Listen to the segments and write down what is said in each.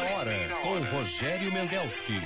hora com Rogério Mendelski.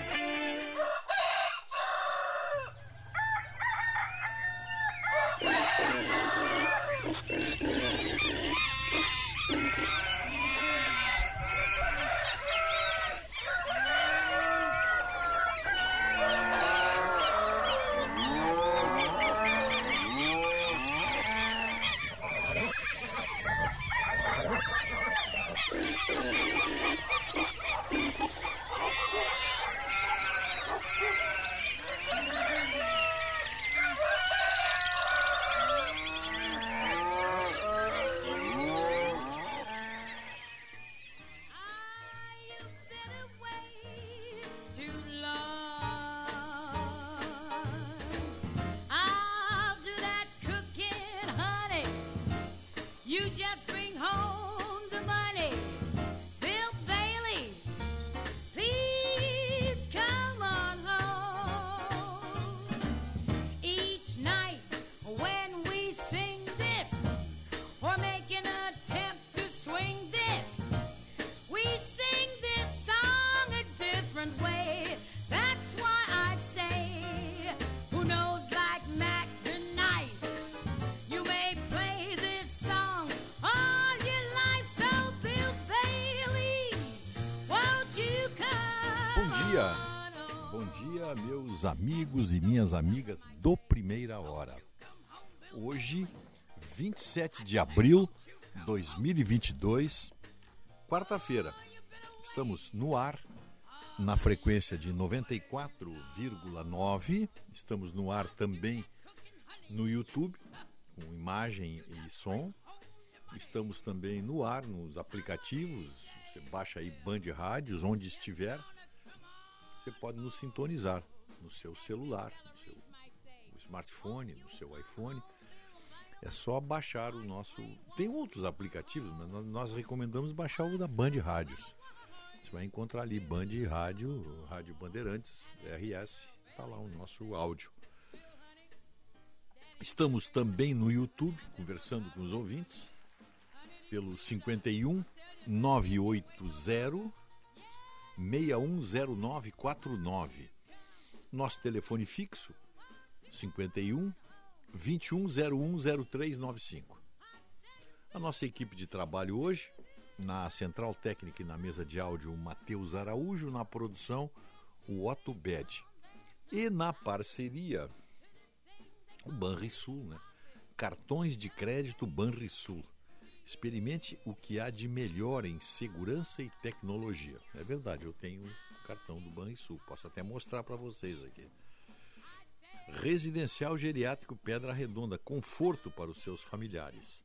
De abril de 2022, quarta-feira. Estamos no ar na frequência de 94,9. Estamos no ar também no YouTube, com imagem e som. Estamos também no ar nos aplicativos. Você baixa aí Band Rádios, onde estiver. Você pode nos sintonizar no seu celular, no seu smartphone, no seu iPhone. É só baixar o nosso. Tem outros aplicativos, mas nós recomendamos baixar o da Band Rádios. Você vai encontrar ali Band Rádio, Rádio Bandeirantes, RS, está lá o nosso áudio. Estamos também no YouTube, conversando com os ouvintes, pelo 51 980 610949. Nosso telefone fixo 51 21010395. A nossa equipe de trabalho hoje, na central técnica e na mesa de áudio, o Matheus Araújo, na produção, o Otto Bed. E na parceria, o Banrisul, né? Cartões de crédito Banrisul. Experimente o que há de melhor em segurança e tecnologia. É verdade, eu tenho um cartão do Banrisul, posso até mostrar para vocês aqui. Residencial Geriátrico Pedra Redonda, conforto para os seus familiares.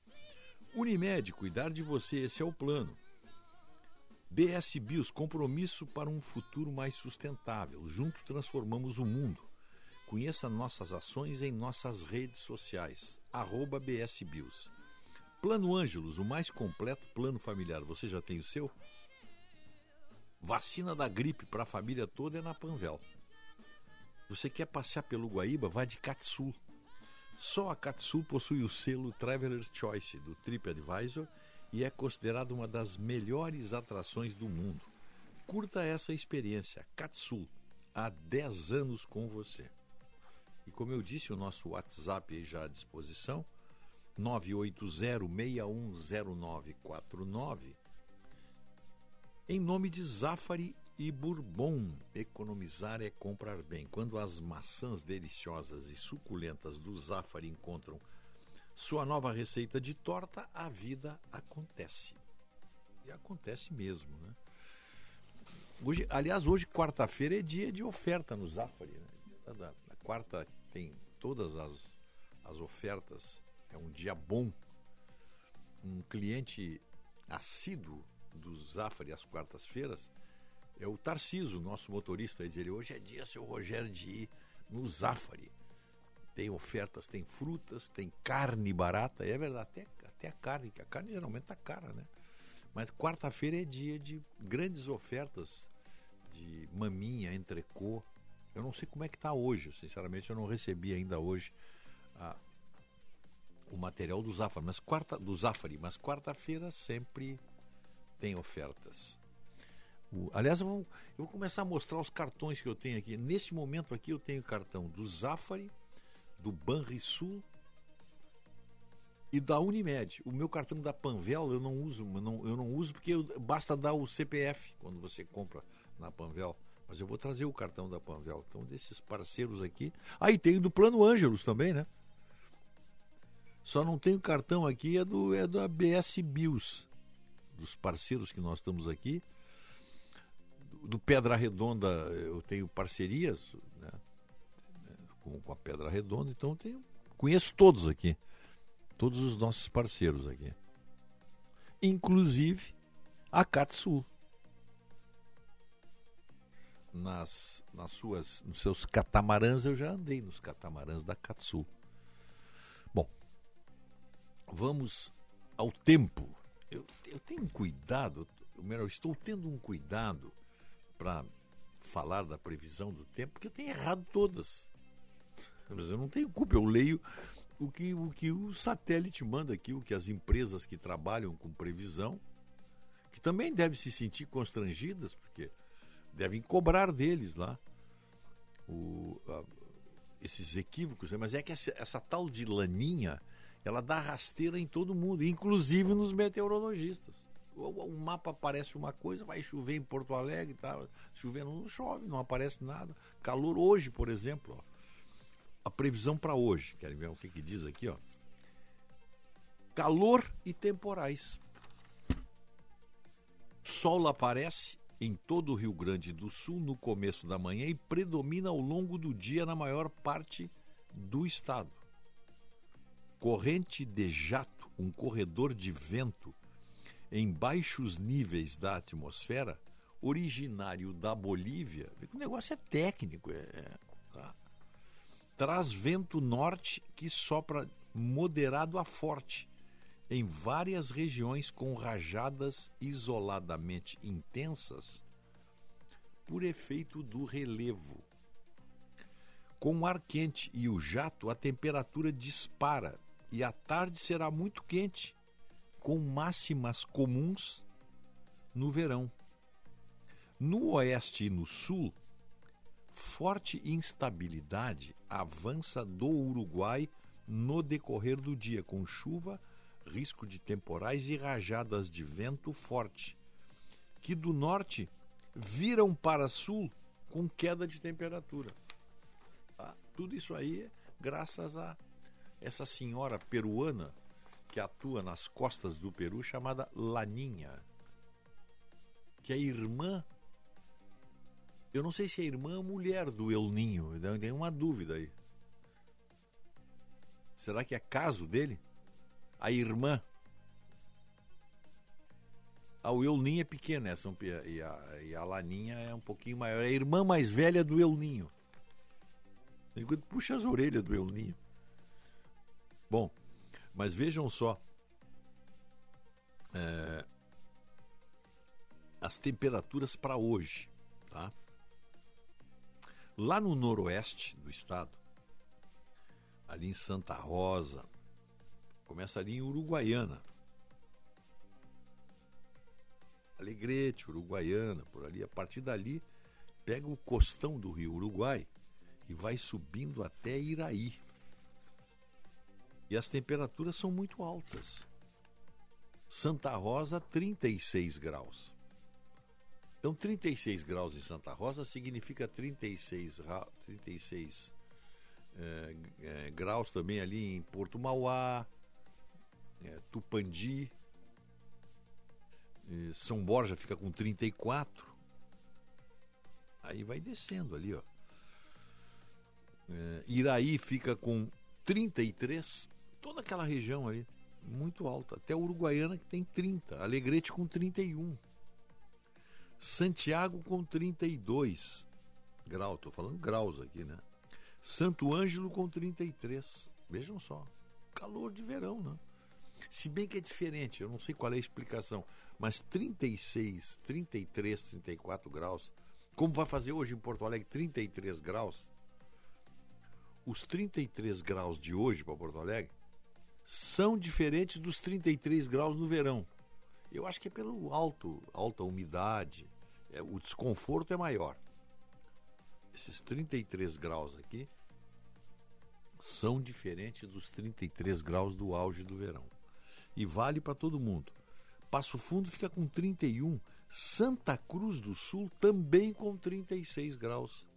Unimed, cuidar de você, esse é o plano. BS Bios, compromisso para um futuro mais sustentável. Juntos transformamos o mundo. Conheça nossas ações em nossas redes sociais. Arroba BS Bios. Plano Ângelos, o mais completo plano familiar. Você já tem o seu? Vacina da gripe para a família toda é na Panvel. Você quer passear pelo Guaíba? Vai de Katsul. Só a Katsul possui o selo Traveler's Choice do TripAdvisor e é considerada uma das melhores atrações do mundo. Curta essa experiência. Katsul, há 10 anos com você. E como eu disse, o nosso WhatsApp já à disposição 980610949 em nome de Zafari e Bourbon. Economizar é comprar bem. Quando as maçãs deliciosas e suculentas do Zafari encontram sua nova receita de torta, a vida acontece. E acontece mesmo, né? Hoje, aliás, hoje, quarta-feira, é dia de oferta no Zafari. Né? A quarta tem todas as, as ofertas é um dia bom. Um cliente assíduo do Zafari às quartas-feiras é o Tarciso, nosso motorista. Diz: ele, hoje é dia, seu Rogério, de ir no Zafari. Tem ofertas, tem frutas, tem carne barata. É verdade, até, até a carne, que a carne geralmente está cara, né? Mas quarta-feira é dia de grandes ofertas de maminha, entrecô. Eu não sei como é que está hoje, sinceramente eu não recebi ainda hoje a, o material do Zafari, mas quarta do Zafari, mas quarta-feira sempre tem ofertas. O, aliás, eu vou, eu vou, começar a mostrar os cartões que eu tenho aqui. Nesse momento aqui eu tenho cartão do Zafari, do Banrisul e da Unimed. O meu cartão da Panvel eu não uso, eu não, eu não uso porque eu, basta dar o CPF quando você compra na Panvel. Mas eu vou trazer o cartão da Panvel. Então, desses parceiros aqui. Aí ah, tem do Plano Ângelos também, né? Só não tem o cartão aqui, é do é da BS Bios, dos parceiros que nós estamos aqui. Do, Pedra Redonda eu tenho parcerias né? com, com a Pedra Redonda, então tenho, conheço todos aqui. Todos os nossos parceiros aqui. Inclusive a Katsu nas, nas suas, nos seus catamarãs, eu já andei nos catamarãs da Katsu. Bom, vamos ao tempo. Eu, eu tenho um cuidado, eu estou tendo um cuidado para falar da previsão do tempo, porque eu tenho errado todas. Mas eu não tenho culpa, eu leio o que, o que o satélite manda aqui, o que as empresas que trabalham com previsão, que também devem se sentir constrangidas, porque devem cobrar deles lá o, a, esses equívocos. Né? Mas é que essa, essa, tal de laninha, ela dá rasteira em todo mundo, inclusive nos meteorologistas. O, mapa aparece uma coisa, vai chover em Porto Alegre, tá? chovendo não chove, não aparece nada. Calor hoje, por exemplo. Ó. A previsão para hoje, querem ver o que, que diz aqui? Ó. Calor e temporais. Sol aparece em todo o Rio Grande do Sul no começo da manhã e predomina ao longo do dia na maior parte do estado. Corrente de jato, um corredor de vento em baixos níveis da atmosfera, originário da Bolívia. O negócio é técnico, é, é, tá? traz vento norte que sopra moderado a forte em várias regiões com rajadas isoladamente intensas por efeito do relevo. Com o ar quente e o jato, a temperatura dispara e a tarde será muito quente, com máximas comuns no verão. No oeste e no sul, forte instabilidade avança do Uruguai no decorrer do dia, com chuva risco de temporais e rajadas de vento forte, que do norte viram para sul com queda de temperatura. Ah, tudo isso aí é graças a essa senhora peruana que atua nas costas do Peru chamada Laninha, que é irmã. Eu não sei se é irmã ou mulher do El Ninho, eu tenho uma dúvida aí. Será que é caso dele? a irmã. A Euninha é pequena, essa, e, a, e a Laninha é um pouquinho maior. É a irmã mais velha do Euninho. Enquanto puxa as orelhas do Euninho. Bom, mas vejam só. É, as temperaturas para hoje, tá? Lá no noroeste do estado, ali em Santa Rosa, Começa ali em Uruguaiana. Alegrete, Uruguaiana, por ali. A partir dali, pega o costão do rio Uruguai e vai subindo até Iraí. E as temperaturas são muito altas. Santa Rosa, 36 graus. Então, 36 graus em Santa Rosa significa 36, 36 é, é, graus também ali em Porto Mauá, é, Tupandi, São Borja fica com 34. Aí vai descendo ali, ó. É, Iraí fica com 33. Toda aquela região ali, muito alta. Até Uruguaiana que tem 30. Alegrete com 31. Santiago com 32 graus. Estou falando graus aqui, né? Santo Ângelo com 33. Vejam só. Calor de verão, né? Se bem que é diferente, eu não sei qual é a explicação, mas 36, 33, 34 graus, como vai fazer hoje em Porto Alegre 33 graus, os 33 graus de hoje para Porto Alegre são diferentes dos 33 graus no verão. Eu acho que é pelo alto, alta umidade, é, o desconforto é maior. Esses 33 graus aqui são diferentes dos 33 graus do auge do verão. E vale para todo mundo. Passo Fundo fica com 31, Santa Cruz do Sul também com 36 graus.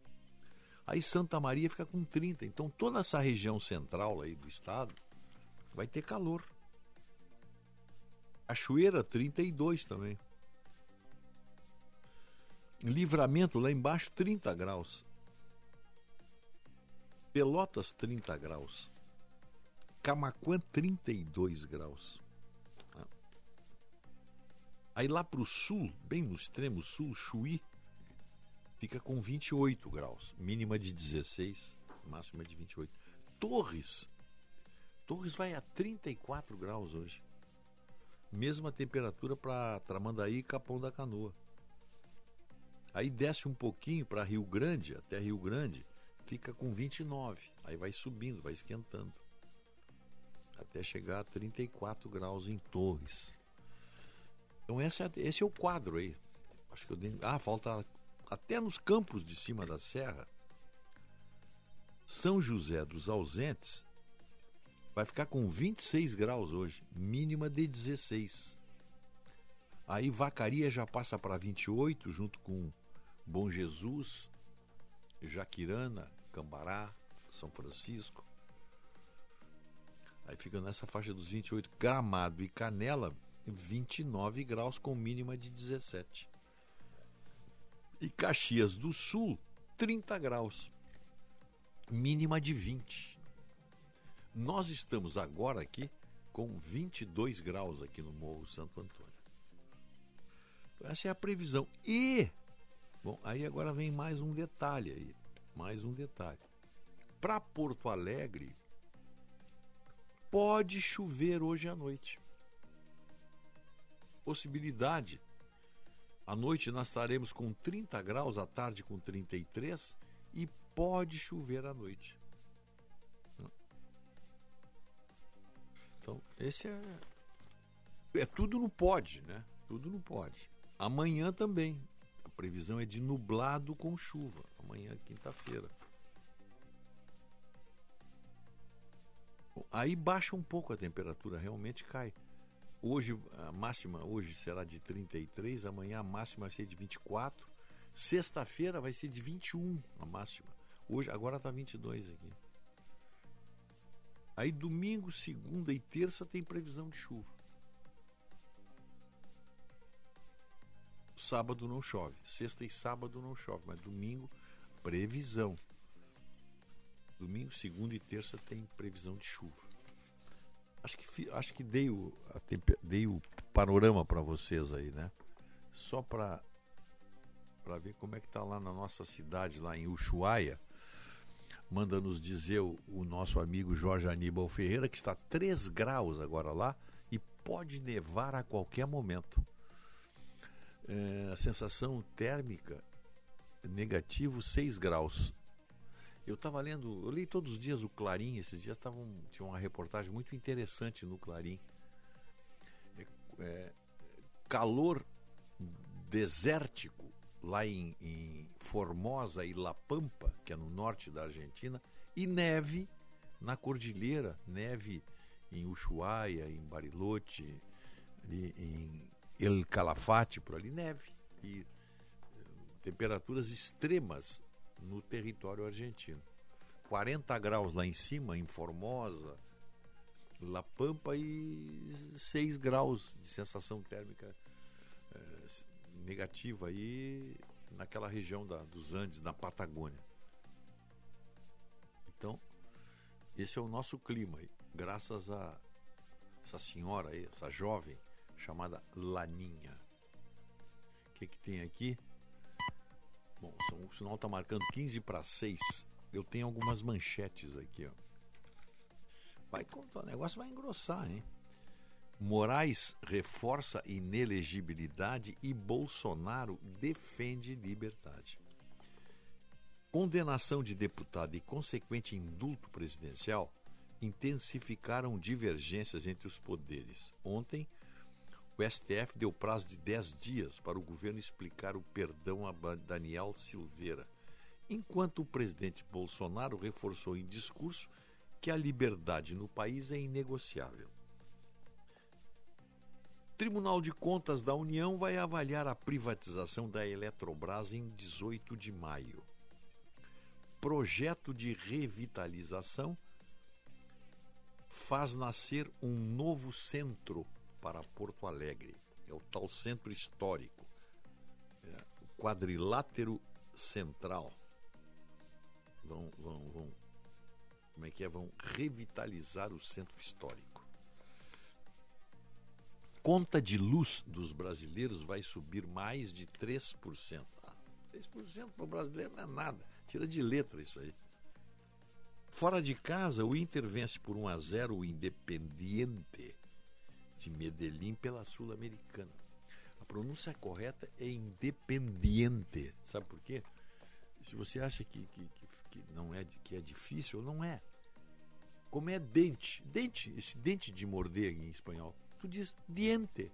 Aí Santa Maria fica com 30. Então toda essa região central aí do estado vai ter calor. Cachoeira 32 também. Livramento lá embaixo 30 graus. Pelotas 30 graus. Camacuã 32 graus. Aí lá para o sul, bem no extremo sul, Chuí, fica com 28 graus, mínima de 16, máxima de 28. Torres, Torres vai a 34 graus hoje. Mesma temperatura para Tramandaí e Capão da Canoa. Aí desce um pouquinho para Rio Grande, até Rio Grande, fica com 29. Aí vai subindo, vai esquentando. Até chegar a 34 graus em Torres. Então esse é, esse é o quadro aí. Acho que eu dei... Ah, falta até nos campos de cima da serra. São José dos Ausentes vai ficar com 26 graus hoje, mínima de 16. Aí Vacaria já passa para 28, junto com Bom Jesus, Jaquirana, Cambará, São Francisco. Aí fica nessa faixa dos 28. Gramado e Canela, 29 graus com mínima de 17. E Caxias do Sul, 30 graus, mínima de 20. Nós estamos agora aqui com 22 graus aqui no Morro Santo Antônio. Essa é a previsão. E, bom, aí agora vem mais um detalhe aí, mais um detalhe. Para Porto Alegre, pode chover hoje à noite possibilidade. À noite nós estaremos com 30 graus, à tarde com 33 e pode chover à noite. Então, esse é. É tudo no pode, né? Tudo no pode. Amanhã também. A previsão é de nublado com chuva. Amanhã, quinta-feira. Aí baixa um pouco a temperatura, realmente cai. Hoje a máxima hoje será de 33, amanhã a máxima vai ser de 24. Sexta-feira vai ser de 21 a máxima. Hoje agora está 22 aqui. Aí domingo, segunda e terça tem previsão de chuva. Sábado não chove. Sexta e sábado não chove, mas domingo previsão. Domingo, segunda e terça tem previsão de chuva. Acho que, acho que dei o, dei o panorama para vocês aí, né? Só para para ver como é que tá lá na nossa cidade, lá em Ushuaia. Manda nos dizer o, o nosso amigo Jorge Aníbal Ferreira que está 3 graus agora lá e pode nevar a qualquer momento. É, a sensação térmica negativo 6 graus. Eu estava lendo, eu li todos os dias o Clarim, esses dias tavam, tinha uma reportagem muito interessante no Clarim. É, é, calor desértico lá em, em, Formosa e La Pampa, que é no norte da Argentina, e neve na cordilheira, neve em Ushuaia, em Bariloche, em El Calafate, por ali, neve. E eh, temperaturas extremas no território argentino. 40 graus lá em cima, em Formosa, La Pampa e 6 graus de sensação térmica é, negativa aí naquela região da, dos Andes, na Patagônia. Então, esse é o nosso clima aí, graças a essa senhora aí, essa jovem chamada Laninha. O que, que tem aqui? Bom, o sinal está marcando 15 para 6. Eu tenho algumas manchetes aqui, ó. Vai o negócio vai engrossar, hein? Moraes reforça inelegibilidade e Bolsonaro defende liberdade. Condenação de deputado e consequente indulto presidencial intensificaram divergências entre os poderes. Ontem, o STF deu prazo de 10 dias para o governo explicar o perdão a Daniel Silveira, enquanto o presidente Bolsonaro reforçou em discurso que a liberdade no país é inegociável. Tribunal de Contas da União vai avaliar a privatização da Eletrobras em 18 de maio. Projeto de revitalização faz nascer um novo centro para Porto Alegre. É o tal centro histórico, é, o quadrilátero central. Vão, vão, vão, como é que é? Vão revitalizar o centro histórico. Conta de luz dos brasileiros vai subir mais de 3%. Ah, 3% para o brasileiro não é nada. Tira de letra isso aí. Fora de casa, o Inter vence por 1 a 0 o Independiente de Medellín pela Sul-Americana. A pronúncia correta é Independiente. Sabe por quê? Se você acha que, que, que, que não é que é difícil, não é. Como é dente, dente, esse dente de morder em espanhol, tu diz diente.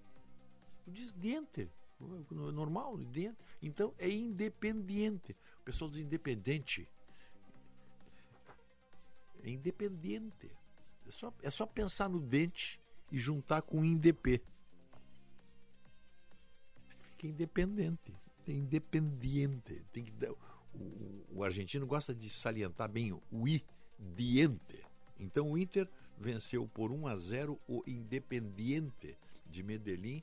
Tu diz diente. É normal, diente. Então é independiente. O pessoal diz independente. É independente. É só, é só pensar no dente e juntar com INDP. Fica independente. É independente. Tem que dar, o, o, argentino gosta de salientar bem o I, diente. Então o Inter venceu por 1 a 0 o Independiente de Medellín,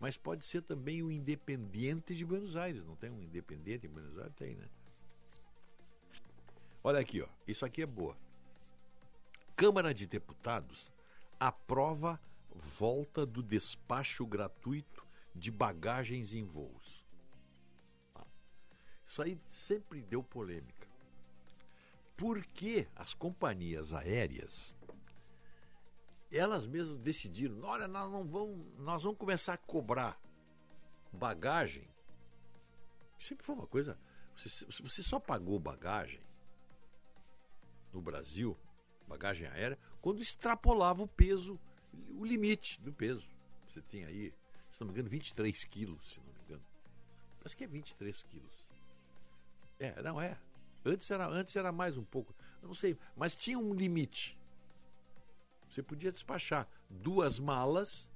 mas pode ser também o Independiente de Buenos Aires. Não tem um Independiente em Buenos Aires? Tem, né? Olha aqui, ó. Isso aqui é boa. Câmara de Deputados aprova volta do despacho gratuito de bagagens em voos. Tá. Isso aí sempre deu polêmica. Por que as companhias aéreas elas mesmas decidiram, olha, nós não vamos, nós vamos começar a cobrar bagagem. Sempre foi uma coisa, você, você só pagou bagagem no Brasil bagagem aérea, quando extrapolava o peso, o limite do peso. Você tinha aí, se não me engano, 23 quilos, se não me engano. Acho que é 23 quilos. É, não é. Antes era, antes era mais um pouco. Eu não sei, mas tinha um limite. Você podia despachar duas malas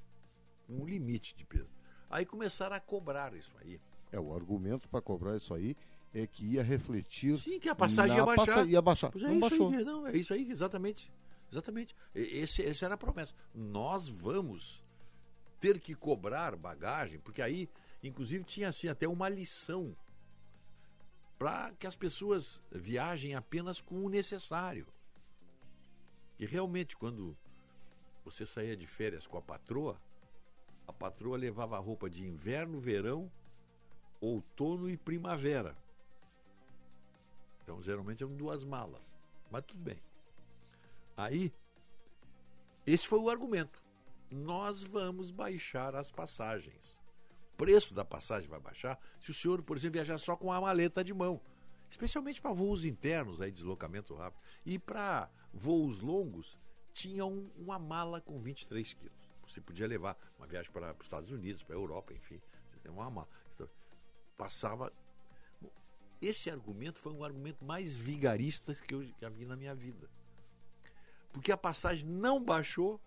um limite de peso. Aí começaram a cobrar isso aí. É, o argumento para cobrar isso aí é que ia refletir. Sim, que a passagem ia baixar. Passa, ia baixar. Pois é, não isso baixou. Aí, não, é isso aí, exatamente. Exatamente. Esse, essa era a promessa. Nós vamos ter que cobrar bagagem, porque aí, inclusive, tinha assim até uma lição para que as pessoas viajem apenas com o necessário. E realmente, quando você saía de férias com a patroa, a patroa levava roupa de inverno, verão, outono e primavera. Então, geralmente eram duas malas. Mas tudo bem. Aí, esse foi o argumento. Nós vamos baixar as passagens. O preço da passagem vai baixar se o senhor, por exemplo, viajar só com a maleta de mão. Especialmente para voos internos, aí, deslocamento rápido. E para voos longos, tinha um, uma mala com 23 quilos. Você podia levar uma viagem para os Estados Unidos, para a Europa, enfim. Uma mala. Então, passava esse argumento foi um argumento mais vigarista que eu já vi na minha vida. Porque a passagem não baixou,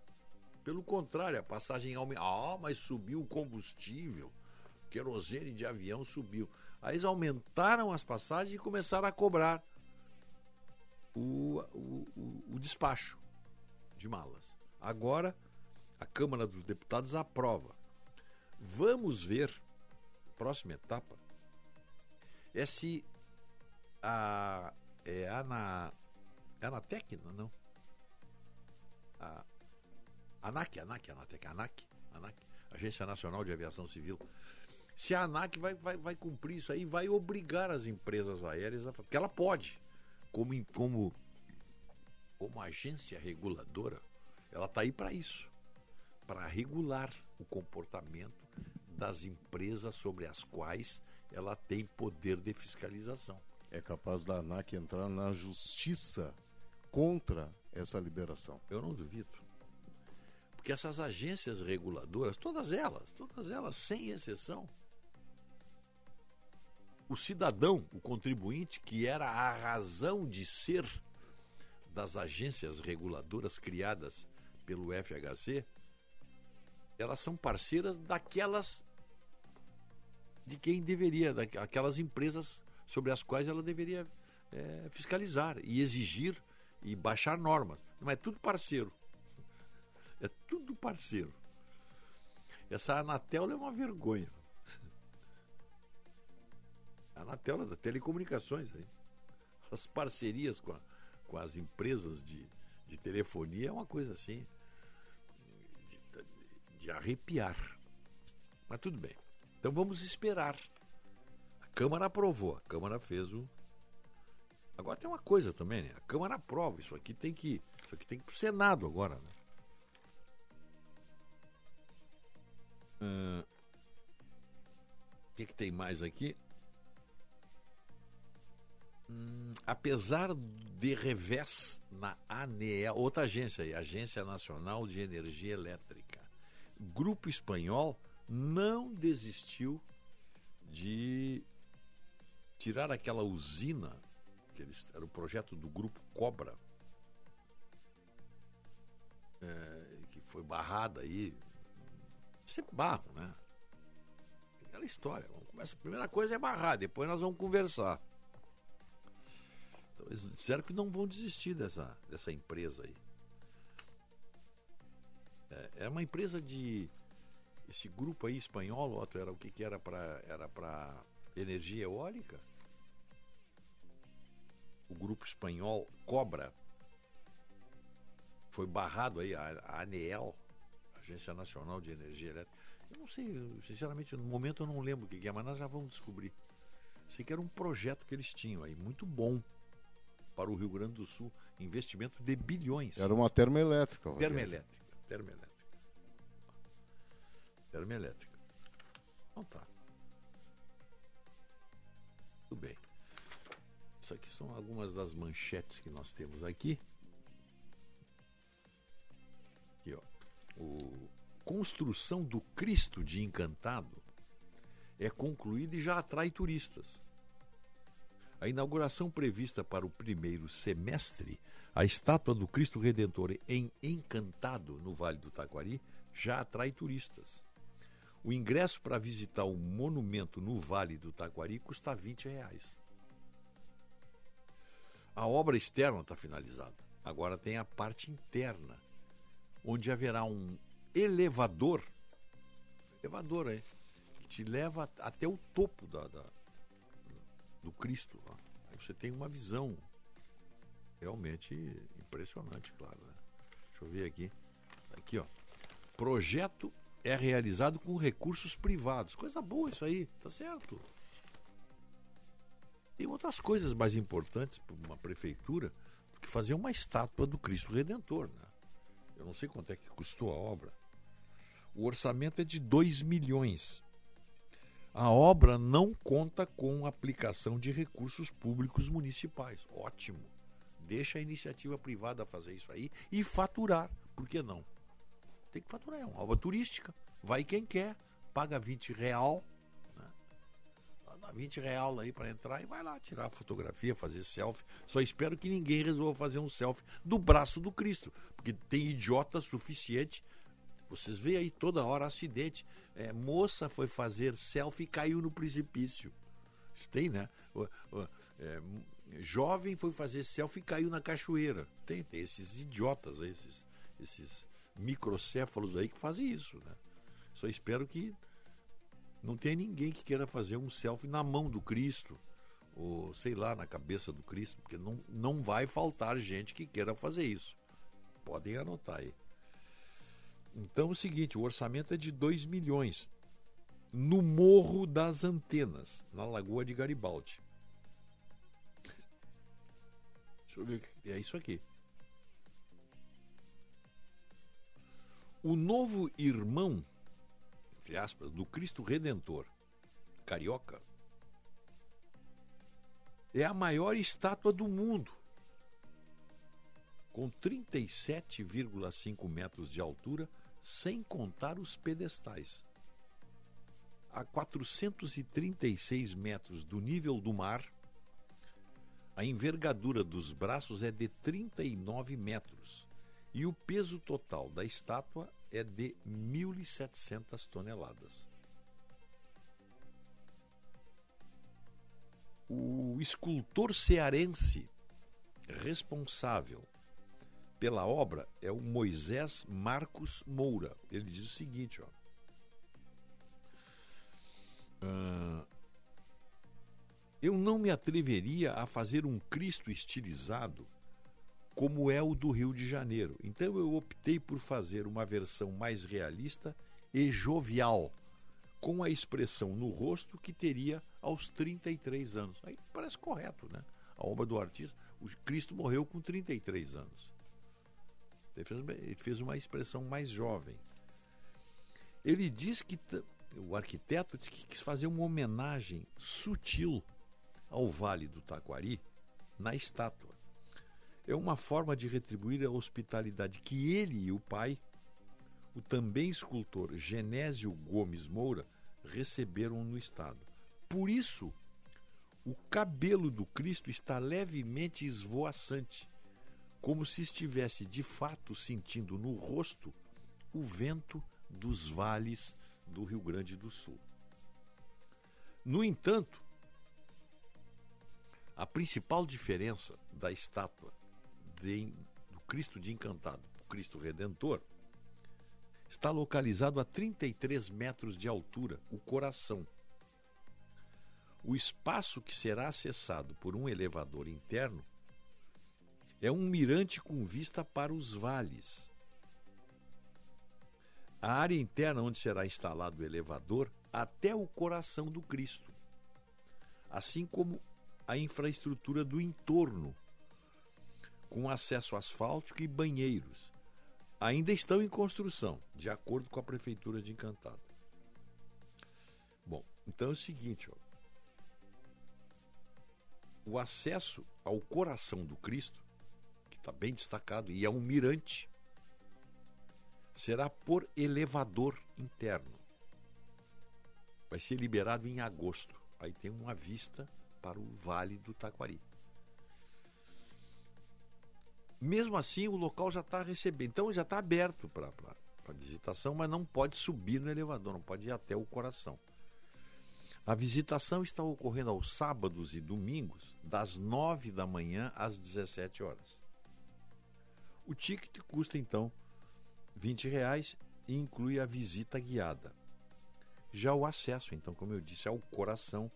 pelo contrário, a passagem aumentou. Ah, mas subiu o combustível, querosene de avião subiu. Aí eles aumentaram as passagens e começaram a cobrar o, o, o, o despacho de malas. Agora, a Câmara dos Deputados aprova. Vamos ver, próxima etapa, é se a. É Ana. É Anatec? Não, não. A, ANAC, ANAC, Anatec, ANAC, ANAC, Agência Nacional de Aviação Civil. Se a ANAC vai, vai, vai cumprir isso aí, vai obrigar as empresas aéreas a. Porque ela pode, como, como, como agência reguladora, ela está aí para isso para regular o comportamento das empresas sobre as quais ela tem poder de fiscalização. É capaz da ANAC entrar na justiça contra essa liberação? Eu não duvido. Porque essas agências reguladoras, todas elas, todas elas, sem exceção, o cidadão, o contribuinte, que era a razão de ser das agências reguladoras criadas pelo FHC, elas são parceiras daquelas de quem deveria, daquelas empresas sobre as quais ela deveria é, fiscalizar e exigir e baixar normas. Mas é tudo parceiro. É tudo parceiro. Essa Anatel é uma vergonha. Anatel da telecomunicações aí. As parcerias com, a, com as empresas de, de telefonia é uma coisa assim de, de, arrepiar. Mas tudo bem. Então vamos esperar. A Câmara aprovou, a Câmara fez o. Agora tem uma coisa também, né? A Câmara aprova, isso aqui tem que. Isso aqui tem que ir pro Senado agora, né? O que, que tem mais aqui? Hum, apesar de revés na ANEEL, outra agência Agência Nacional de Energia Elétrica, Grupo Espanhol não desistiu de tirar aquela usina, que eles, era o projeto do Grupo Cobra, é, que foi barrada aí sempre barro, né? Aquela história. Vamos começar, a primeira coisa é barrar, depois nós vamos conversar. Eles disseram que não vão desistir dessa, dessa empresa aí. É, é uma empresa de. Esse grupo aí espanhol, Otto, era o que, que era para era energia eólica? O grupo espanhol Cobra foi barrado aí, a, a ANEEL, Agência Nacional de Energia Elétrica. Eu não sei, sinceramente, no momento eu não lembro o que é, mas nós já vamos descobrir. Sei que era um projeto que eles tinham aí, muito bom para o Rio Grande do Sul, investimento de bilhões. Era uma termoelétrica. Termoelétrica, termoelétrica. Termoelétrica. Então tá. Tudo bem. Isso aqui são algumas das manchetes que nós temos aqui. Aqui, ó o construção do Cristo de Encantado é concluída e já atrai turistas. A inauguração prevista para o primeiro semestre, a estátua do Cristo Redentor em Encantado, no Vale do Taquari, já atrai turistas. O ingresso para visitar o monumento no Vale do Taquari custa 20 reais. A obra externa está finalizada. Agora tem a parte interna onde haverá um elevador, elevador aí, que te leva até o topo da, da do Cristo. Aí você tem uma visão realmente impressionante, claro. Né? Deixa eu ver aqui. Aqui, ó. Projeto é realizado com recursos privados. Coisa boa isso aí, tá certo. Tem outras coisas mais importantes para uma prefeitura do que fazer uma estátua do Cristo Redentor, né? Eu não sei quanto é que custou a obra. O orçamento é de 2 milhões. A obra não conta com aplicação de recursos públicos municipais. Ótimo. Deixa a iniciativa privada fazer isso aí e faturar. Por que não? Tem que faturar. É uma obra turística. Vai quem quer. Paga 20 real. Né? Dá 20 real aí para entrar e vai lá tirar fotografia, fazer selfie. Só espero que ninguém resolva fazer um selfie do braço do Cristo. Porque tem idiota suficiente vocês veem aí toda hora acidente. É, moça foi fazer selfie e caiu no precipício. Isso tem, né? É, jovem foi fazer selfie e caiu na cachoeira. Tem, tem esses idiotas, esses, esses microcéfalos aí que fazem isso, né? Só espero que não tenha ninguém que queira fazer um selfie na mão do Cristo ou sei lá, na cabeça do Cristo, porque não, não vai faltar gente que queira fazer isso. Podem anotar aí. Então é o seguinte, o orçamento é de 2 milhões no Morro das Antenas, na Lagoa de Garibaldi. Deixa eu ver, é isso aqui. O novo irmão, entre aspas, do Cristo Redentor, carioca, é a maior estátua do mundo com 37,5 metros de altura sem contar os pedestais. A 436 metros do nível do mar, a envergadura dos braços é de 39 metros e o peso total da estátua é de 1.700 toneladas. O escultor cearense responsável pela obra é o Moisés Marcos Moura. Ele diz o seguinte, ó. Uh, eu não me atreveria a fazer um Cristo estilizado como é o do Rio de Janeiro. Então eu optei por fazer uma versão mais realista e jovial, com a expressão no rosto que teria aos 33 anos. Aí parece correto, né? A obra do artista. O Cristo morreu com 33 anos. Ele fez, uma expressão mais jovem. Ele diz que o arquiteto que quis fazer uma homenagem sutil ao Vale do Taquari na estátua. É uma forma de retribuir a hospitalidade que ele e o pai, o também escultor Genésio Gomes Moura, receberam no estado. Por isso, o cabelo do Cristo está levemente esvoaçante, como se estivesse de fato sentindo no rosto o vento dos vales do Rio Grande do Sul. No entanto, a principal diferença da estátua de, do Cristo de Encantado, o Cristo Redentor, está localizado a 33 metros de altura, o coração. O espaço que será acessado por um elevador interno é um mirante com vista para os vales. A área interna onde será instalado o elevador até o coração do Cristo, assim como a infraestrutura do entorno, com acesso asfáltico e banheiros. Ainda estão em construção, de acordo com a Prefeitura de Encantado. Bom, então é o seguinte: ó. o acesso ao coração do Cristo, está bem destacado, e é um mirante, será por elevador interno. Vai ser liberado em agosto. Aí tem uma vista para o Vale do Taquari. Mesmo assim, o local já está recebendo. Então, já está aberto para visitação, mas não pode subir no elevador, não pode ir até o coração. A visitação está ocorrendo aos sábados e domingos, das 9 da manhã às 17 horas. O ticket custa então 20 reais e inclui a visita guiada. Já o acesso, então, como eu disse, ao coração,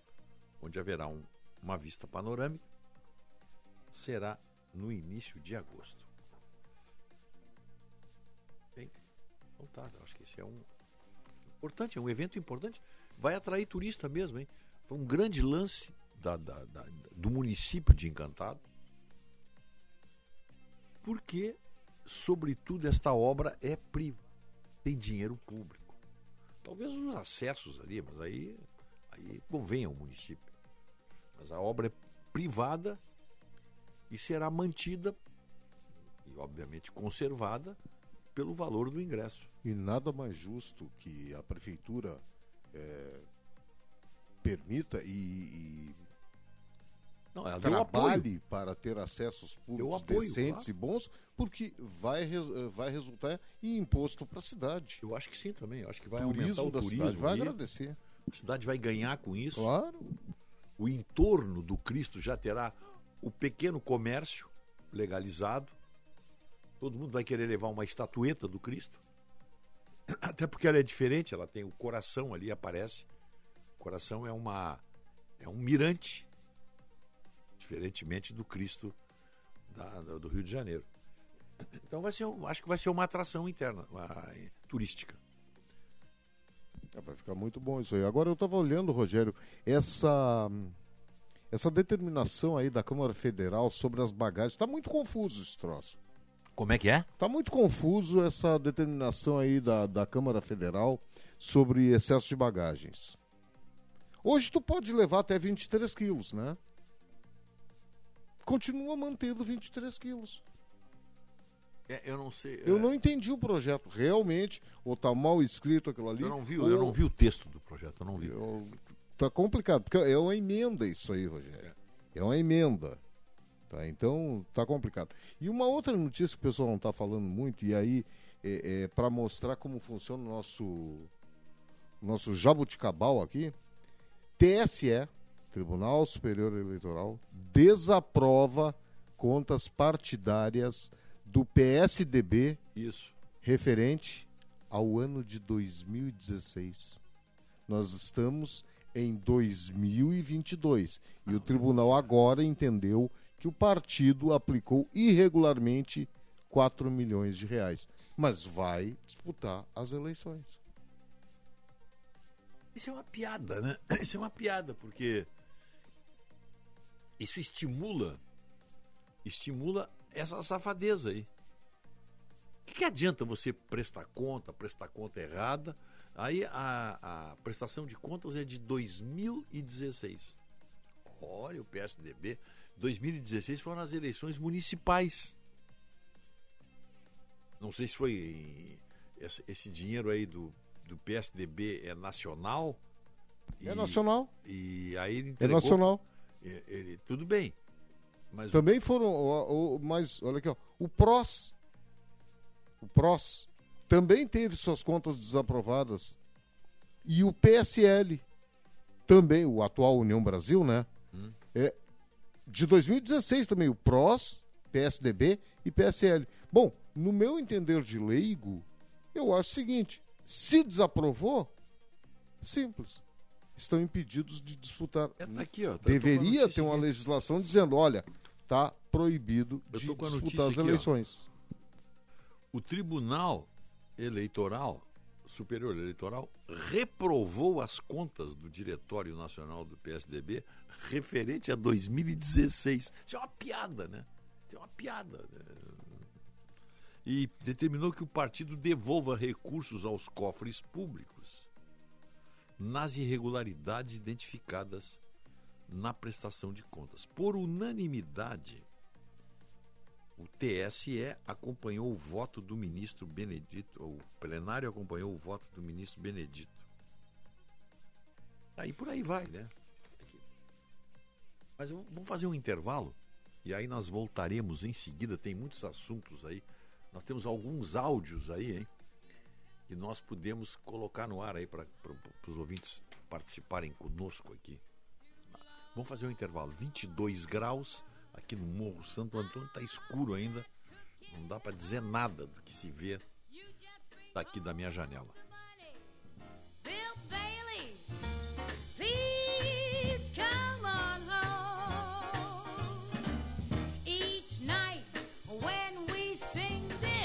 onde haverá um, uma vista panorâmica, será no início de agosto. Bem, então tá, acho que esse é um importante, é um evento importante. Vai atrair turista mesmo, hein? Foi um grande lance da, da, da, do município de Encantado. Porque, sobretudo, esta obra é tem dinheiro público. Talvez os acessos ali, mas aí, aí convém ao município. Mas a obra é privada e será mantida e, obviamente, conservada pelo valor do ingresso. E nada mais justo que a prefeitura é, permita e, e não, trabalhe para ter acessos públicos apoio, decentes claro. e bons, porque vai, vai resultar em imposto para a cidade. Eu acho que sim também. Eu acho que vai turismo aumentar o da turismo. Cidade vai agradecer. A cidade vai ganhar com isso. Claro. O entorno do Cristo já terá o pequeno comércio legalizado. Todo mundo vai querer levar uma estatueta do Cristo. Até porque ela é diferente, ela tem o coração ali, aparece. O coração é uma é um mirante, diferentemente do Cristo da, do Rio de Janeiro. Então vai ser, acho que vai ser uma atração interna, uma, turística. É, vai ficar muito bom isso aí. Agora eu estava olhando, Rogério, essa essa determinação aí da Câmara Federal sobre as bagagens, está muito confuso esse troço. Como é que é? Está muito confuso essa determinação aí da, da Câmara Federal sobre excesso de bagagens. Hoje tu pode levar até 23 quilos, né? Continua mantendo 23 quilos. É, eu não sei. Eu é... não entendi o projeto. Realmente, ou está mal escrito aquilo ali. Eu não vi, ou... eu não vi o texto do projeto, eu não vi. Eu... Tá complicado, porque é uma emenda isso aí, Rogério. É uma emenda. Tá? Então, tá complicado. E uma outra notícia que o pessoal não está falando muito, e aí, é, é para mostrar como funciona o nosso, nosso jabuticabal aqui, TSE, Tribunal Superior Eleitoral, desaprova contas partidárias do PSDB Isso. referente ao ano de 2016. Nós estamos em 2022 e o tribunal agora entendeu que o partido aplicou irregularmente 4 milhões de reais, mas vai disputar as eleições. Isso é uma piada, né? Isso é uma piada, porque isso estimula estimula essa safadeza aí. O que, que adianta você prestar conta, prestar conta errada? Aí a, a prestação de contas é de 2016. Olha, o PSDB, 2016 foram as eleições municipais. Não sei se foi esse dinheiro aí do, do PSDB é nacional. É e, nacional. E aí ele entregou, É nacional. Ele, ele, tudo bem. Mas Também foram, o, o, mas olha aqui, ó, o PROS, o PROS também teve suas contas desaprovadas. E o PSL, também, o atual União Brasil, né? Hum. É, de 2016 também, o PROS, PSDB e PSL. Bom, no meu entender de leigo, eu acho o seguinte: se desaprovou, simples. Estão impedidos de disputar. É, tá aqui, ó, tá, Deveria ter uma legislação dizendo: olha, está proibido de disputar as eleições. Aqui, o Tribunal Eleitoral, Superior Eleitoral, reprovou as contas do Diretório Nacional do PSDB referente a 2016. Isso é uma piada, né? Isso é uma piada. Né? E determinou que o partido devolva recursos aos cofres públicos nas irregularidades identificadas na prestação de contas. Por unanimidade, o TSE acompanhou o voto do ministro Benedito, o plenário acompanhou o voto do ministro Benedito. Aí por aí vai, né? Mas vamos fazer um intervalo e aí nós voltaremos em seguida. Tem muitos assuntos aí. Nós temos alguns áudios aí, hein? Que nós podemos colocar no ar aí para os ouvintes participarem conosco aqui. Vamos fazer um intervalo. 22 graus aqui no Morro Santo Antônio, está escuro ainda. Não dá para dizer nada do que se vê daqui da minha janela.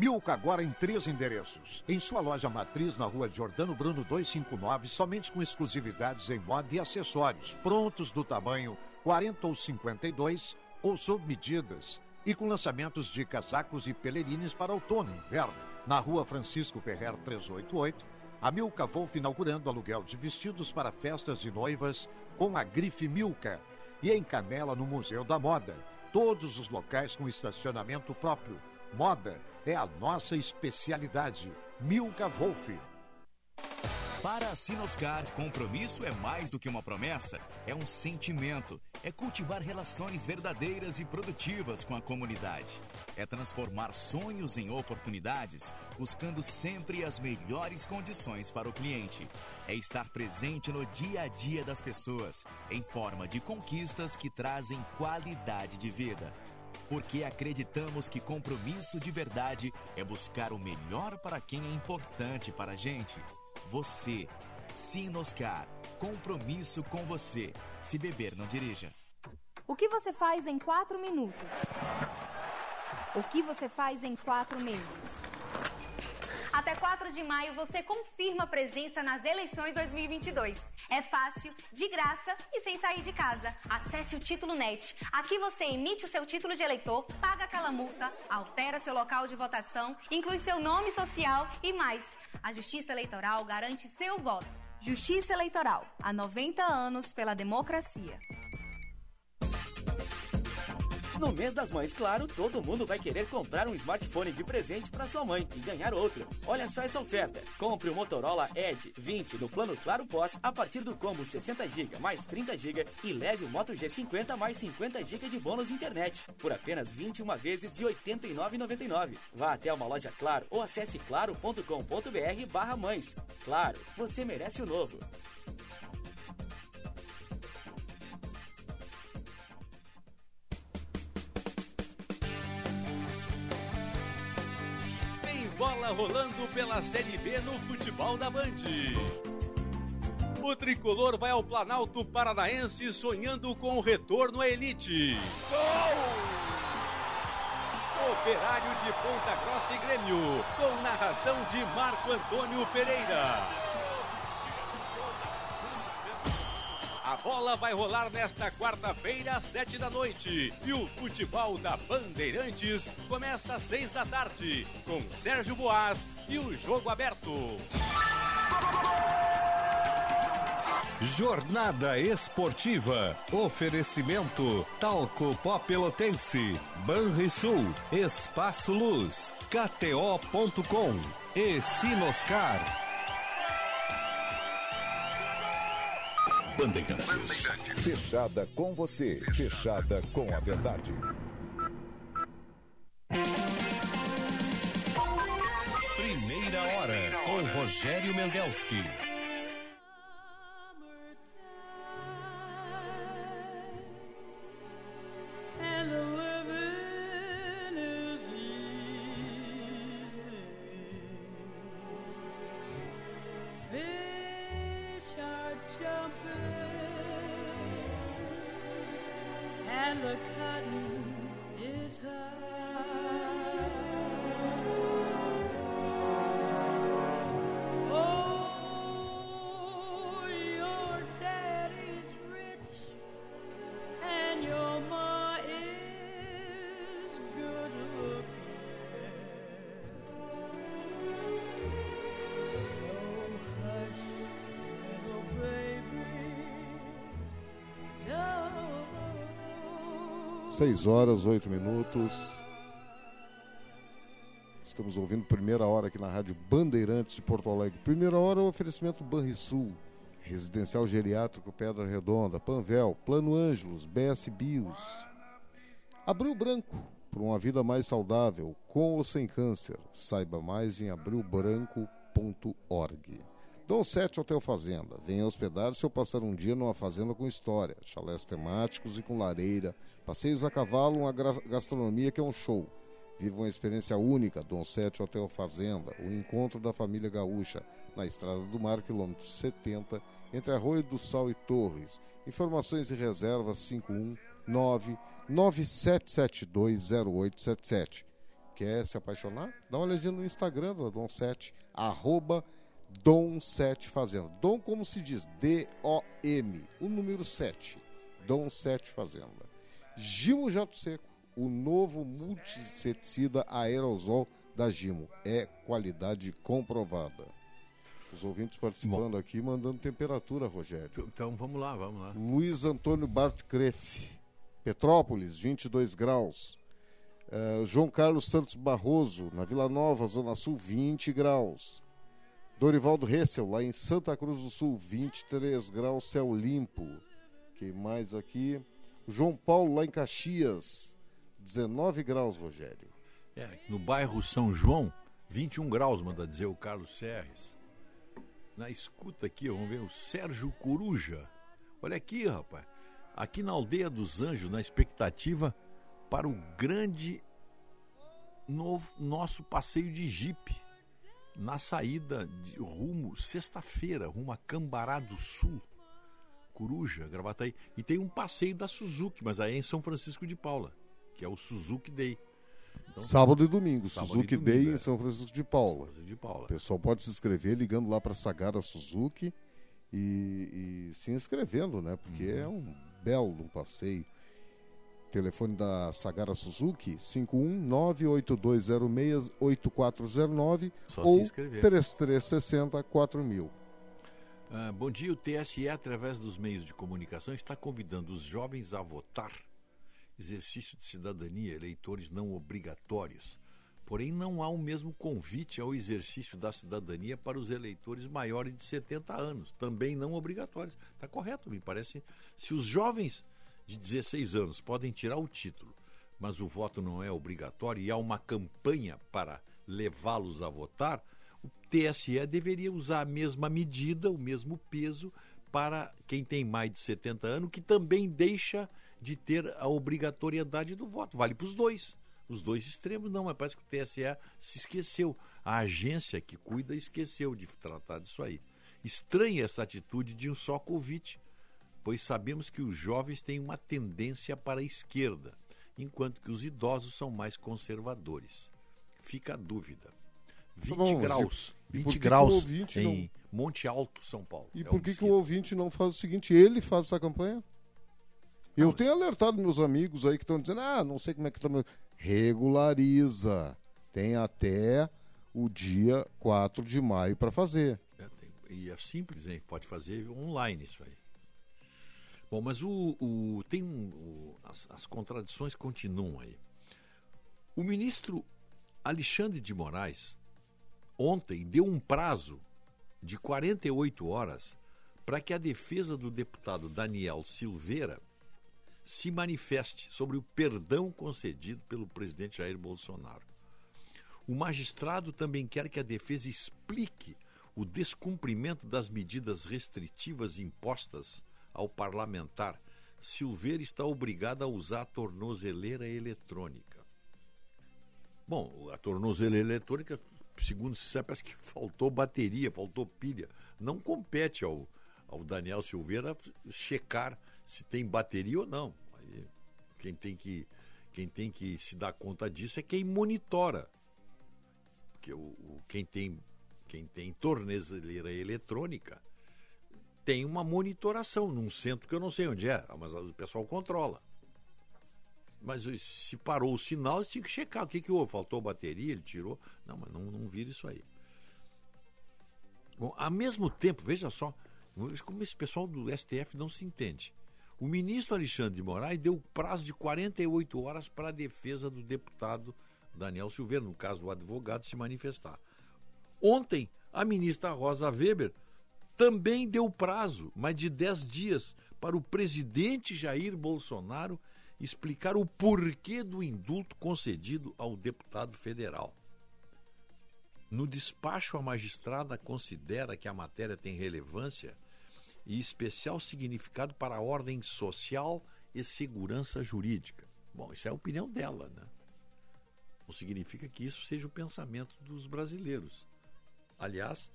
Milka agora em três endereços. Em sua loja matriz na rua Jordano Bruno 259, somente com exclusividades em moda e acessórios, prontos do tamanho 40 ou 52 ou sob medidas. E com lançamentos de casacos e pelerines para outono e inverno. Na rua Francisco Ferrer 388, a Milka Wolf inaugurando aluguel de vestidos para festas de noivas com a grife Milka. E em Canela, no Museu da Moda. Todos os locais com estacionamento próprio. Moda é a nossa especialidade. Milka Wolf. Para a Sinoscar, compromisso é mais do que uma promessa, é um sentimento. É cultivar relações verdadeiras e produtivas com a comunidade. É transformar sonhos em oportunidades, buscando sempre as melhores condições para o cliente. É estar presente no dia a dia das pessoas, em forma de conquistas que trazem qualidade de vida porque acreditamos que compromisso de verdade é buscar o melhor para quem é importante para a gente. Você. Sinoscar. Compromisso com você. Se beber, não dirija. O que você faz em quatro minutos? O que você faz em quatro meses? Até 4 de maio você confirma presença nas eleições 2022. É fácil, de graça e sem sair de casa. Acesse o Título Net. Aqui você emite o seu título de eleitor, paga aquela multa, altera seu local de votação, inclui seu nome social e mais. A Justiça Eleitoral garante seu voto. Justiça Eleitoral. Há 90 anos pela democracia. No mês das mães, claro, todo mundo vai querer comprar um smartphone de presente para sua mãe e ganhar outro. Olha só essa oferta. Compre o Motorola Edge 20 no plano Claro Pós a partir do combo 60GB mais 30GB e leve o Moto G50 mais 50GB de bônus internet por apenas 21 vezes de R$ 89,99. Vá até uma loja Claro ou acesse claro.com.br/mães. Claro, você merece o novo. Bola rolando pela Série B no futebol da Band. O tricolor vai ao Planalto Paranaense sonhando com o retorno à elite. Gol! Operário de Ponta Grossa e Grêmio, com narração de Marco Antônio Pereira. A bola vai rolar nesta quarta-feira, às sete da noite. E o futebol da Bandeirantes começa às seis da tarde, com Sérgio Boas e o jogo aberto. Jornada Esportiva. Oferecimento Talco Pó Pelotense, Banrisul, Espaço Luz, KTO.com e Sinoscar. Bandeirantes. Fechada com você, fechada com a verdade. Primeira hora com Rogério Mendelski. and the cotton is high. Seis horas, oito minutos. Estamos ouvindo primeira hora aqui na Rádio Bandeirantes de Porto Alegre. Primeira hora, o oferecimento Banrisul, Residencial Geriátrico Pedra Redonda, Panvel, Plano Ângelos, BS Bios. Abril Branco, por uma vida mais saudável, com ou sem câncer. Saiba mais em abrilbranco.org. Dom 7 Hotel Fazenda. Venha hospedar-se ou passar um dia numa fazenda com história, chalés temáticos e com lareira, passeios a cavalo, uma gastronomia que é um show. Viva uma experiência única, Dom 7 Hotel Fazenda, o encontro da família gaúcha, na Estrada do Mar, quilômetro 70, entre Arroio do Sal e Torres. Informações e reservas 519 97720877. Quer se apaixonar? Dá uma olhadinha no Instagram da Dom 7, arroba Dom 7 Fazenda. Dom, como se diz? D-O-M. O número 7. Dom 7 Fazenda. Gimo Jato Seco. O novo multisseticida aerosol da Gimo. É qualidade comprovada. Os ouvintes participando Bom. aqui, mandando temperatura, Rogério. Então vamos lá, vamos lá. Luiz Antônio Bart Crefe. Petrópolis, 22 graus. Uh, João Carlos Santos Barroso, na Vila Nova, Zona Sul, 20 graus. Dorivaldo Ressel, lá em Santa Cruz do Sul, 23 graus, céu limpo. Quem mais aqui? João Paulo, lá em Caxias, 19 graus, Rogério. É, no bairro São João, 21 graus, manda dizer o Carlos Serres. Na escuta aqui, vamos ver o Sérgio Coruja. Olha aqui, rapaz. Aqui na Aldeia dos Anjos, na expectativa para o grande novo, nosso passeio de jipe na saída de rumo, sexta-feira, rumo a Cambará do Sul, Coruja, Gravataí. E tem um passeio da Suzuki, mas aí é em São Francisco de Paula, que é o Suzuki Day. Então, sábado e domingo, sábado Suzuki e domingo, Day é. em São Francisco de Paula. de Paula. O pessoal pode se inscrever ligando lá para Sagara Suzuki e, e, se inscrevendo, né? Porque uhum. é um belo passeio. Telefone da Sagara Suzuki, 51982068409 ou 33604000. Ah, bom dia, o TSE, através dos meios de comunicação, está convidando os jovens a votar. Exercício de cidadania, eleitores não obrigatórios. Porém, não há o mesmo convite ao exercício da cidadania para os eleitores maiores de 70 anos, também não obrigatórios. Está correto, me parece. Se os jovens de 16 anos podem tirar o título, mas o voto não é obrigatório e há uma campanha para levá-los a votar, o TSE deveria usar a mesma medida, o mesmo peso para quem tem mais de 70 anos, que também deixa de ter a obrigatoriedade do voto. Vale para os dois. Os dois extremos não, mas parece que o TSE se esqueceu. A agência que cuida esqueceu de tratar disso aí. Estranha essa atitude de um só convite pois sabemos que os jovens têm uma tendência para a esquerda, enquanto que os idosos são mais conservadores. Fica a dúvida. 20 tá bom, graus, 20 graus em não... Monte Alto, São Paulo. E é por que, que o ouvinte não faz o seguinte? Ele faz essa campanha? Eu tenho alertado meus amigos aí que estão dizendo, ah, não sei como é que estamos. Regulariza. Tem até o dia 4 de maio para fazer. É, tem, e é simples, hein? Pode fazer online isso aí. Bom, mas o, o tem um, o, as, as contradições continuam aí. O ministro Alexandre de Moraes ontem deu um prazo de 48 horas para que a defesa do deputado Daniel Silveira se manifeste sobre o perdão concedido pelo presidente Jair Bolsonaro. O magistrado também quer que a defesa explique o descumprimento das medidas restritivas impostas ao parlamentar, Silveira está obrigado a usar a tornozeleira eletrônica. Bom, a tornozeleira eletrônica, segundo se sabe, parece que faltou bateria, faltou pilha. Não compete ao, ao Daniel Silveira checar se tem bateria ou não. Aí, quem tem que quem tem que se dar conta disso é quem monitora. Porque o, o quem tem quem tem tornezeleira eletrônica tem uma monitoração num centro que eu não sei onde é, mas o pessoal controla. Mas se parou o sinal, tinha que checar o que, que houve. Faltou bateria, ele tirou. Não, mas não, não vira isso aí. Bom, ao mesmo tempo, veja só, como esse pessoal do STF não se entende. O ministro Alexandre de Moraes deu prazo de 48 horas para a defesa do deputado Daniel Silveira, no caso do advogado, se manifestar. Ontem, a ministra Rosa Weber também deu prazo, mas de 10 dias, para o presidente Jair Bolsonaro explicar o porquê do indulto concedido ao deputado federal. No despacho, a magistrada considera que a matéria tem relevância e especial significado para a ordem social e segurança jurídica. Bom, isso é a opinião dela, né? Não significa que isso seja o pensamento dos brasileiros. Aliás,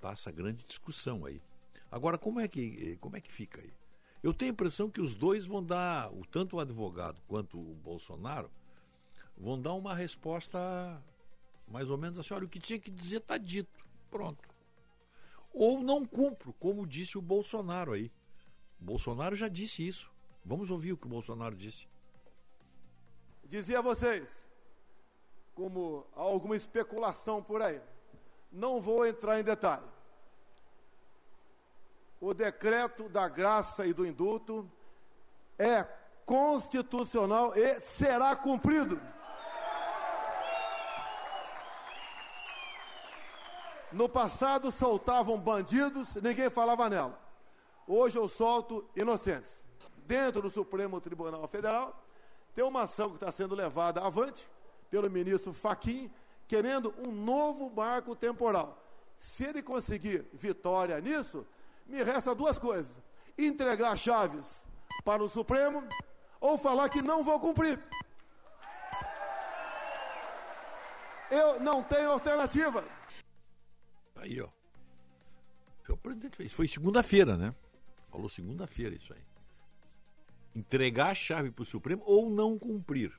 Tá essa grande discussão aí. Agora, como é que, como é que fica aí? Eu tenho a impressão que os dois vão dar, o tanto o advogado quanto o Bolsonaro, vão dar uma resposta mais ou menos assim: olha, o que tinha que dizer está dito. Pronto. Ou não cumpro, como disse o Bolsonaro aí. O Bolsonaro já disse isso. Vamos ouvir o que o Bolsonaro disse. Dizia a vocês, como há alguma especulação por aí, não vou entrar em detalhe. O decreto da graça e do indulto é constitucional e será cumprido. No passado soltavam bandidos, ninguém falava nela. Hoje eu solto inocentes. Dentro do Supremo Tribunal Federal, tem uma ação que está sendo levada avante pelo ministro Faquim, querendo um novo marco temporal. Se ele conseguir vitória nisso, me resta duas coisas: entregar chaves para o Supremo ou falar que não vou cumprir. Eu não tenho alternativa. Aí, ó. O presidente fez. Foi segunda-feira, né? Falou segunda-feira isso aí. Entregar a chave para o Supremo ou não cumprir.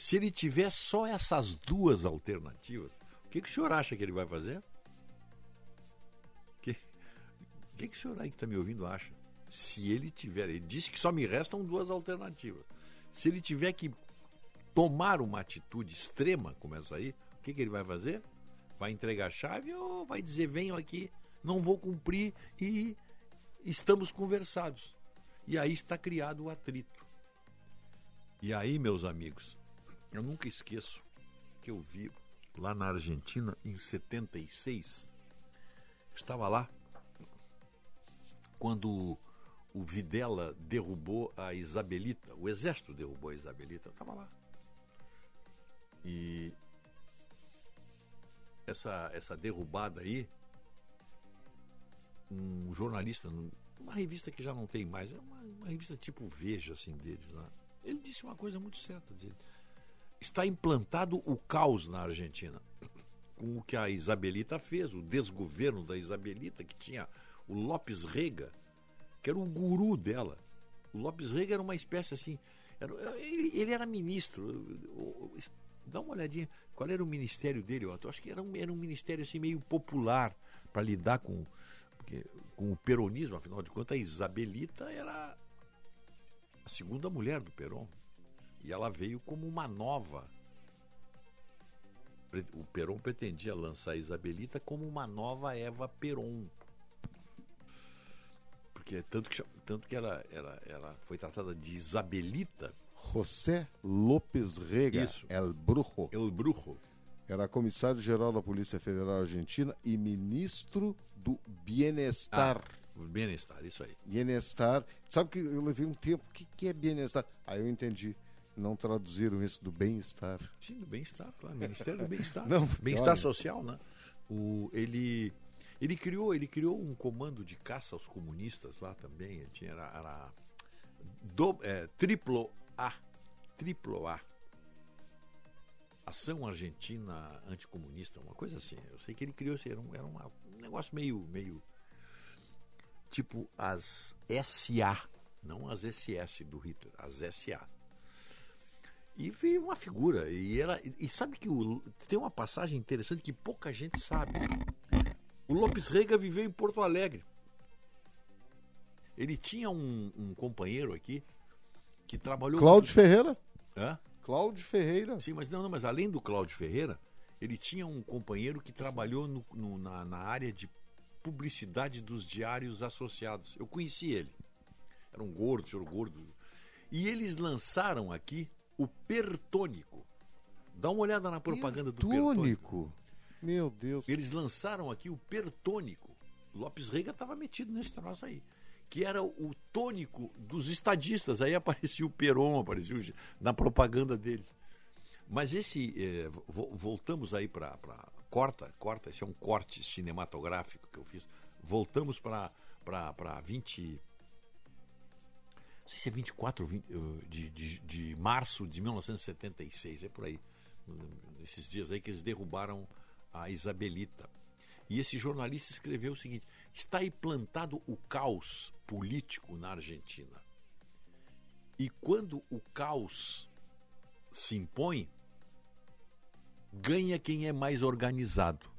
Se ele tiver só essas duas alternativas, o que, que o senhor acha que ele vai fazer? O que, que, o senhor aí que está me ouvindo acha? Se ele tiver, ele disse que só me restam duas alternativas. Se ele tiver que tomar uma atitude extrema como essa aí, o que, que ele vai fazer? Vai entregar a chave ou vai dizer: venho aqui, não vou cumprir e estamos conversados. E aí está criado o atrito. E aí, meus amigos, eu nunca esqueço que eu vi lá na Argentina em 76. estava lá quando o Videla derrubou a Isabelita, o exército derrubou a Isabelita, eu estava lá. E essa, essa derrubada aí, um jornalista, uma revista que já não tem mais, é uma, uma revista tipo Veja, assim, deles lá. Ele disse uma coisa muito certa, dele. Está implantado o caos na Argentina. Com o que a Isabelita fez, o desgoverno da Isabelita, que tinha o Lopes Rega, que era o guru dela. O Lopes Rega era uma espécie assim. Era, ele, ele, era ministro. Dá uma olhadinha. Qual era o ministério dele, Otto? Acho que era um, era um ministério assim meio popular para lidar com, com o peronismo. Afinal de contas, a Isabelita era a segunda mulher do Peron. E ela veio como uma nova. O Peron pretendia lançar a Isabelita como uma nova Eva Peron. Porque tanto que, tanto que ela, ela, ela foi tratada de Isabelita. José López Rega, Isso. El Brujo. El Brujo. Era comissário-geral da Polícia Federal Argentina e ministro do Bienestar. Ah Bem-estar, isso aí. Bem-estar. Sabe que eu levei um tempo. O que, que é bem-estar? Aí eu entendi. Não traduziram isso do bem-estar. Sim, do bem-estar, claro. Ministério do Bem-Estar. Não, bem-estar social, né? O, ele, ele, criou, ele criou um comando de caça aos comunistas lá também. Ele tinha, era, era do, é, triplo A. Triplo A. Ação Argentina Anticomunista, uma coisa assim. Eu sei que ele criou, era um, era uma, um negócio meio, meio tipo as SA, não as SS do Hitler, as SA. E veio uma figura, e ela. E sabe que o, tem uma passagem interessante que pouca gente sabe. O Lopes Rega viveu em Porto Alegre. Ele tinha um, um companheiro aqui que trabalhou. Cláudio Ferreira? Hã? Cláudio Ferreira. Sim, mas não, não, mas além do Cláudio Ferreira, ele tinha um companheiro que trabalhou no, no, na, na área de publicidade dos diários associados. Eu conheci ele. Era um gordo, senhor gordo. E eles lançaram aqui o Pertônico. Dá uma olhada na propaganda Pertônico. do Pertônico. Meu Deus. Eles lançaram aqui o Pertônico. Lopes Rega estava metido nesse troço aí. Que era o tônico dos estadistas. Aí aparecia o Peron, aparecia o... na propaganda deles. Mas esse. Eh, voltamos aí para corta, corta, esse é um corte cinematográfico que eu fiz. Voltamos para 20. Sei se é 24 20, de, de, de março de 1976, é por aí. Nesses dias aí que eles derrubaram a Isabelita. E esse jornalista escreveu o seguinte: está aí plantado o caos político na Argentina. E quando o caos se impõe, ganha quem é mais organizado.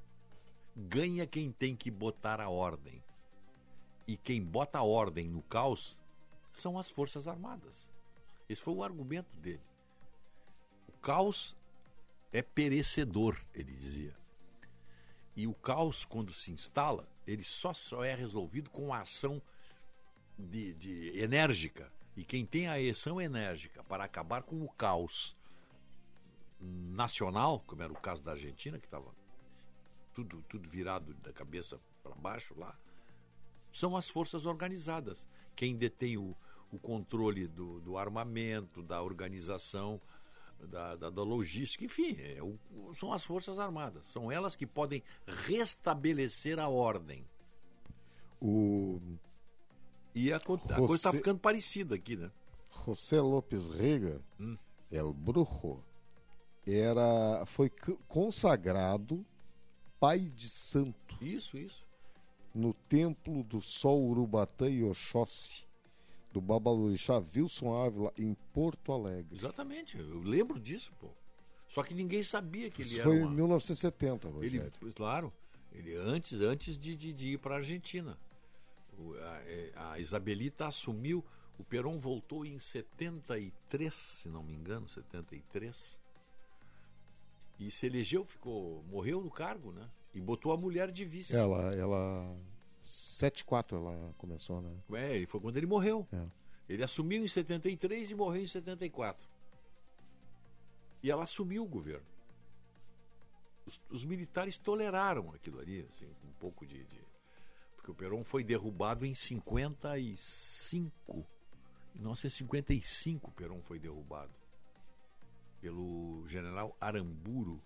Ganha quem tem que botar a ordem. E quem bota a ordem no caos são as Forças Armadas. Esse foi o argumento dele. O caos é perecedor, ele dizia. E o caos, quando se instala, ele só, só é resolvido com a ação de, de enérgica. E quem tem a ação enérgica para acabar com o caos nacional, como era o caso da Argentina, que estava tudo, tudo virado da cabeça para baixo lá, são as forças organizadas. Quem detém o, o controle do, do armamento, da organização, da, da, da logística, enfim, é o, são as Forças Armadas. São elas que podem restabelecer a ordem. O... E a, a José... coisa está ficando parecida aqui, né? José Lopes Rega, hum. El Brujo, era foi consagrado pai de santo. Isso, isso. No templo do Sol Urubatã e Oxóssi, do Babalorixá Wilson Ávila em Porto Alegre. Exatamente, eu lembro disso, pô. Só que ninguém sabia que ele Isso era. foi uma... em 1970, Rogério. Ele, claro, ele antes, antes de, de, de ir para a Argentina. O, a, é, a, Isabelita assumiu, o Perón voltou em 73, se não me engano, 73. E se elegeu, ficou, morreu no cargo, né? E botou a mulher de vice. Ela, ela 74 ela começou, né? É, foi quando ele morreu. É. Ele assumiu em 73 e morreu em 74. E ela assumiu o governo. Os, os militares toleraram aquilo ali, assim, um pouco de, de, Porque o Perón foi derrubado em 55. Em 1955 o Perón foi derrubado. Pelo general Aramburo.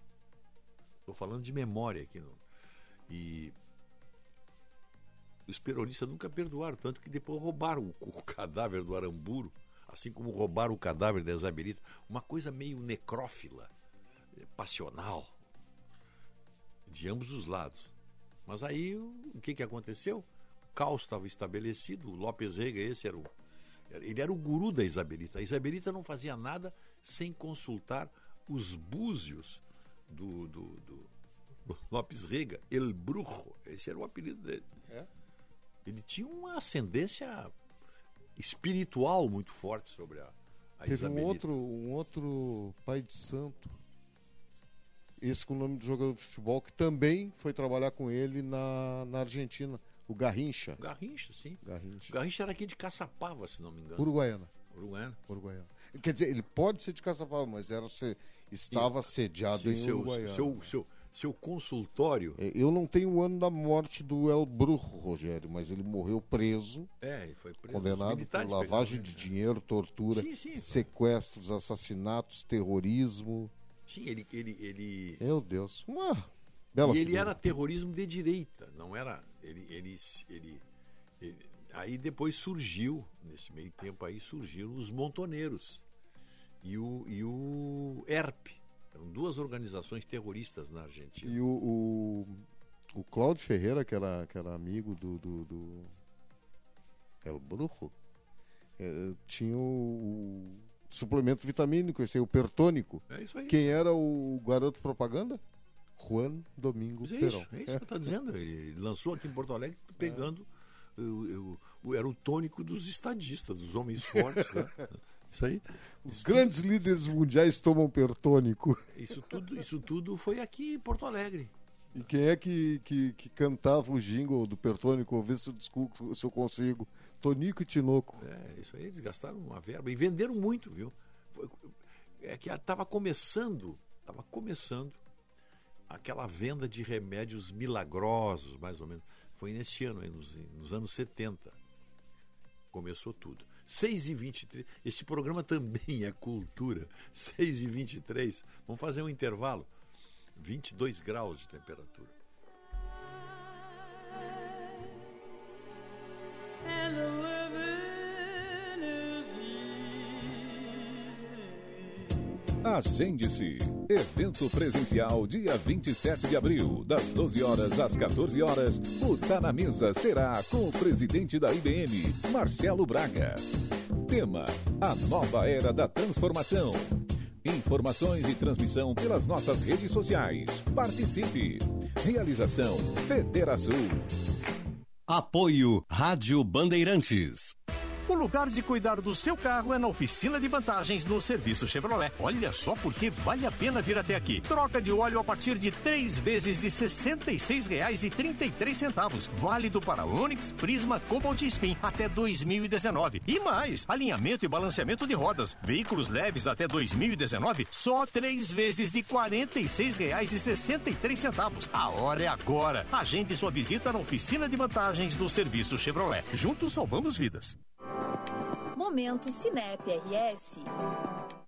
Estou falando de memória aqui. E os peronistas nunca perdoaram, tanto que depois roubaram o, o cadáver do Aramburo, assim como roubaram o cadáver da Isabelita. Uma coisa meio necrófila, eh, passional, de ambos os lados. Mas aí o que, que aconteceu? O caos estava estabelecido, o Lopes Rega, esse era o. Ele era o guru da Isabelita. A Isabelita não fazia nada sem consultar os búzios do, do, do Lopes Rega, El Brujo, esse era o apelido dele. É? Ele tinha uma ascendência espiritual muito forte sobre a, a Teve Isabelita. um outro, um outro pai de santo, esse com o nome de jogador de futebol, que também foi trabalhar com ele na, na Argentina, o Garrincha. Garrincha, sim. Garrincha. Garrincha era aqui de Caçapava, se não me engano. Uruguaiana. Uruguaiana. Uruguaiana. Quer dizer, ele pode ser de Caçapava, mas era se, estava e, sediado sim, em seu, Uruguaiana. Seu, seu, seu consultório. É, eu não tenho o ano da morte do El Brujo, Rogério, mas ele morreu preso. É, ele foi preso. Condenado por lavagem de dinheiro, tortura, sim, sim, sequestros, assassinatos, terrorismo. Sim, ele. ele, ele... Meu Deus. Uma bela e ele figura. era terrorismo de direita, não era. Ele, ele, ele, ele, Aí depois surgiu, nesse meio tempo aí, surgiram os montoneiros e o, e o ERP. Eram duas organizações terroristas na Argentina. E o, o, o Cláudio Ferreira, que era, que era amigo do, do, do El Brujo, é, tinha o, o, suplemento vitamínico, esse aí, o pertônico. É isso aí. Quem era o garoto propaganda? Juan Domingo é Perón. Isso, é isso que eu estou dizendo. Ele lançou aqui em Porto Alegre pegando. É. O, o, era o tônico dos estadistas, dos homens fortes, né? Isso aí. Os isso grandes tudo, líderes mundiais tomam pertônico. Isso tudo, isso tudo foi aqui em Porto Alegre. E quem é que, que, que cantava o jingle do pertônico? Vê se eu, desculpo, se eu consigo. Tonico e Tinoco. É, isso aí, eles gastaram uma verba e venderam muito, viu? Foi, é que estava começando, estava começando aquela venda de remédios milagrosos, mais ou menos. Foi nesse ano, aí, nos, nos anos 70. Começou tudo. 6 e 23 Esse programa também é cultura. 6 e 23 Vamos fazer um intervalo. 22 graus de temperatura. Agende-se. Evento presencial dia 27 de abril, das 12 horas às 14 horas. O Tá na Mesa será com o presidente da IBM, Marcelo Braga. Tema: A nova era da transformação. Informações e transmissão pelas nossas redes sociais. Participe. Realização Federação. Apoio Rádio Bandeirantes. O lugar de cuidar do seu carro é na oficina de vantagens no serviço Chevrolet. Olha só porque vale a pena vir até aqui. Troca de óleo a partir de três vezes de R$ 66,33. Válido para Onix, Prisma, Cobalt e Spin até 2019. E mais, alinhamento e balanceamento de rodas. Veículos leves até 2019, só três vezes de R$ 46,63. A hora é agora. Agende sua visita na oficina de vantagens do serviço Chevrolet. Juntos salvamos vidas. Momento Cinep RS.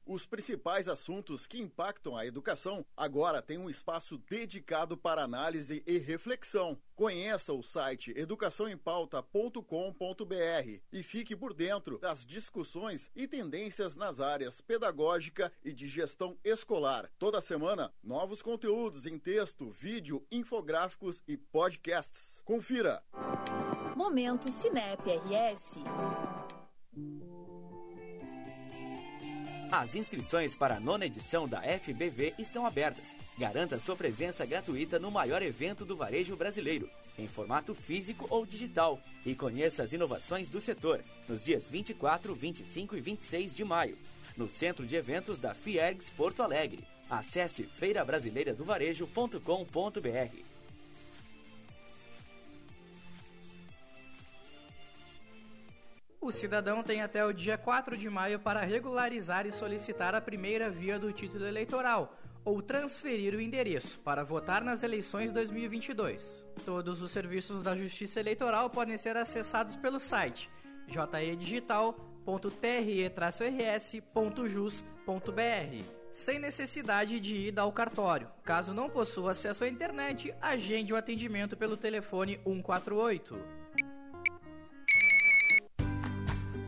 Os principais assuntos que impactam a educação agora têm um espaço dedicado para análise e reflexão. Conheça o site educaçãoempauta.com.br e fique por dentro das discussões e tendências nas áreas pedagógica e de gestão escolar. Toda semana, novos conteúdos em texto, vídeo, infográficos e podcasts. Confira. Momento Cinep RS. As inscrições para a nona edição da FBV estão abertas. Garanta sua presença gratuita no maior evento do varejo brasileiro, em formato físico ou digital, e conheça as inovações do setor nos dias 24, 25 e 26 de maio, no Centro de Eventos da Fiergs Porto Alegre. Acesse feirabrasileiradovarejo.com.br. O cidadão tem até o dia 4 de maio para regularizar e solicitar a primeira via do título eleitoral ou transferir o endereço para votar nas eleições 2022. Todos os serviços da Justiça Eleitoral podem ser acessados pelo site jedigital.tre-rs.jus.br, sem necessidade de ir ao cartório. Caso não possua acesso à internet, agende o atendimento pelo telefone 148.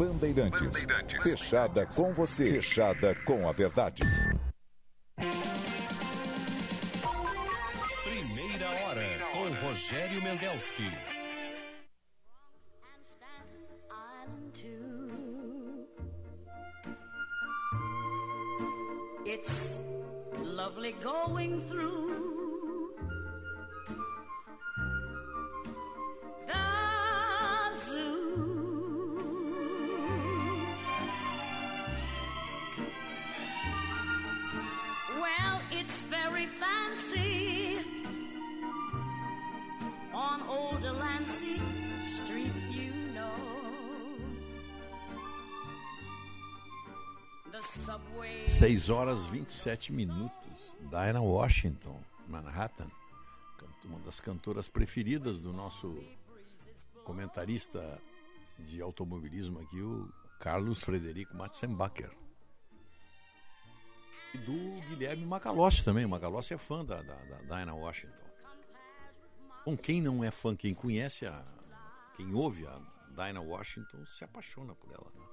Bandeirantes. Bandeirantes. Fechada com você. Fechada com a verdade. Primeira hora com Rogério Mendelski. It's lovely going through very fancy on old Delancey Street, you know. The subway. 6 horas 27 minutos. Diana Washington, Manhattan. Uma das cantoras preferidas do nosso comentarista de automobilismo aqui, o Carlos Frederico Matzenbacher. E do Guilherme Macalossi também. O Macalossi é fã da, da, da Diana Washington. Bom, quem não é fã, quem conhece a. Quem ouve a Diana Washington se apaixona por ela. Né?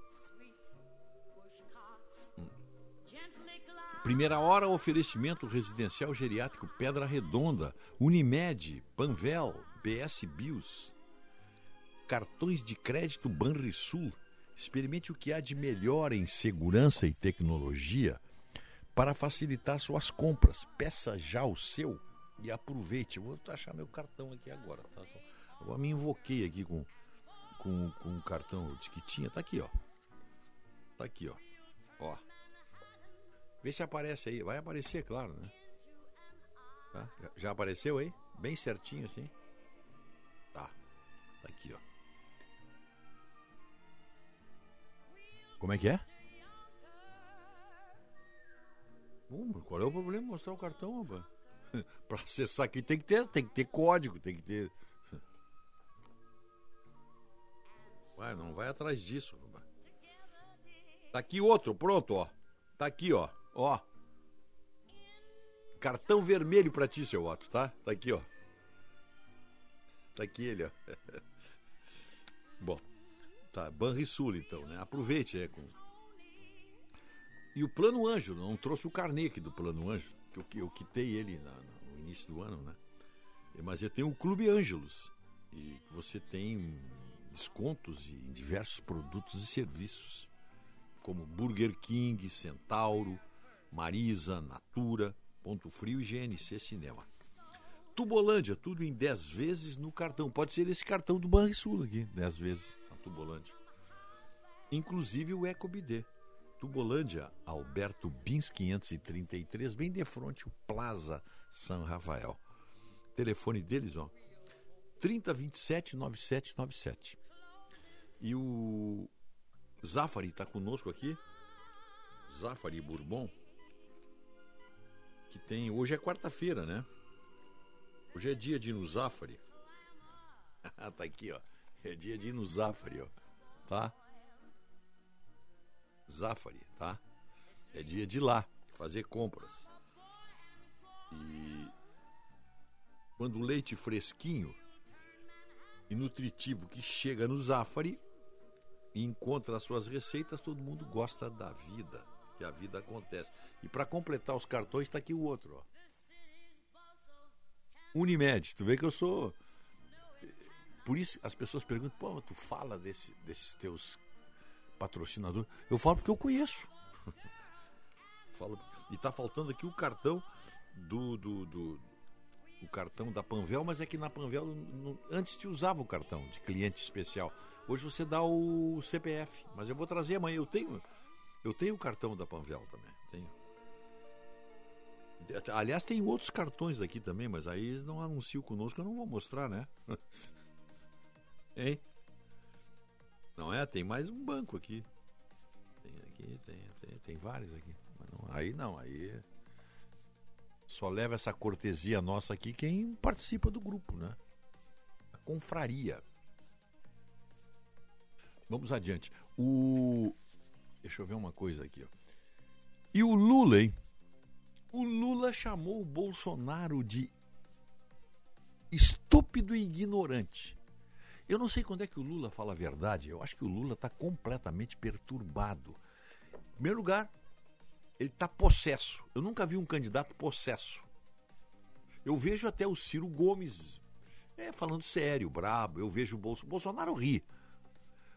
Primeira hora, oferecimento residencial geriátrico Pedra Redonda, Unimed, Panvel, BS Bios, cartões de crédito Banrisul. Experimente o que há de melhor em segurança e tecnologia para facilitar suas compras. Peça já o seu e aproveite. Vou achar meu cartão aqui agora. Tá? Eu me invoquei aqui com, com, com um cartão de que tinha. Tá aqui, ó. Tá aqui, ó. Ó. Vê se aparece aí. Vai aparecer, claro, né? Tá? Já apareceu aí? Bem certinho assim? Tá. Tá aqui, ó. Como é que é? Qual é o problema de mostrar o cartão, rapaz? para acessar aqui tem que ter, tem que ter código, tem que ter. Vai, não vai atrás disso, rapaz. Tá aqui outro, pronto, ó. Tá aqui, ó. Ó. Cartão vermelho pra ti, seu Otto, tá? Tá aqui, ó. Tá aqui ele, ó. Bom, tá. Banrisul, então, né? Aproveite, é, com e o Plano Anjo, não trouxe o aqui do Plano Anjo, que eu, eu quitei ele na, no início do ano, né? Mas eu tenho o Clube Ângelos, e você tem descontos em diversos produtos e serviços, como Burger King, Centauro, Marisa, Natura, Ponto Frio e GNC Cinema. Tubolândia, tudo em 10 vezes no cartão. Pode ser esse cartão do Banrisul aqui, 10 vezes na Tubolândia. Inclusive o EcoBD. Tubolândia, Alberto Bins 533, bem de frente o Plaza São Rafael. Telefone deles, ó, 3027 9797. E o Zafari está conosco aqui. Zafari Bourbon. Que tem. Hoje é quarta-feira, né? Hoje é dia de ir no Zafari. tá aqui, ó. É dia de ir no Zafari, ó. Tá? Zafari, tá? É dia de ir lá, fazer compras. E quando o leite fresquinho e nutritivo que chega no Zafari e encontra as suas receitas, todo mundo gosta da vida. E a vida acontece. E para completar os cartões está aqui o outro, ó. Unimed, tu vê que eu sou por isso as pessoas perguntam, pô, tu fala desse, desses teus patrocinadores. Eu falo porque eu conheço. falo, e está faltando aqui o cartão do, do, do, o cartão da Panvel, mas é que na Panvel no, antes te usava o cartão de cliente especial. Hoje você dá o CPF, mas eu vou trazer amanhã. Eu tenho, eu tenho o cartão da Panvel também. Tenho. Aliás, tem outros cartões aqui também, mas aí eles não anunciam conosco, eu não vou mostrar, né? Hein? Não é? Tem mais um banco aqui. Tem aqui, tem, tem, tem vários aqui. Não, aí não, aí só leva essa cortesia nossa aqui quem participa do grupo, né? A confraria. Vamos adiante. O Deixa eu ver uma coisa aqui, ó. E o Lula, hein? O Lula chamou o Bolsonaro de estúpido e ignorante. Eu não sei quando é que o Lula fala a verdade. Eu acho que o Lula está completamente perturbado. Em primeiro lugar, ele está possesso. Eu nunca vi um candidato possesso. Eu vejo até o Ciro Gomes é, falando sério, brabo. Eu vejo o Bolsonaro, Bolsonaro ri.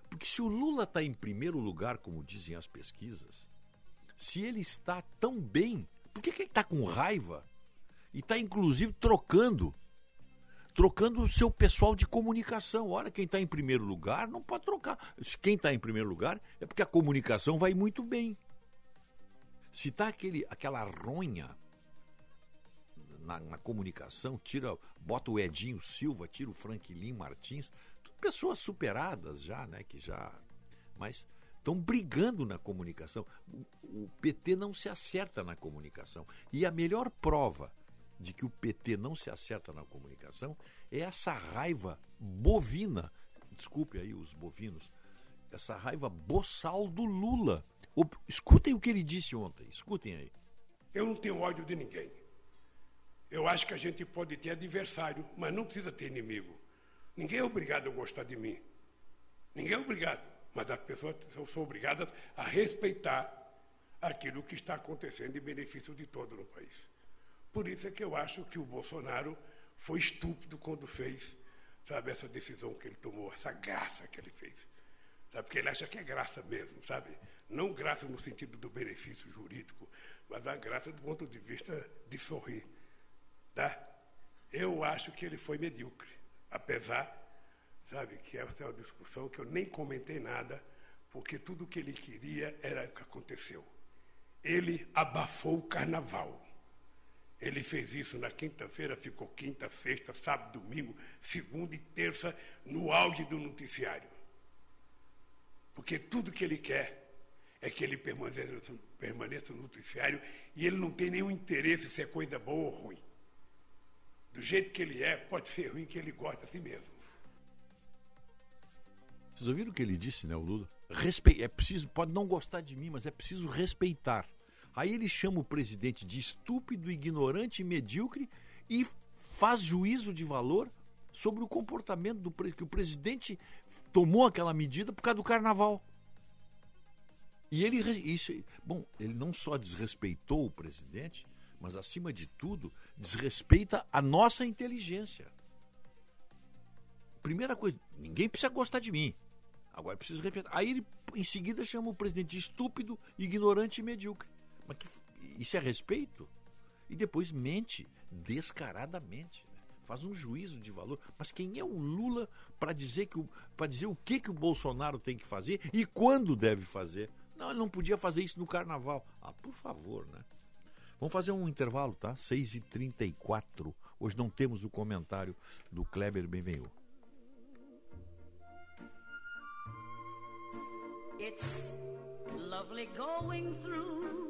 Porque se o Lula está em primeiro lugar, como dizem as pesquisas, se ele está tão bem, por que, que ele está com raiva? E está inclusive trocando trocando o seu pessoal de comunicação. Olha, quem está em primeiro lugar não pode trocar. Quem está em primeiro lugar é porque a comunicação vai muito bem. Se está aquela ronha na, na, comunicação, tira, bota o Edinho Silva, tira o Franklin Martins, pessoas superadas já, né? Que já. Mas estão brigando na comunicação. O, o PT não se acerta na comunicação. E a melhor prova de que o PT não se acerta na comunicação é essa raiva bovina, desculpe aí os bovinos, essa raiva boçal do Lula. O, escutem o que ele disse ontem, escutem aí. Eu não tenho ódio de ninguém. Eu acho que a gente pode ter adversário, mas não precisa ter inimigo. Ninguém é obrigado a gostar de mim. Ninguém é obrigado, mas as pessoas são obrigadas a respeitar aquilo que está acontecendo em benefício de todo no país. Por isso é que eu acho que o Bolsonaro foi estúpido quando fez, sabe, essa decisão que ele tomou, essa graça que ele fez. Sabe, porque ele acha que é graça mesmo, sabe? Não graça no sentido do benefício jurídico, mas a graça do ponto de vista de sorrir. Tá? Eu acho que ele foi medíocre, apesar, sabe, que essa é uma discussão que eu nem comentei nada, porque tudo o que ele queria era o que aconteceu. Ele abafou o carnaval. Ele fez isso na quinta-feira, ficou quinta, sexta, sábado, domingo, segunda e terça, no auge do noticiário. Porque tudo que ele quer é que ele permaneça, permaneça no noticiário e ele não tem nenhum interesse se é coisa boa ou ruim. Do jeito que ele é, pode ser ruim que ele gosta assim mesmo. Vocês ouviram o que ele disse, né, o Lula? Respe... É preciso, pode não gostar de mim, mas é preciso respeitar. Aí ele chama o presidente de estúpido, ignorante, medíocre e faz juízo de valor sobre o comportamento do que o presidente tomou aquela medida por causa do carnaval. E ele isso, bom, ele não só desrespeitou o presidente, mas acima de tudo, desrespeita a nossa inteligência. Primeira coisa, ninguém precisa gostar de mim. Agora preciso respeitar. Aí ele em seguida chama o presidente de estúpido, ignorante e medíocre. Mas que, isso é respeito? E depois mente descaradamente. Né? Faz um juízo de valor. Mas quem é o Lula para dizer, que dizer o que, que o Bolsonaro tem que fazer e quando deve fazer? Não, ele não podia fazer isso no carnaval. Ah, por favor, né? Vamos fazer um intervalo, tá? 6h34. Hoje não temos o comentário do Kleber Benvenu. It's lovely going through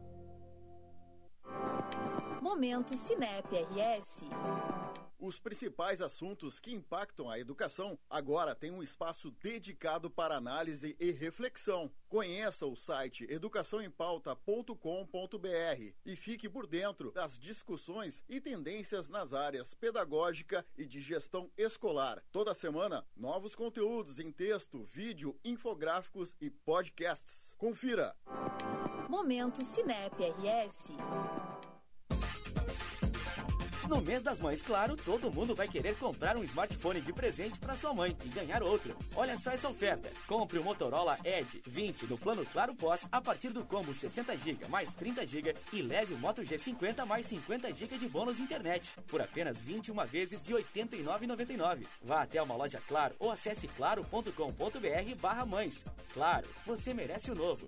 Momento Cinep RS. Os principais assuntos que impactam a educação agora têm um espaço dedicado para análise e reflexão. Conheça o site educaçãoempauta.com.br e fique por dentro das discussões e tendências nas áreas pedagógica e de gestão escolar. Toda semana, novos conteúdos em texto, vídeo, infográficos e podcasts. Confira. Momento Cinep RS. No mês das mães, claro, todo mundo vai querer comprar um smartphone de presente para sua mãe e ganhar outro. Olha só essa oferta. Compre o Motorola Edge 20 no plano Claro Pós a partir do combo 60 GB mais 30 GB e leve o Moto G50 mais 50 GB de bônus internet por apenas 21 vezes de R$ 89,99. Vá até uma loja Claro ou acesse claro.com.br/mães. Claro, você merece o novo.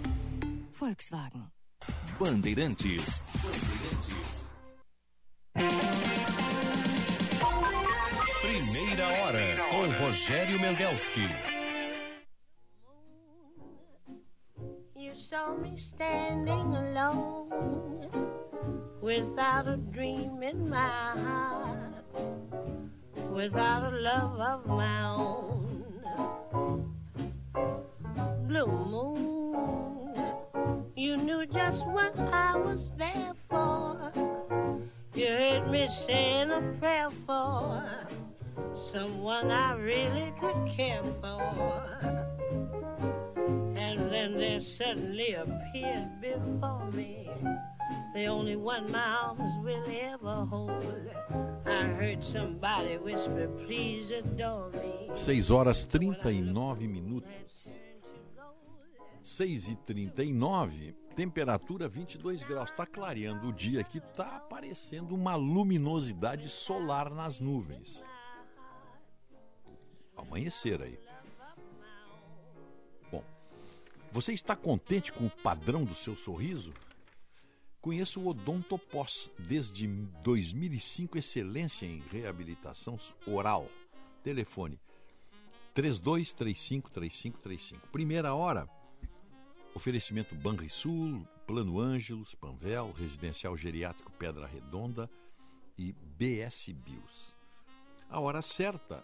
Volkswagen. Bandeirantes. Primeira hora com Rogério Mendelski. You saw me standing alone without a dream in my heart, without a love of my own. Blue moon, you knew just what I was there for. You heard me saying a prayer for someone I really could care for. And then there suddenly appeared before me the only one my arms will ever hold. I heard somebody whisper, please adore me. 6 horas 39 minutos. 6 e 39 temperatura 22 graus. Está clareando o dia aqui, está aparecendo uma luminosidade solar nas nuvens. Amanhecer aí. Bom, você está contente com o padrão do seu sorriso? Conheço o Odontopós, desde 2005, excelência em reabilitação oral. Telefone 32353535. Primeira hora, oferecimento Banrisul, Plano Ângelos, Panvel, Residencial Geriátrico Pedra Redonda e BS Bios. A hora certa,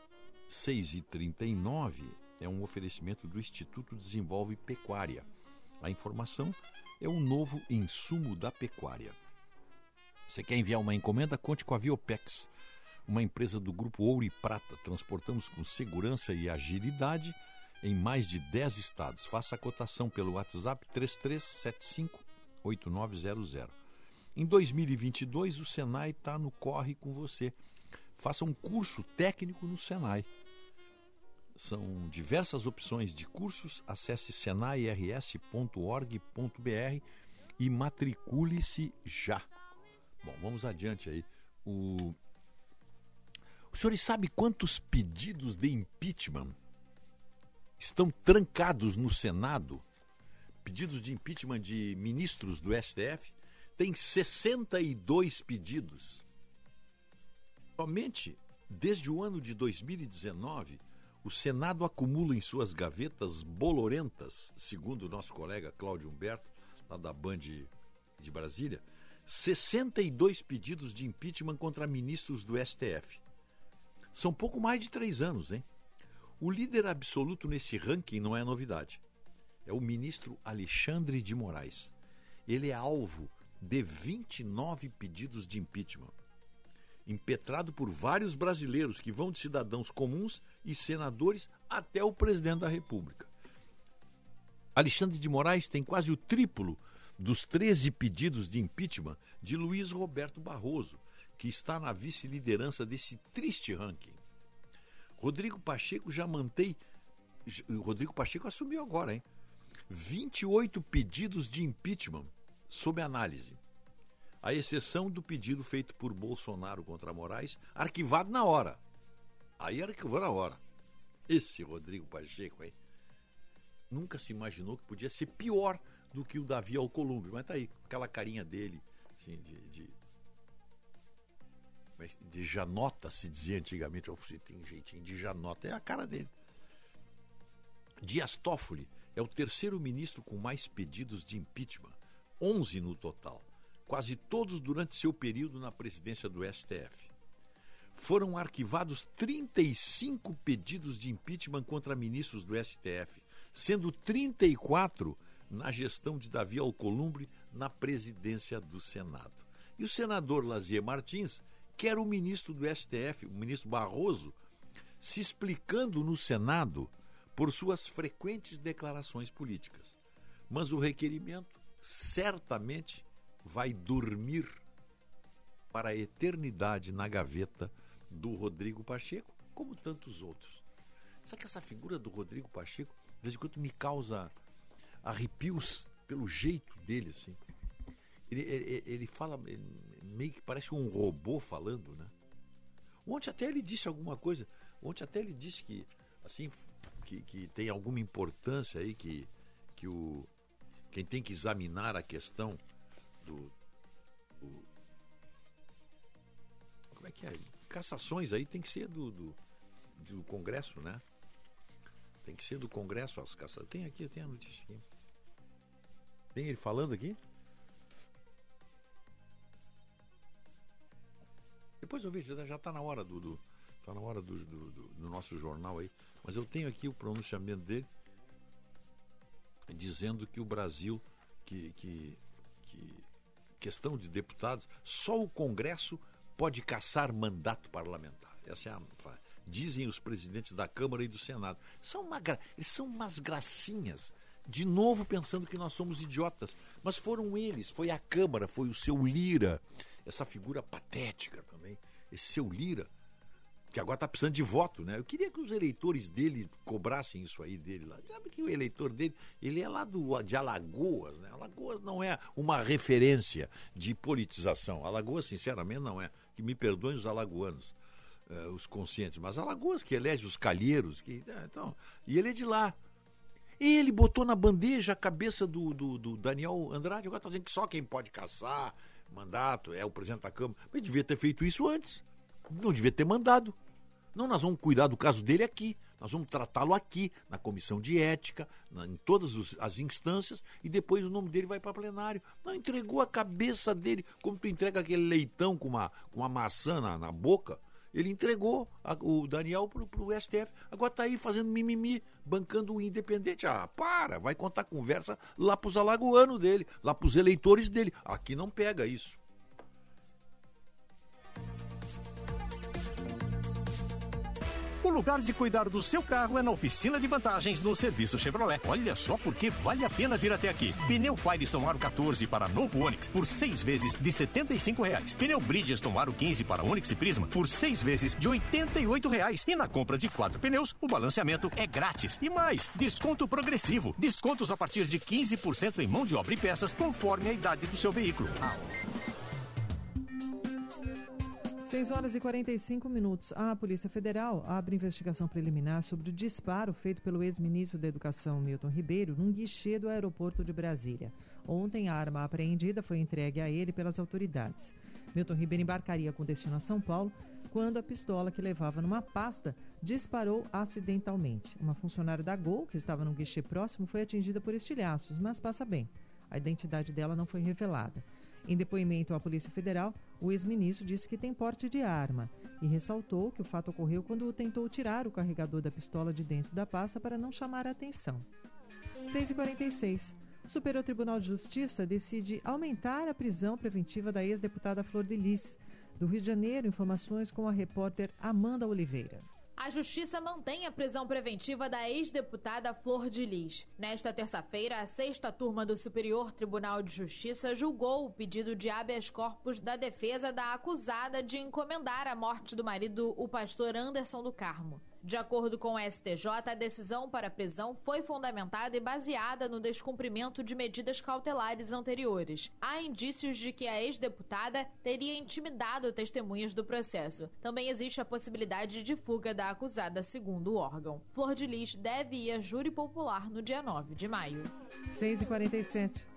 6h39, é um oferecimento do Instituto Desenvolve Pecuária. A informação é um novo insumo da pecuária. Você quer enviar uma encomenda? Conte com a Viopex, uma empresa do grupo Ouro e Prata. Transportamos com segurança e agilidade em mais de 10 estados. Faça a cotação pelo WhatsApp 3375 8900. Em 2022, o Senai está no corre com você. Faça um curso técnico no Senai. São diversas opções de cursos. Acesse senairs.org.br e matricule-se já. Bom, vamos adiante aí. O... Os senhores sabem quantos pedidos de impeachment estão trancados no Senado? Pedidos de impeachment de ministros do STF? Tem 62 pedidos. Somente desde o ano de 2019, o Senado acumula em suas gavetas bolorentas, segundo o nosso colega Cláudio Humberto, lá da Band de Brasília, 62 pedidos de impeachment contra ministros do STF. São pouco mais de três anos, hein? O líder absoluto nesse ranking não é novidade. É o ministro Alexandre de Moraes. Ele é alvo de 29 pedidos de impeachment, impetrado por vários brasileiros que vão de cidadãos comuns e senadores até o presidente da República. Alexandre de Moraes tem quase o triplo dos 13 pedidos de impeachment de Luiz Roberto Barroso, que está na vice-liderança desse triste ranking. Rodrigo Pacheco já mantém. Rodrigo Pacheco assumiu agora, hein? 28 pedidos de impeachment sob análise. A exceção do pedido feito por Bolsonaro contra Moraes, arquivado na hora. Aí arquivou na hora. Esse Rodrigo Pacheco, hein? Nunca se imaginou que podia ser pior do que o Davi Alcolumbre. Mas tá aí, aquela carinha dele, assim, de. de, de janota, se dizia antigamente. Você tem jeitinho de janota. É a cara dele. Dias Toffoli é o terceiro ministro com mais pedidos de impeachment. 11 no total. Quase todos durante seu período na presidência do STF. Foram arquivados 35 pedidos de impeachment contra ministros do STF, sendo 34 na gestão de Davi Alcolumbre na presidência do Senado. E o senador Lazier Martins quer o ministro do STF, o ministro Barroso, se explicando no Senado por suas frequentes declarações políticas. Mas o requerimento certamente vai dormir para a eternidade na gaveta do Rodrigo Pacheco, como tantos outros. Sabe que essa figura do Rodrigo Pacheco, de vez em quando, me causa arrepios pelo jeito dele, assim. Ele, ele, ele fala ele, meio que parece um robô falando, né? Ontem até ele disse alguma coisa. Ontem até ele disse que, assim, que, que tem alguma importância aí que, que o, quem tem que examinar a questão do, do como é que é? Cassações aí tem que ser do, do, do Congresso, né? Tem que ser do Congresso as cassações. Tem aqui, tem a notícia aqui. Tem ele falando aqui? Depois eu vejo, já está na hora do, do tá na hora do, do, do, nosso jornal aí. Mas eu tenho aqui o pronunciamento dele dizendo que o Brasil, que, que, que questão de deputados, só o Congresso pode caçar mandato parlamentar. Essa é a, dizem os presidentes da Câmara e do Senado. São uma, eles são umas gracinhas de novo pensando que nós somos idiotas. Mas foram eles, foi a Câmara, foi o seu Lira, essa figura patética também, esse seu Lira, que agora está precisando de voto, né? Eu queria que os eleitores dele cobrassem isso aí dele lá. Sabe que o eleitor dele, ele é lá do, de Alagoas, né? Alagoas não é uma referência de politização. Alagoas, sinceramente, não é. Que me perdoem os alagoanos. Uh, os conscientes, mas Alagoas que elege os calheiros, que, uh, então, e ele é de lá. Ele botou na bandeja a cabeça do, do, do Daniel Andrade. Agora está dizendo que só quem pode caçar mandato é o presidente da Câmara. Mas devia ter feito isso antes. Não devia ter mandado. Não, nós vamos cuidar do caso dele aqui. Nós vamos tratá-lo aqui, na comissão de ética, na, em todas os, as instâncias, e depois o nome dele vai para plenário. Não entregou a cabeça dele, como tu entrega aquele leitão com uma, com uma maçã na, na boca. Ele entregou a, o Daniel pro, pro STF. Agora tá aí fazendo mimimi, bancando o independente. Ah, para, vai contar conversa lá pros alagoanos dele, lá pros eleitores dele. Aqui não pega isso. O lugar de cuidar do seu carro é na oficina de vantagens no serviço Chevrolet. Olha só porque vale a pena vir até aqui. Pneu Firestone Aro 14 para novo Onix por seis vezes de 75 reais. Pneu Bridgestone Aro 15 para Onix e Prisma por seis vezes de 88 reais. E na compra de quatro pneus, o balanceamento é grátis. E mais, desconto progressivo. Descontos a partir de 15% em mão de obra e peças, conforme a idade do seu veículo. 6 horas e 45 minutos. A Polícia Federal abre investigação preliminar sobre o disparo feito pelo ex-ministro da Educação, Milton Ribeiro, num guichê do aeroporto de Brasília. Ontem, a arma apreendida foi entregue a ele pelas autoridades. Milton Ribeiro embarcaria com destino a São Paulo quando a pistola que levava numa pasta disparou acidentalmente. Uma funcionária da Gol, que estava num guichê próximo, foi atingida por estilhaços, mas passa bem. A identidade dela não foi revelada. Em depoimento à Polícia Federal, o ex-ministro disse que tem porte de arma e ressaltou que o fato ocorreu quando tentou tirar o carregador da pistola de dentro da pasta para não chamar a atenção. 6h46. O Superior Tribunal de Justiça decide aumentar a prisão preventiva da ex-deputada Flor de Lis. Do Rio de Janeiro, informações com a repórter Amanda Oliveira. A Justiça mantém a prisão preventiva da ex-deputada Flor de Lis. Nesta terça-feira, a sexta turma do Superior Tribunal de Justiça julgou o pedido de habeas corpus da defesa da acusada de encomendar a morte do marido, o pastor Anderson do Carmo. De acordo com o STJ, a decisão para a prisão foi fundamentada e baseada no descumprimento de medidas cautelares anteriores. Há indícios de que a ex-deputada teria intimidado testemunhas do processo. Também existe a possibilidade de fuga da acusada, segundo o órgão. Flor de Lis deve ir a júri popular no dia 9 de maio. 6h47.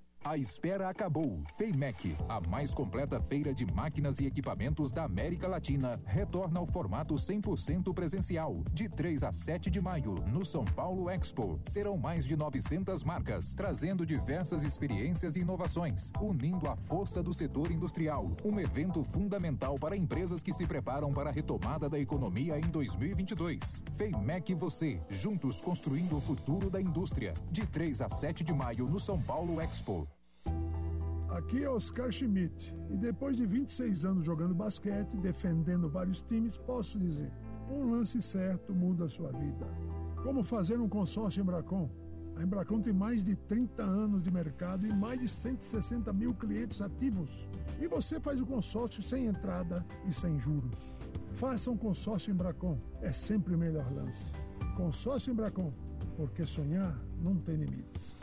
A espera acabou. FEIMEC, a mais completa feira de máquinas e equipamentos da América Latina, retorna ao formato 100% presencial, de 3 a 7 de maio, no São Paulo Expo. Serão mais de 900 marcas, trazendo diversas experiências e inovações, unindo a força do setor industrial. Um evento fundamental para empresas que se preparam para a retomada da economia em 2022. FEIMEC você, juntos construindo o futuro da indústria. De 3 a 7 de maio, no São Paulo Expo. Aqui é Oscar Schmidt e depois de 26 anos jogando basquete, defendendo vários times, posso dizer: um lance certo muda a sua vida. Como fazer um consórcio Embracon? A Embracon tem mais de 30 anos de mercado e mais de 160 mil clientes ativos. E você faz o consórcio sem entrada e sem juros. Faça um consórcio Embracon, é sempre o melhor lance. Consórcio Embracon, porque sonhar não tem limites.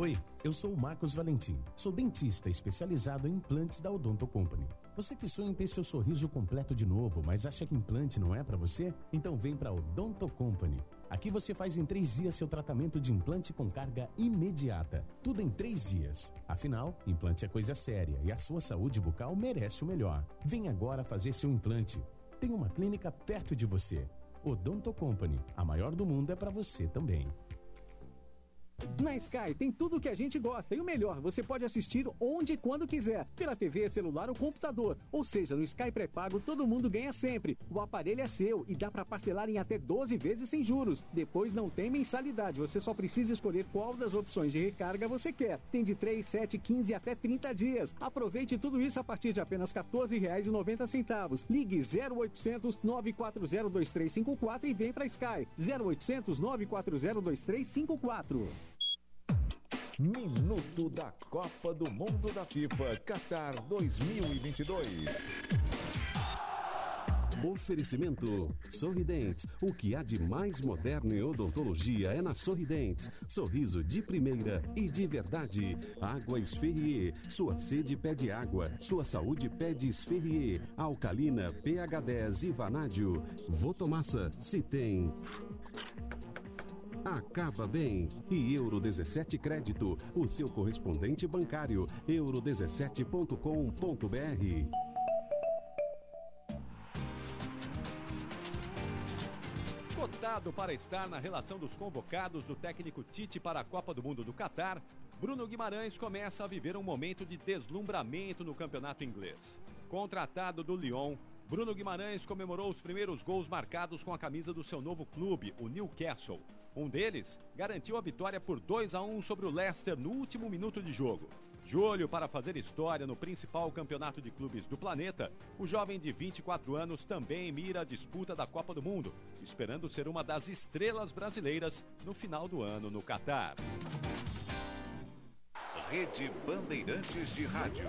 Oi, eu sou o Marcos Valentim. Sou dentista especializado em implantes da Odonto Company. Você que sonha em ter seu sorriso completo de novo, mas acha que implante não é para você? Então vem para Odonto Company. Aqui você faz em três dias seu tratamento de implante com carga imediata. Tudo em três dias. Afinal, implante é coisa séria e a sua saúde bucal merece o melhor. Vem agora fazer seu implante. Tem uma clínica perto de você. Odonto Company. A maior do mundo é para você também. Na Sky tem tudo o que a gente gosta e o melhor, você pode assistir onde e quando quiser, pela TV, celular ou computador. Ou seja, no Sky pré-pago todo mundo ganha sempre. O aparelho é seu e dá para parcelar em até 12 vezes sem juros. Depois não tem mensalidade, você só precisa escolher qual das opções de recarga você quer. Tem de 3, 7, 15 até 30 dias. Aproveite tudo isso a partir de apenas R$ 14,90. Ligue 0800 940 2354 e vem para Sky. 0800 940 2354. Minuto da Copa do Mundo da FIFA Qatar 2022. Oferecimento Sorridentes. O que há de mais moderno em odontologia é na Sorridentes. Sorriso de primeira e de verdade. Água Esferrier. Sua sede pede água. Sua saúde pede Esferrier. Alcalina, pH 10 e Vanádio. Votomassa. Se tem Acaba Bem e Euro 17 Crédito, o seu correspondente bancário, euro17.com.br. Cotado para estar na relação dos convocados do técnico Tite para a Copa do Mundo do Catar, Bruno Guimarães começa a viver um momento de deslumbramento no campeonato inglês. Contratado do Lyon, Bruno Guimarães comemorou os primeiros gols marcados com a camisa do seu novo clube, o Newcastle. Um deles garantiu a vitória por 2 a 1 sobre o Leicester no último minuto de jogo. Olho para fazer história no principal campeonato de clubes do planeta, o jovem de 24 anos também mira a disputa da Copa do Mundo, esperando ser uma das estrelas brasileiras no final do ano no Catar. Rede Bandeirantes de Rádio.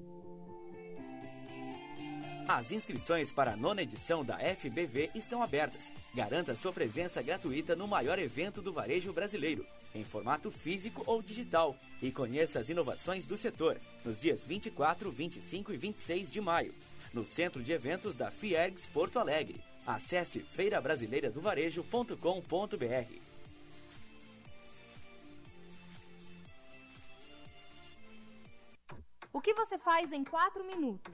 As inscrições para a nona edição da FBV estão abertas. Garanta sua presença gratuita no maior evento do varejo brasileiro, em formato físico ou digital, e conheça as inovações do setor, nos dias 24, 25 e 26 de maio, no Centro de Eventos da Fiergs Porto Alegre. Acesse feirabrasileiradovarejo.com.br. O que você faz em quatro minutos?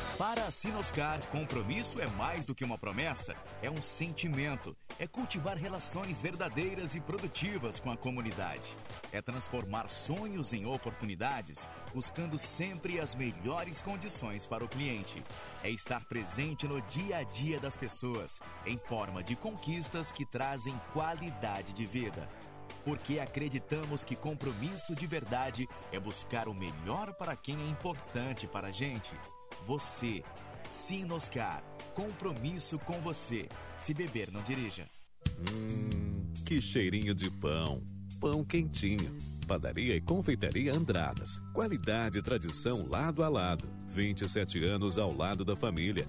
Para a Sinoscar, compromisso é mais do que uma promessa, é um sentimento. É cultivar relações verdadeiras e produtivas com a comunidade. É transformar sonhos em oportunidades, buscando sempre as melhores condições para o cliente. É estar presente no dia a dia das pessoas, em forma de conquistas que trazem qualidade de vida. Porque acreditamos que compromisso de verdade é buscar o melhor para quem é importante para a gente. Você. Sinoscar. Compromisso com você. Se beber, não dirija. Hum, que cheirinho de pão. Pão quentinho. Padaria e Confeitaria Andradas. Qualidade e tradição lado a lado. 27 anos ao lado da família.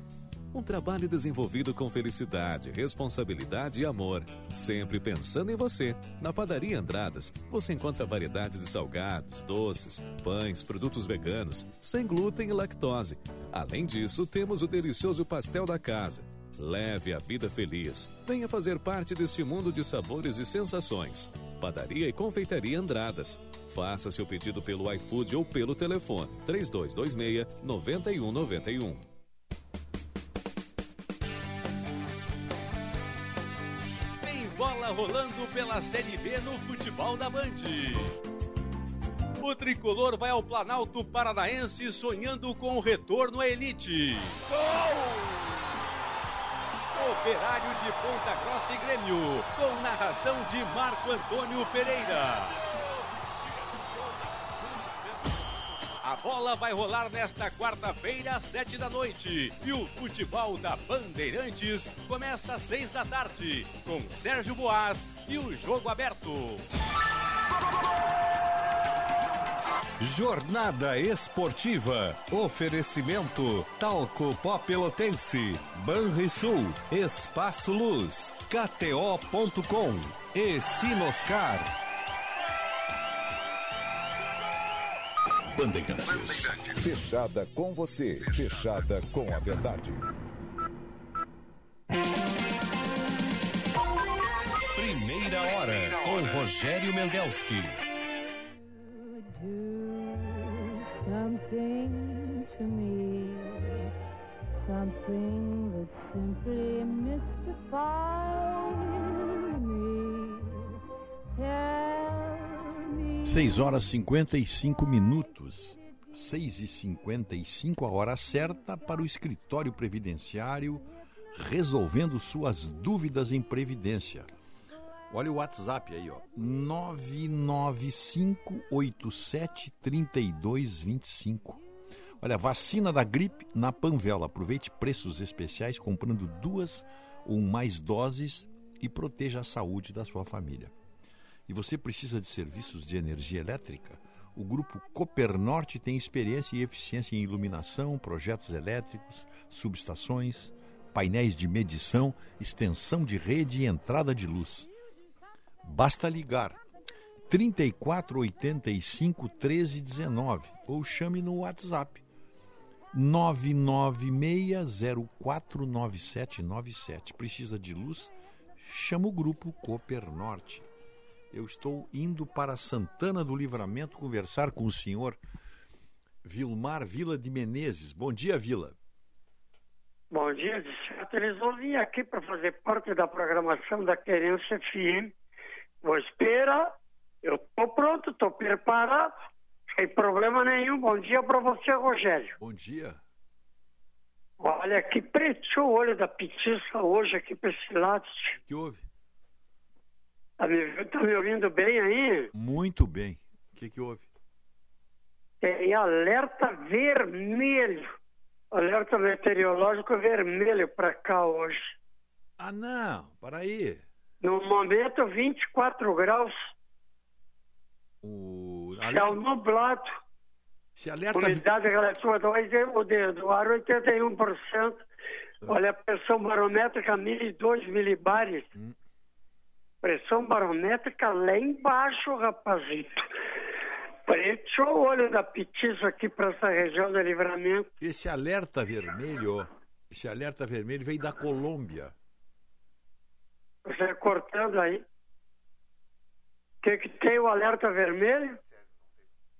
Um trabalho desenvolvido com felicidade, responsabilidade e amor. Sempre pensando em você. Na Padaria Andradas, você encontra variedades de salgados, doces, pães, produtos veganos, sem glúten e lactose. Além disso, temos o delicioso pastel da casa. Leve a vida feliz. Venha fazer parte deste mundo de sabores e sensações. Padaria e Confeitaria Andradas. Faça seu pedido pelo iFood ou pelo telefone 3226 9191. Bola rolando pela Série B no futebol da Band. O tricolor vai ao Planalto Paranaense sonhando com o retorno à elite. Gol! Operário de Ponta Grossa e Grêmio, com narração de Marco Antônio Pereira. A bola vai rolar nesta quarta-feira, às sete da noite. E o futebol da Bandeirantes começa às seis da tarde, com Sérgio Boas e o jogo aberto. Jornada Esportiva. Oferecimento Talco Pó Pelotense, Banrisul, Espaço Luz, KTO.com e Sinoscar. Bandeirantes. Fechada com você, fechada com a verdade. Primeira hora com Rogério Mendelski. 6 horas 55 minutos. 6 e 55 a hora certa para o escritório previdenciário resolvendo suas dúvidas em previdência. Olha o WhatsApp aí, ó. 995873225. Olha, vacina da gripe na Panvel. Aproveite preços especiais comprando duas ou mais doses e proteja a saúde da sua família. E você precisa de serviços de energia elétrica? O grupo Copernorte tem experiência e eficiência em iluminação, projetos elétricos, subestações, painéis de medição, extensão de rede e entrada de luz. Basta ligar 3485 1319 ou chame no WhatsApp 996049797. Precisa de luz? Chama o grupo Cooper Norte. Eu estou indo para Santana do Livramento conversar com o senhor Vilmar Vila de Menezes. Bom dia, Vila. Bom dia, de certo. Eles vão vir aqui para fazer parte da programação da Querência FM. Vou esperar. Eu estou pronto, estou preparado. Sem problema nenhum. Bom dia para você, Rogério. Bom dia. Olha, que preto o olho da petiça hoje aqui para esse lado. O que houve? Tá me, tá me ouvindo bem aí? Muito bem. O que, que houve? Tem alerta vermelho. Alerta meteorológico vermelho para cá hoje. Ah, não. Para aí. No momento, 24 graus. O Céu nublado. Se alerta... Umidade relativa do, o dedo, ar 81%. Olha a pressão barométrica 1.002 milibares. Hum. Pressão barométrica lá embaixo, rapazito. Preto o olho da petiça aqui para essa região do livramento. Esse alerta vermelho, esse alerta vermelho veio da Colômbia. Você cortando aí. O que, que tem o alerta vermelho?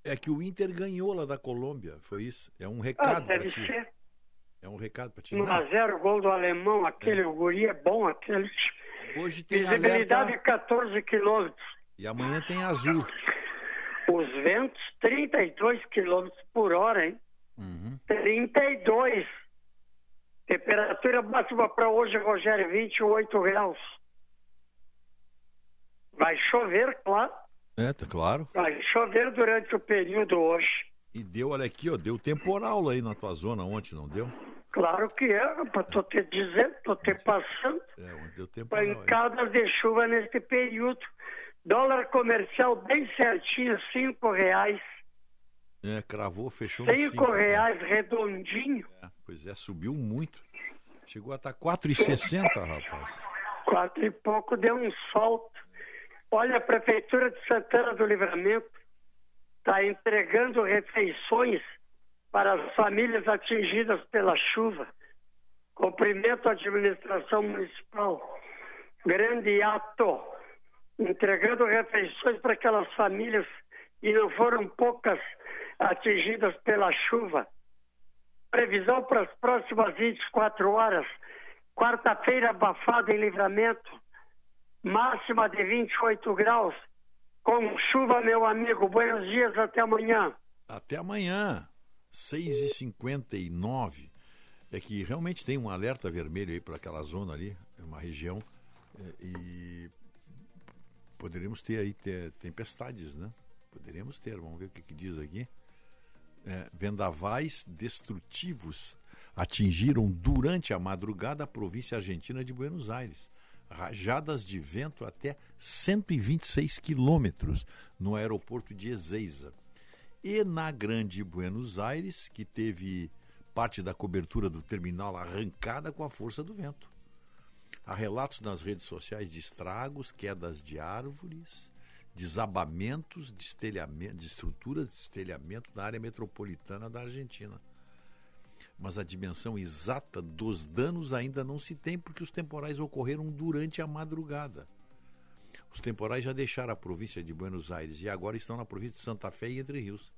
É que o Inter ganhou lá da Colômbia, foi isso. É um recado ah, para ti. ser. É um recado para ti. 1 a 0 gol do alemão, aquele é. guri é bom, aquele. Hoje tem Visibilidade alerta... 14 quilômetros. E amanhã tem azul. Os ventos 32 quilômetros por hora, hein? Uhum. 32. Temperatura máxima para hoje, Rogério, 28 graus. Vai chover, claro. É, tá claro. Vai chover durante o período hoje. E deu, olha aqui, ó, deu temporal aí na tua zona ontem, não deu? Claro que é, rapaz, tô te dizendo, tô te passando. É, onde deu temporal. Pancadas de chuva neste período. Dólar comercial bem certinho, cinco reais. É, cravou, fechou cinco, cinco reais né? redondinho. É, pois é, subiu muito. Chegou a estar 4,60, rapaz. Quatro e pouco deu um salto. Olha, a Prefeitura de Santana do Livramento está entregando refeições para as famílias atingidas pela chuva. Cumprimento a administração municipal. Grande ato. Entregando refeições para aquelas famílias e não foram poucas atingidas pela chuva. Previsão para as próximas 24 horas. Quarta-feira abafada em livramento máxima de 28 graus, com chuva, meu amigo. Buenos dias, até amanhã. Até amanhã, 6h59. É que realmente tem um alerta vermelho aí para aquela zona ali, é uma região, é, e poderíamos ter aí ter, tempestades, né? Poderíamos ter, vamos ver o que, que diz aqui. É, vendavais destrutivos atingiram durante a madrugada a província argentina de Buenos Aires rajadas de vento até 126 quilômetros no aeroporto de Ezeiza. E na Grande Buenos Aires, que teve parte da cobertura do terminal arrancada com a força do vento. Há relatos nas redes sociais de estragos, quedas de árvores, desabamentos de, de estruturas de estelhamento na área metropolitana da Argentina mas a dimensão exata dos danos ainda não se tem porque os temporais ocorreram durante a madrugada. Os temporais já deixaram a província de Buenos Aires e agora estão na província de Santa Fé e Entre Rios.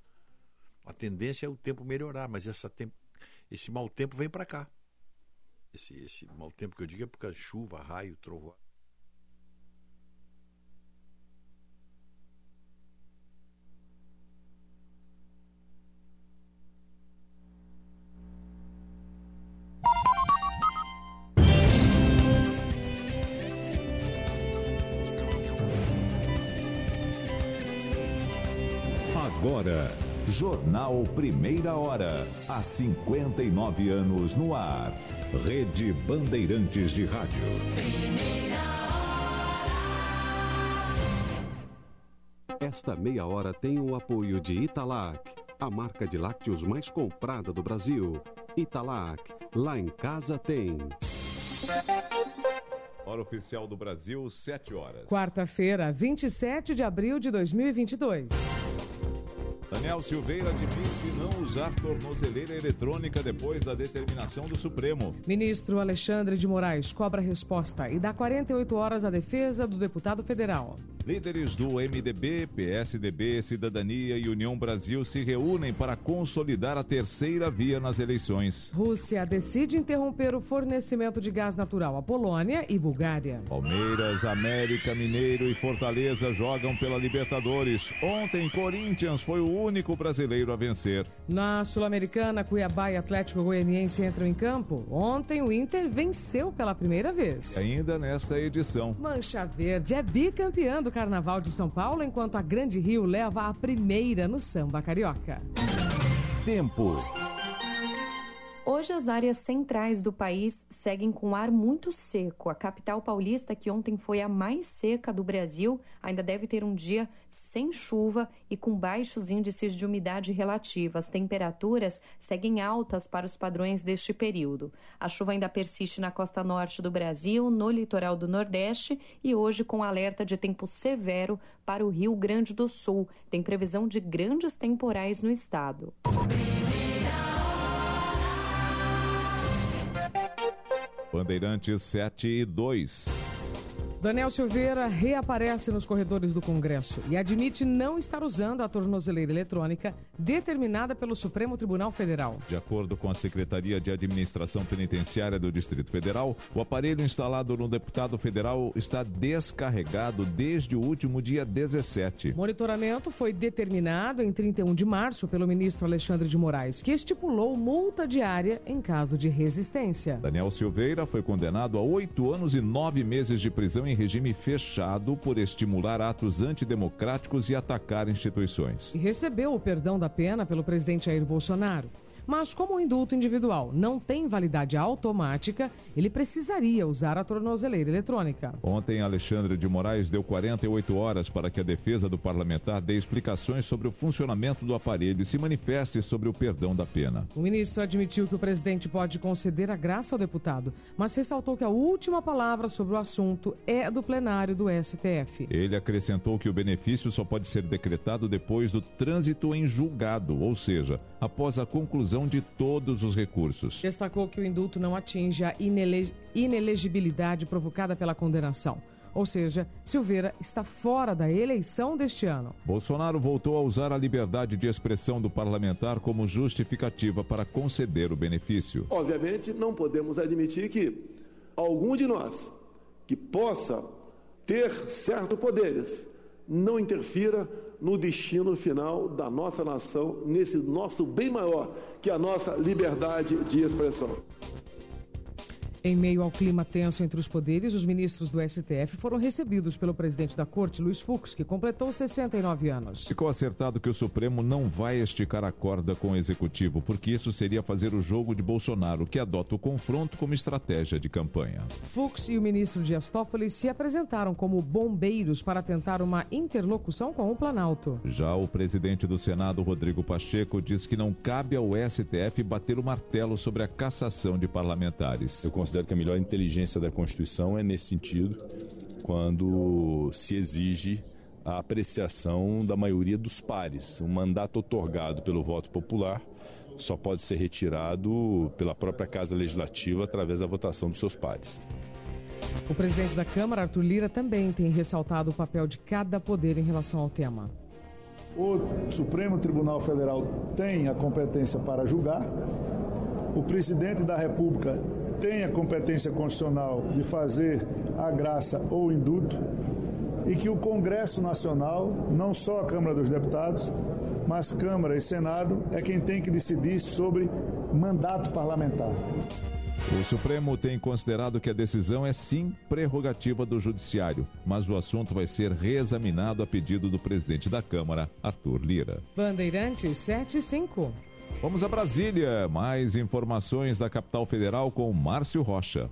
A tendência é o tempo melhorar, mas essa esse mau tempo vem para cá. Esse, esse mau tempo que eu digo é por causa chuva, raio, trovoada. Agora, Jornal Primeira Hora. Há 59 anos no ar. Rede Bandeirantes de Rádio. Esta meia hora tem o apoio de Italac, a marca de lácteos mais comprada do Brasil. Italac, lá em casa tem. Hora oficial do Brasil, 7 horas. Quarta-feira, 27 de abril de 2022. Daniel Silveira admite não usar tornozeleira eletrônica depois da determinação do Supremo. Ministro Alexandre de Moraes cobra resposta e dá 48 horas à defesa do deputado federal. Líderes do MDB, PSDB, Cidadania e União Brasil se reúnem para consolidar a terceira via nas eleições. Rússia decide interromper o fornecimento de gás natural à Polônia e Bulgária. Palmeiras, América, Mineiro e Fortaleza jogam pela Libertadores. Ontem, Corinthians foi o único brasileiro a vencer. Na Sul-Americana, Cuiabá e Atlético Goianiense entram em campo. Ontem, o Inter venceu pela primeira vez. Ainda nesta edição. Mancha Verde é bicampeã do Carnaval de São Paulo, enquanto a Grande Rio leva a primeira no samba carioca. Tempo. Hoje as áreas centrais do país seguem com ar muito seco. A capital paulista, que ontem foi a mais seca do Brasil, ainda deve ter um dia sem chuva e com baixos índices de umidade relativa. As temperaturas seguem altas para os padrões deste período. A chuva ainda persiste na costa norte do Brasil, no litoral do Nordeste e hoje com alerta de tempo severo para o Rio Grande do Sul. Tem previsão de grandes temporais no estado. Bandeirantes 7 e 2. Daniel Silveira reaparece nos corredores do Congresso e admite não estar usando a tornozeleira eletrônica determinada pelo Supremo Tribunal Federal. De acordo com a Secretaria de Administração Penitenciária do Distrito Federal, o aparelho instalado no deputado federal está descarregado desde o último dia 17. O monitoramento foi determinado em 31 de março pelo ministro Alexandre de Moraes, que estipulou multa diária em caso de resistência. Daniel Silveira foi condenado a oito anos e nove meses de prisão em regime fechado por estimular atos antidemocráticos e atacar instituições. E recebeu o perdão da pena pelo presidente Jair Bolsonaro. Mas como o indulto individual não tem validade automática, ele precisaria usar a tornozeleira eletrônica. Ontem, Alexandre de Moraes deu 48 horas para que a defesa do parlamentar dê explicações sobre o funcionamento do aparelho e se manifeste sobre o perdão da pena. O ministro admitiu que o presidente pode conceder a graça ao deputado, mas ressaltou que a última palavra sobre o assunto é do plenário do STF. Ele acrescentou que o benefício só pode ser decretado depois do trânsito em julgado, ou seja, após a conclusão de todos os recursos. Destacou que o indulto não atinge a inele inelegibilidade provocada pela condenação. Ou seja, Silveira está fora da eleição deste ano. Bolsonaro voltou a usar a liberdade de expressão do parlamentar como justificativa para conceder o benefício. Obviamente, não podemos admitir que algum de nós que possa ter certos poderes não interfira no destino final da nossa nação, nesse nosso bem maior, que é a nossa liberdade de expressão. Em meio ao clima tenso entre os poderes, os ministros do STF foram recebidos pelo presidente da corte, Luiz Fux, que completou 69 anos. Ficou acertado que o Supremo não vai esticar a corda com o executivo, porque isso seria fazer o jogo de Bolsonaro, que adota o confronto como estratégia de campanha. Fux e o ministro Dias Toffoli se apresentaram como bombeiros para tentar uma interlocução com o Planalto. Já o presidente do Senado, Rodrigo Pacheco, diz que não cabe ao STF bater o martelo sobre a cassação de parlamentares. Eu considero que a melhor inteligência da Constituição é nesse sentido, quando se exige a apreciação da maioria dos pares. Um mandato otorgado pelo voto popular só pode ser retirado pela própria Casa Legislativa através da votação dos seus pares. O presidente da Câmara, Arthur Lira, também tem ressaltado o papel de cada poder em relação ao tema. O Supremo Tribunal Federal tem a competência para julgar, o presidente da República tem a competência constitucional de fazer a graça ou indulto e que o Congresso Nacional, não só a Câmara dos Deputados, mas Câmara e Senado, é quem tem que decidir sobre mandato parlamentar. O Supremo tem considerado que a decisão é sim prerrogativa do Judiciário, mas o assunto vai ser reexaminado a pedido do presidente da Câmara, Arthur Lira. Bandeirantes 75. Vamos a Brasília. Mais informações da capital federal com Márcio Rocha.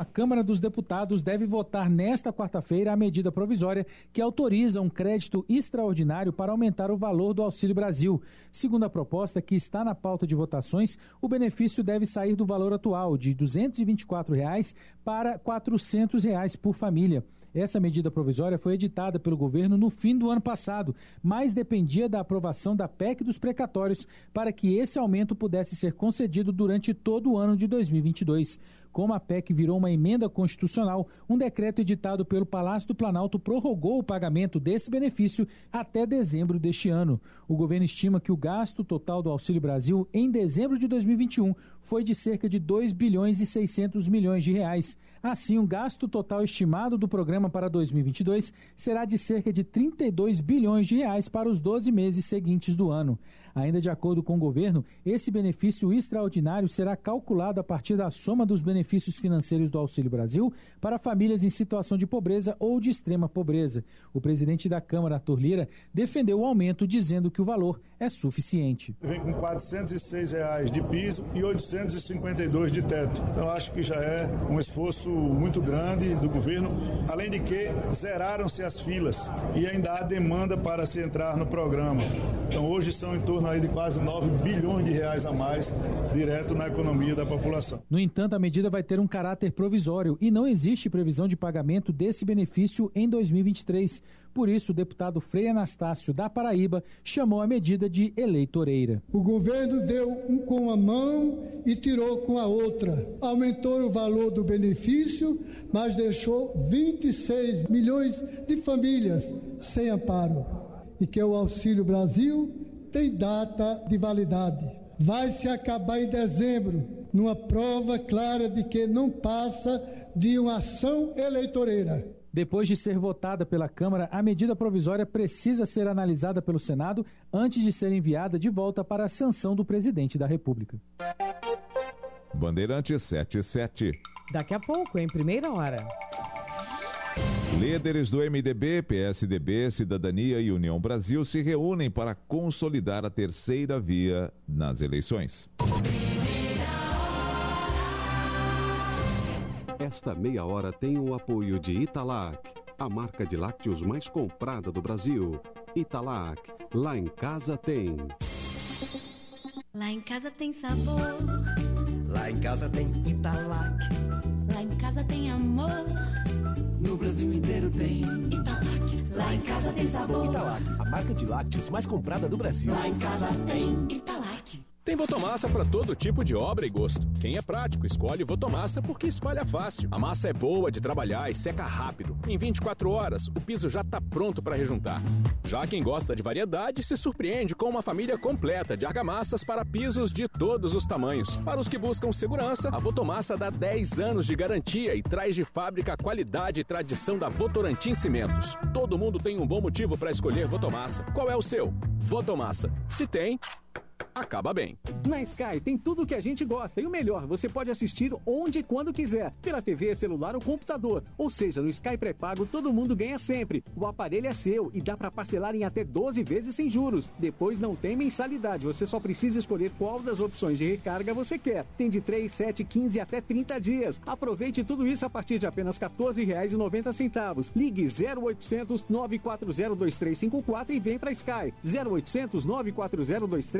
A Câmara dos Deputados deve votar nesta quarta-feira a medida provisória que autoriza um crédito extraordinário para aumentar o valor do Auxílio Brasil. Segundo a proposta que está na pauta de votações, o benefício deve sair do valor atual de 224 reais para 400 reais por família. Essa medida provisória foi editada pelo governo no fim do ano passado, mas dependia da aprovação da PEC dos precatórios para que esse aumento pudesse ser concedido durante todo o ano de 2022. Como a PEC virou uma emenda constitucional, um decreto editado pelo Palácio do Planalto prorrogou o pagamento desse benefício até dezembro deste ano. O governo estima que o gasto total do Auxílio Brasil em dezembro de 2021 foi de cerca de 2 bilhões e 600 milhões de reais. Assim, o gasto total estimado do programa para 2022 será de cerca de 32 bilhões de reais para os 12 meses seguintes do ano. Ainda de acordo com o governo, esse benefício extraordinário será calculado a partir da soma dos benefícios financeiros do Auxílio Brasil para famílias em situação de pobreza ou de extrema pobreza. O presidente da Câmara, Arthur Lira, defendeu o aumento, dizendo que o valor é suficiente. Vem com 406 reais de piso e 852 de teto. Então acho que já é um esforço muito grande do governo, além de que zeraram-se as filas e ainda há demanda para se entrar no programa. Então hoje são em torno aí de quase 9 bilhões de reais a mais direto na economia da população. No entanto, a medida vai ter um caráter provisório e não existe previsão de pagamento desse benefício em 2023. Por isso, o deputado Frei Anastácio da Paraíba chamou a medida de eleitoreira. O governo deu um com a mão e tirou com a outra. Aumentou o valor do benefício, mas deixou 26 milhões de famílias sem amparo. E que o Auxílio Brasil tem data de validade. Vai se acabar em dezembro, numa prova clara de que não passa de uma ação eleitoreira. Depois de ser votada pela Câmara, a medida provisória precisa ser analisada pelo Senado antes de ser enviada de volta para a sanção do presidente da República. Bandeirante 77. Daqui a pouco, em primeira hora. Líderes do MDB, PSDB, Cidadania e União Brasil se reúnem para consolidar a terceira via nas eleições. Esta meia hora tem o apoio de Italac, a marca de lácteos mais comprada do Brasil. Italac, lá em casa tem. Lá em casa tem sabor. Lá em casa tem Italac. Lá em casa tem amor. No Brasil inteiro tem Italac. Lá em casa tem sabor. Italac, a marca de lácteos mais comprada do Brasil. Lá em casa tem Italac. Tem Votomassa para todo tipo de obra e gosto. Quem é prático, escolhe Votomassa porque espalha fácil. A massa é boa de trabalhar e seca rápido. Em 24 horas, o piso já está pronto para rejuntar. Já quem gosta de variedade se surpreende com uma família completa de argamassas para pisos de todos os tamanhos. Para os que buscam segurança, a Votomassa dá 10 anos de garantia e traz de fábrica a qualidade e tradição da Votorantim Cimentos. Todo mundo tem um bom motivo para escolher Votomassa. Qual é o seu? Votomassa. Se tem, acaba bem. Na Sky tem tudo o que a gente gosta e o melhor, você pode assistir onde e quando quiser, pela TV, celular ou computador. Ou seja, no Sky pré-pago todo mundo ganha sempre. O aparelho é seu e dá para parcelar em até 12 vezes sem juros. Depois não tem mensalidade, você só precisa escolher qual das opções de recarga você quer. Tem de 3, 7, 15 até 30 dias. Aproveite tudo isso a partir de apenas R$ 14,90. Ligue 0800 940 2354 e vem para Sky. 0800 940 2354.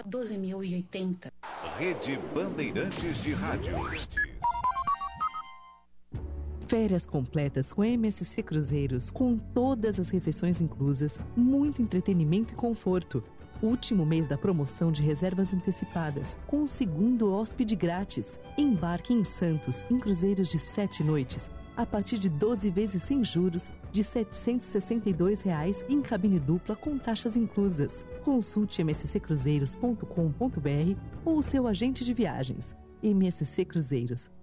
12080. Rede Bandeirantes de Rádio. Férias completas com MSC Cruzeiros, com todas as refeições inclusas, muito entretenimento e conforto. Último mês da promoção de reservas antecipadas, com o segundo hóspede grátis. Embarque em Santos em cruzeiros de sete noites, a partir de 12 vezes sem juros, de 762 reais em cabine dupla com taxas inclusas. Consulte msccruzeiros.com.br ou seu agente de viagens. MSC Cruzeiros,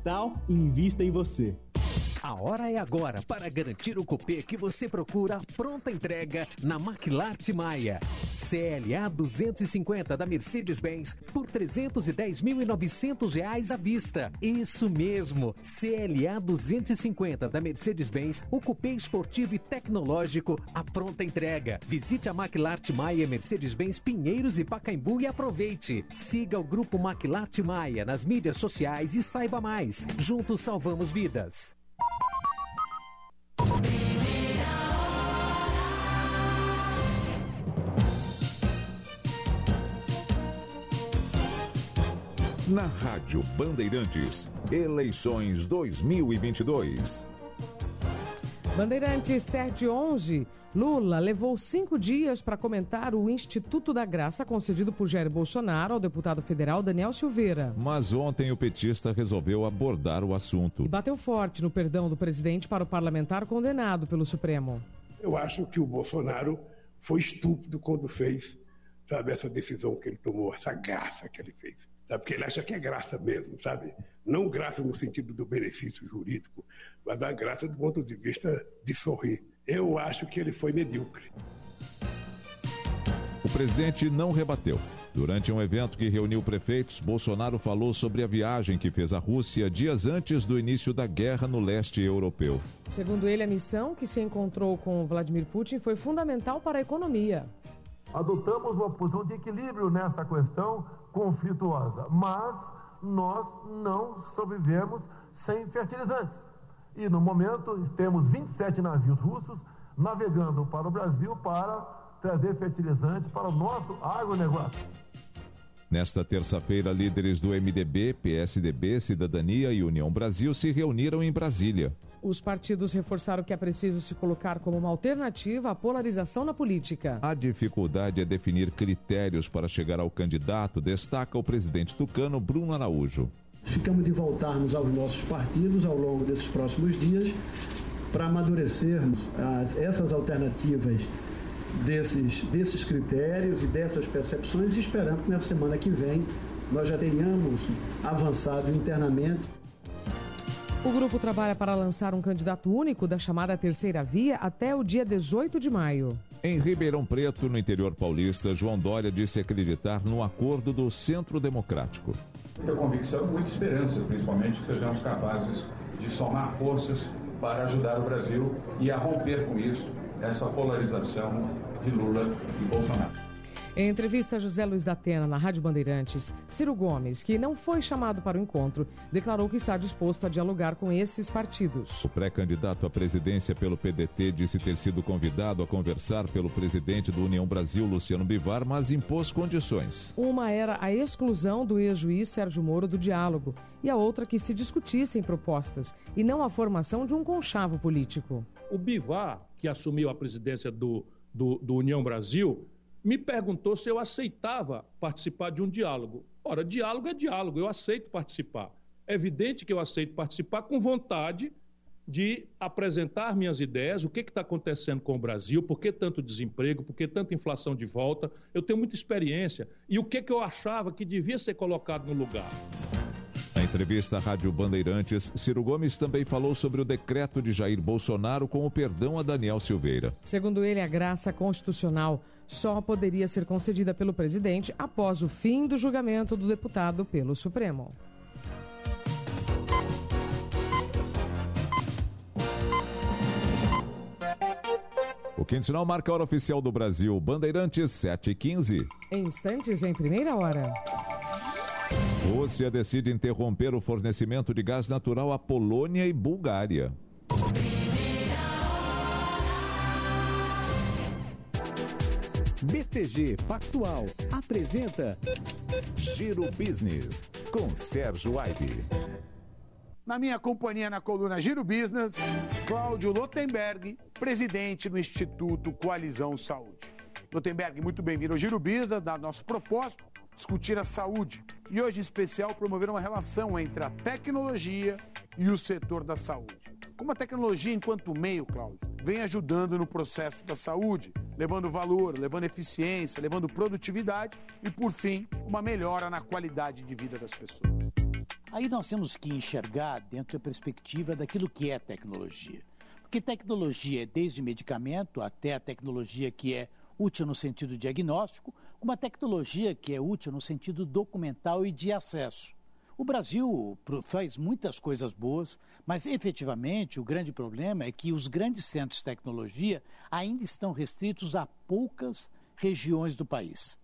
Capital, invista em você. A hora é agora para garantir o cupê que você procura pronta entrega na Maclart Maia. CLA 250 da Mercedes-Benz por 310.900 reais à vista. Isso mesmo, CLA 250 da Mercedes-Benz, o cupê esportivo e tecnológico à pronta entrega. Visite a Maclart Maia Mercedes-Benz Pinheiros e Pacaembu e aproveite. Siga o grupo Maclart Maia nas mídias sociais e saiba mais. Juntos salvamos vidas. Na Rádio Bandeirantes, eleições 2022. Bandeirantes 711. Lula levou cinco dias para comentar o Instituto da Graça concedido por Jair Bolsonaro ao deputado federal Daniel Silveira. Mas ontem o petista resolveu abordar o assunto. E bateu forte no perdão do presidente para o parlamentar condenado pelo Supremo. Eu acho que o Bolsonaro foi estúpido quando fez, sabe, essa decisão que ele tomou, essa graça que ele fez. Sabe, porque ele acha que é graça mesmo, sabe? Não graça no sentido do benefício jurídico, mas a graça do ponto de vista de sorrir. Eu acho que ele foi medíocre. O presidente não rebateu. Durante um evento que reuniu prefeitos, Bolsonaro falou sobre a viagem que fez à Rússia dias antes do início da guerra no leste europeu. Segundo ele, a missão que se encontrou com Vladimir Putin foi fundamental para a economia. Adotamos uma posição de equilíbrio nessa questão conflituosa, mas nós não sobrevivemos sem fertilizantes. E no momento temos 27 navios russos navegando para o Brasil para trazer fertilizantes para o nosso agronegócio. Nesta terça-feira, líderes do MDB, PSDB, Cidadania e União Brasil se reuniram em Brasília. Os partidos reforçaram que é preciso se colocar como uma alternativa à polarização na política. A dificuldade é definir critérios para chegar ao candidato, destaca o presidente tucano Bruno Araújo. Ficamos de voltarmos aos nossos partidos ao longo desses próximos dias para amadurecermos as, essas alternativas desses, desses critérios e dessas percepções e esperando que na semana que vem nós já tenhamos avançado internamente. O grupo trabalha para lançar um candidato único da chamada Terceira Via até o dia 18 de maio. Em Ribeirão Preto, no interior paulista, João Dória disse acreditar no acordo do Centro Democrático. Muita convicção, muita esperança, principalmente, que sejamos capazes de somar forças para ajudar o Brasil e a romper com isso essa polarização de Lula e Bolsonaro. Em entrevista a José Luiz da Atena na Rádio Bandeirantes, Ciro Gomes, que não foi chamado para o encontro, declarou que está disposto a dialogar com esses partidos. O pré-candidato à presidência pelo PDT disse ter sido convidado a conversar pelo presidente do União Brasil, Luciano Bivar, mas impôs condições. Uma era a exclusão do ex-juiz Sérgio Moro do diálogo e a outra que se discutissem propostas e não a formação de um conchavo político. O Bivar, que assumiu a presidência do, do, do União Brasil, me perguntou se eu aceitava participar de um diálogo. Ora, diálogo é diálogo, eu aceito participar. É evidente que eu aceito participar com vontade de apresentar minhas ideias, o que está acontecendo com o Brasil, por que tanto desemprego, por que tanta inflação de volta. Eu tenho muita experiência. E o que, que eu achava que devia ser colocado no lugar. Na entrevista à Rádio Bandeirantes, Ciro Gomes também falou sobre o decreto de Jair Bolsonaro com o perdão a Daniel Silveira. Segundo ele, a graça constitucional só poderia ser concedida pelo presidente após o fim do julgamento do deputado pelo Supremo. O Quem sinal marca a hora oficial do Brasil. Bandeirantes 715. Em instantes, em primeira hora. Rússia decide interromper o fornecimento de gás natural à Polônia e Bulgária. BTG Pactual apresenta Giro Business com Sérgio Aibe. Na minha companhia na coluna Giro Business, Cláudio Lotenberg, presidente do Instituto Coalizão Saúde. Lotenberg, muito bem-vindo ao Giro Business, da nosso propósito, discutir a saúde. E hoje, em especial, promover uma relação entre a tecnologia e o setor da saúde. Como a tecnologia, enquanto meio, Cláudio, vem ajudando no processo da saúde, levando valor, levando eficiência, levando produtividade e, por fim, uma melhora na qualidade de vida das pessoas. Aí nós temos que enxergar dentro da perspectiva daquilo que é tecnologia. Porque tecnologia é desde medicamento até a tecnologia que é útil no sentido diagnóstico, uma tecnologia que é útil no sentido documental e de acesso. O Brasil faz muitas coisas boas, mas efetivamente o grande problema é que os grandes centros de tecnologia ainda estão restritos a poucas regiões do país.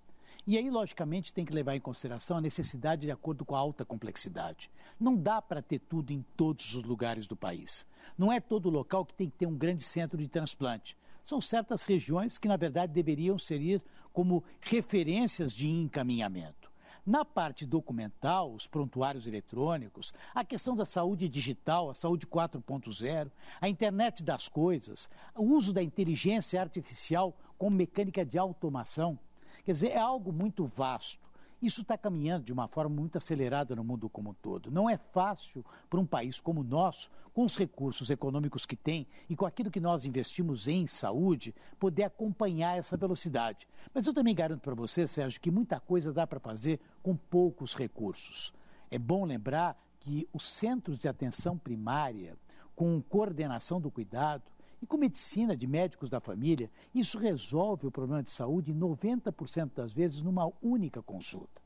E aí, logicamente, tem que levar em consideração a necessidade de acordo com a alta complexidade. Não dá para ter tudo em todos os lugares do país. Não é todo local que tem que ter um grande centro de transplante. São certas regiões que, na verdade, deveriam servir como referências de encaminhamento. Na parte documental, os prontuários eletrônicos, a questão da saúde digital, a saúde 4.0, a internet das coisas, o uso da inteligência artificial como mecânica de automação, quer dizer, é algo muito vasto. Isso está caminhando de uma forma muito acelerada no mundo como um todo. Não é fácil para um país como o nosso, com os recursos econômicos que tem e com aquilo que nós investimos em saúde, poder acompanhar essa velocidade. Mas eu também garanto para você, Sérgio, que muita coisa dá para fazer com poucos recursos. É bom lembrar que os centros de atenção primária, com coordenação do cuidado, e com medicina de médicos da família, isso resolve o problema de saúde 90% das vezes numa única consulta.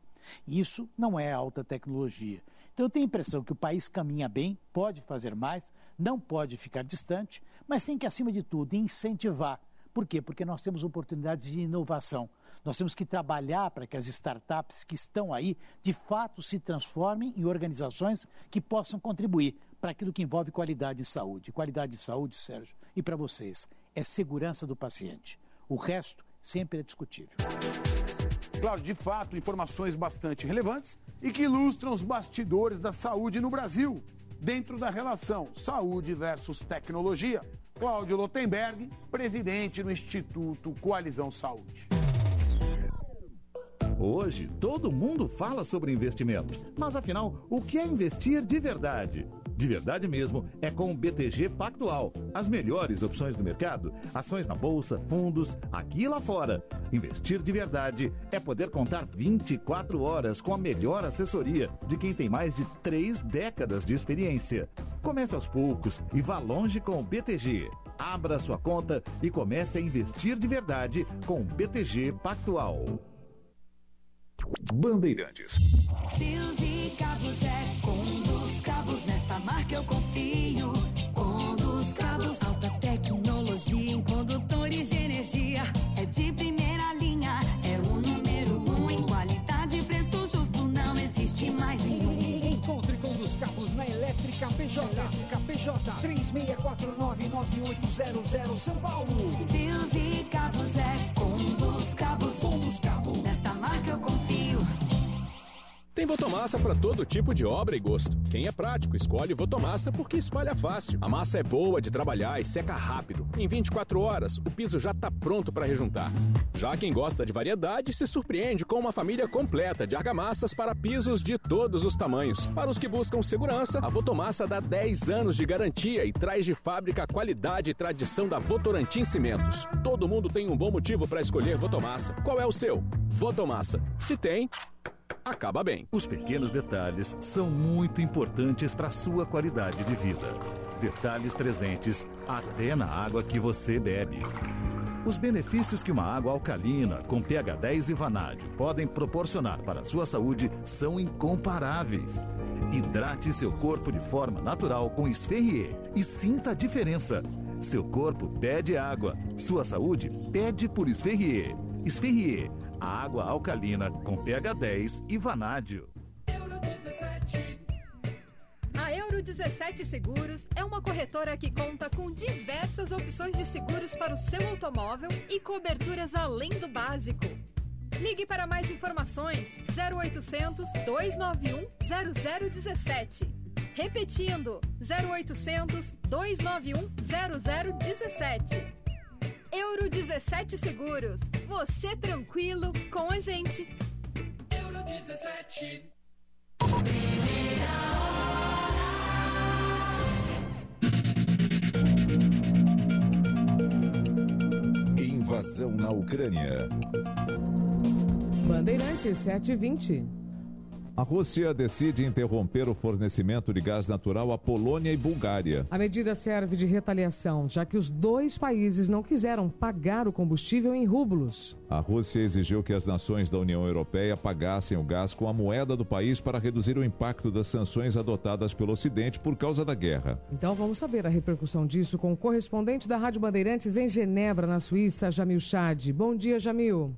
Isso não é alta tecnologia. Então eu tenho a impressão que o país caminha bem, pode fazer mais, não pode ficar distante, mas tem que, acima de tudo, incentivar. Por quê? Porque nós temos oportunidades de inovação. Nós temos que trabalhar para que as startups que estão aí, de fato, se transformem em organizações que possam contribuir para aquilo que envolve qualidade de saúde. Qualidade de saúde, Sérgio, e para vocês, é segurança do paciente. O resto sempre é discutível. Claro, de fato, informações bastante relevantes e que ilustram os bastidores da saúde no Brasil, dentro da relação saúde versus tecnologia. Cláudio Lotenberg, presidente do Instituto Coalizão Saúde. Hoje, todo mundo fala sobre investimento. Mas afinal, o que é investir de verdade? De verdade mesmo, é com o BTG Pactual. As melhores opções do mercado, ações na bolsa, fundos, aqui e lá fora. Investir de verdade é poder contar 24 horas com a melhor assessoria de quem tem mais de três décadas de experiência. Comece aos poucos e vá longe com o BTG. Abra sua conta e comece a investir de verdade com o BTG Pactual. Bandeirantes. Fios e cabos é cabos, nesta marca eu confio. Com dos cabos, alta tecnologia em condutores de energia. É de primeira linha, é o número um em qualidade e preço justo. Não existe mais nenhum. Encontre com dos cabos na Elétrica PJ. Elétrica PJ 36499800 São Paulo. Fios e cabos é com dos cabos. Com dos cabos. Nesta marca eu confio. Tem Votomassa para todo tipo de obra e gosto. Quem é prático, escolhe Votomassa porque espalha fácil. A massa é boa de trabalhar e seca rápido. Em 24 horas, o piso já está pronto para rejuntar. Já quem gosta de variedade se surpreende com uma família completa de argamassas para pisos de todos os tamanhos. Para os que buscam segurança, a Votomassa dá 10 anos de garantia e traz de fábrica a qualidade e tradição da Votorantim Cimentos. Todo mundo tem um bom motivo para escolher Votomassa. Qual é o seu? Votomassa. Se tem, acaba bem. Os pequenos detalhes são muito importantes para a sua qualidade de vida. Detalhes presentes até na água que você bebe. Os benefícios que uma água alcalina com pH 10 e vanádio podem proporcionar para a sua saúde são incomparáveis. Hidrate seu corpo de forma natural com Esferrier e sinta a diferença. Seu corpo pede água. Sua saúde pede por Esferrier. Esferrier, a água alcalina com pH 10 e vanádio. A Euro 17 Seguros é uma corretora que conta com diversas opções de seguros para o seu automóvel e coberturas além do básico. Ligue para mais informações 0800 291 0017. Repetindo 0800 291 0017. Euro 17 Seguros. Você tranquilo com a gente. Euro 17. Invasão na Ucrânia. Bandeirantes 720. A Rússia decide interromper o fornecimento de gás natural à Polônia e Bulgária. A medida serve de retaliação, já que os dois países não quiseram pagar o combustível em rublos. A Rússia exigiu que as nações da União Europeia pagassem o gás com a moeda do país para reduzir o impacto das sanções adotadas pelo Ocidente por causa da guerra. Então vamos saber a repercussão disso com o correspondente da Rádio Bandeirantes em Genebra, na Suíça, Jamil Chad. Bom dia, Jamil.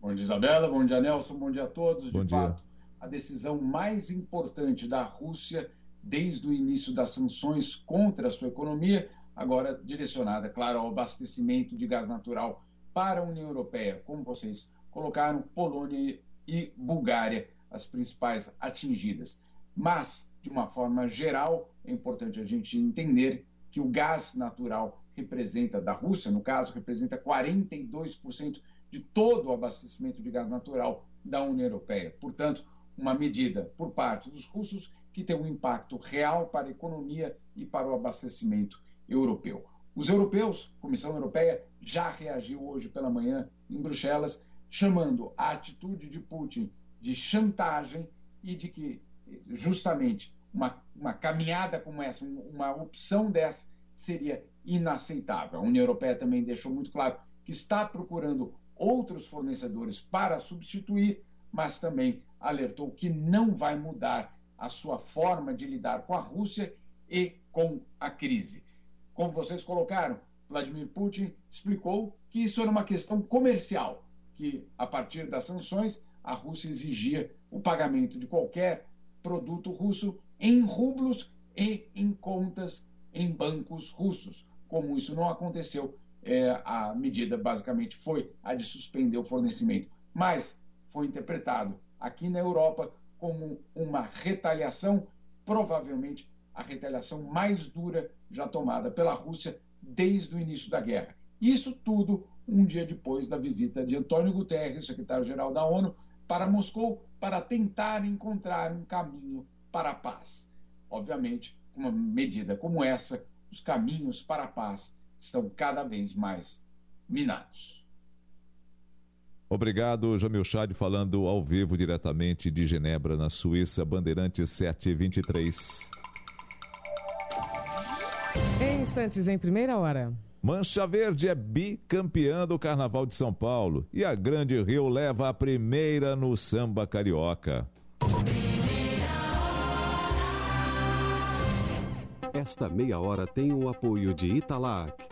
Bom dia, Isabela. Bom dia, Nelson. Bom dia a todos. Bom de dia. fato, a decisão mais importante da Rússia desde o início das sanções contra a sua economia, agora direcionada, claro, ao abastecimento de gás natural para a União Europeia. Como vocês colocaram, Polônia e Bulgária, as principais atingidas. Mas, de uma forma geral, é importante a gente entender que o gás natural representa, da Rússia, no caso, representa 42% de todo o abastecimento de gás natural da União Europeia. Portanto, uma medida por parte dos russos que tem um impacto real para a economia e para o abastecimento europeu. Os europeus, a Comissão Europeia, já reagiu hoje pela manhã em Bruxelas, chamando a atitude de Putin de chantagem e de que, justamente, uma, uma caminhada como essa, um- uma opção dessa, seria inaceitável. A União Europeia também deixou muito claro que está procurando outros fornecedores para substituir, mas também alertou que não vai mudar a sua forma de lidar com a Rússia e com a crise. Como vocês colocaram, Vladimir Putin explicou que isso era uma questão comercial, que a partir das sanções a Rússia exigia o pagamento de qualquer produto russo em rublos e em contas em bancos russos. Como isso não aconteceu, é, a medida basicamente foi a de suspender o fornecimento, mas foi interpretado aqui na Europa como uma retaliação, provavelmente a retaliação mais dura já tomada pela Rússia desde o início da guerra. Isso tudo um dia depois da visita de Antônio Guterres, secretário-geral da ONU, para Moscou para tentar encontrar um caminho para a paz. Obviamente, com uma medida como essa, os caminhos para a paz estão cada vez mais minados. Obrigado, Jamil Chad, falando ao vivo diretamente de Genebra, na Suíça, Bandeirantes 723. Em instantes, em primeira hora. Mancha Verde é bicampeã do Carnaval de São Paulo e a Grande Rio leva a primeira no samba carioca. Esta meia hora tem o apoio de Italac,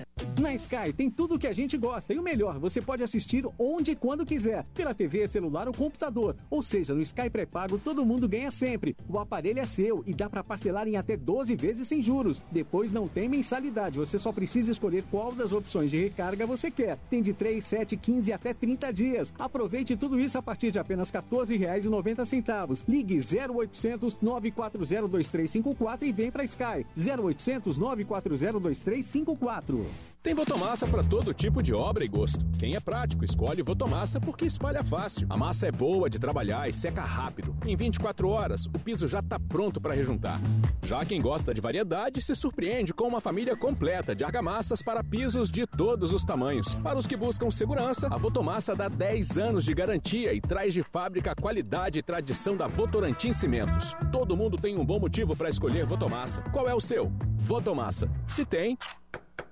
40. Na Sky tem tudo o que a gente gosta e o melhor, você pode assistir onde e quando quiser, pela TV, celular ou computador. Ou seja, no Sky pré-pago todo mundo ganha sempre. O aparelho é seu e dá para parcelar em até 12 vezes sem juros. Depois não tem mensalidade, você só precisa escolher qual das opções de recarga você quer. Tem de 3, 7, 15 até 30 dias. Aproveite tudo isso a partir de apenas R$ 14,90. Ligue 0800 940 2354 e vem para Sky. 0800 940 2354. you. Tem Votomassa para todo tipo de obra e gosto. Quem é prático, escolhe Votomassa porque espalha fácil. A massa é boa de trabalhar e seca rápido. Em 24 horas, o piso já está pronto para rejuntar. Já quem gosta de variedade se surpreende com uma família completa de argamassas para pisos de todos os tamanhos. Para os que buscam segurança, a Votomassa dá 10 anos de garantia e traz de fábrica a qualidade e tradição da Votorantim Cimentos. Todo mundo tem um bom motivo para escolher Votomassa. Qual é o seu? Votomassa. Se tem,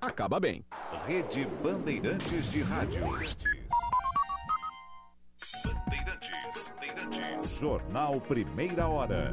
acaba bem. Rede Bandeirantes de Rádio. Bandeirantes, Bandeirantes. Jornal Primeira Hora.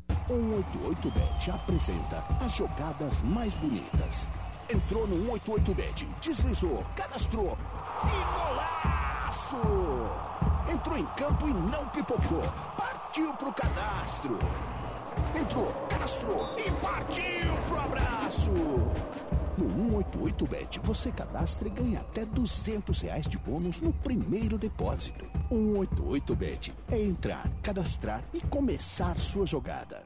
188bet apresenta as jogadas mais bonitas. Entrou no 188bet, deslizou, cadastrou e golaço! Entrou em campo e não pipocou. Partiu pro cadastro. Entrou, cadastrou e partiu pro abraço. No 188bet você cadastra e ganha até 200 reais de bônus no primeiro depósito. 188bet é entrar, cadastrar e começar sua jogada.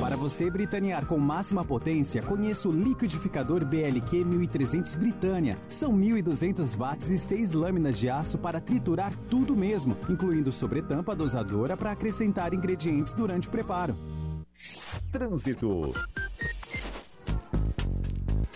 Para você britanear com máxima potência, conheça o liquidificador BLQ 1300 Britânia. São 1200 watts e 6 lâminas de aço para triturar tudo mesmo, incluindo sobretampa dosadora para acrescentar ingredientes durante o preparo. Trânsito.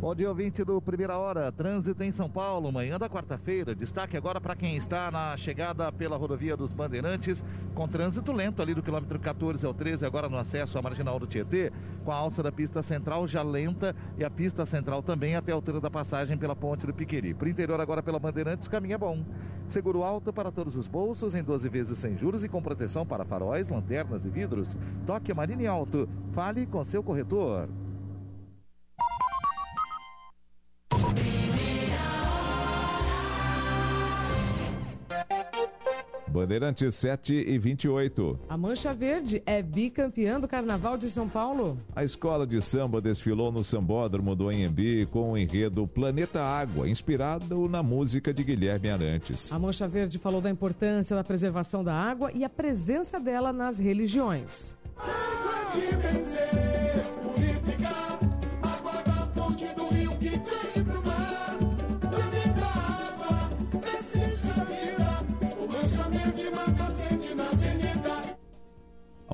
Bom dia, ouvinte do Primeira Hora. Trânsito em São Paulo, manhã da quarta-feira. Destaque agora para quem está na chegada pela rodovia dos Bandeirantes, com trânsito lento ali do quilômetro 14 ao 13, agora no acesso à marginal do Tietê, com a alça da pista central já lenta e a pista central também até a altura da passagem pela ponte do Piqueri. Para o interior, agora pela Bandeirantes, caminho é bom. Seguro alto para todos os bolsos, em 12 vezes sem juros e com proteção para faróis, lanternas e vidros. Toque Marine Alto. Fale com seu corretor. Bandeirantes 7 e 28. A Mancha Verde é bicampeã do Carnaval de São Paulo. A escola de samba desfilou no Sambódromo do Anhembi com o enredo Planeta Água, inspirado na música de Guilherme Arantes. A Mancha Verde falou da importância da preservação da água e a presença dela nas religiões. Água de benzer,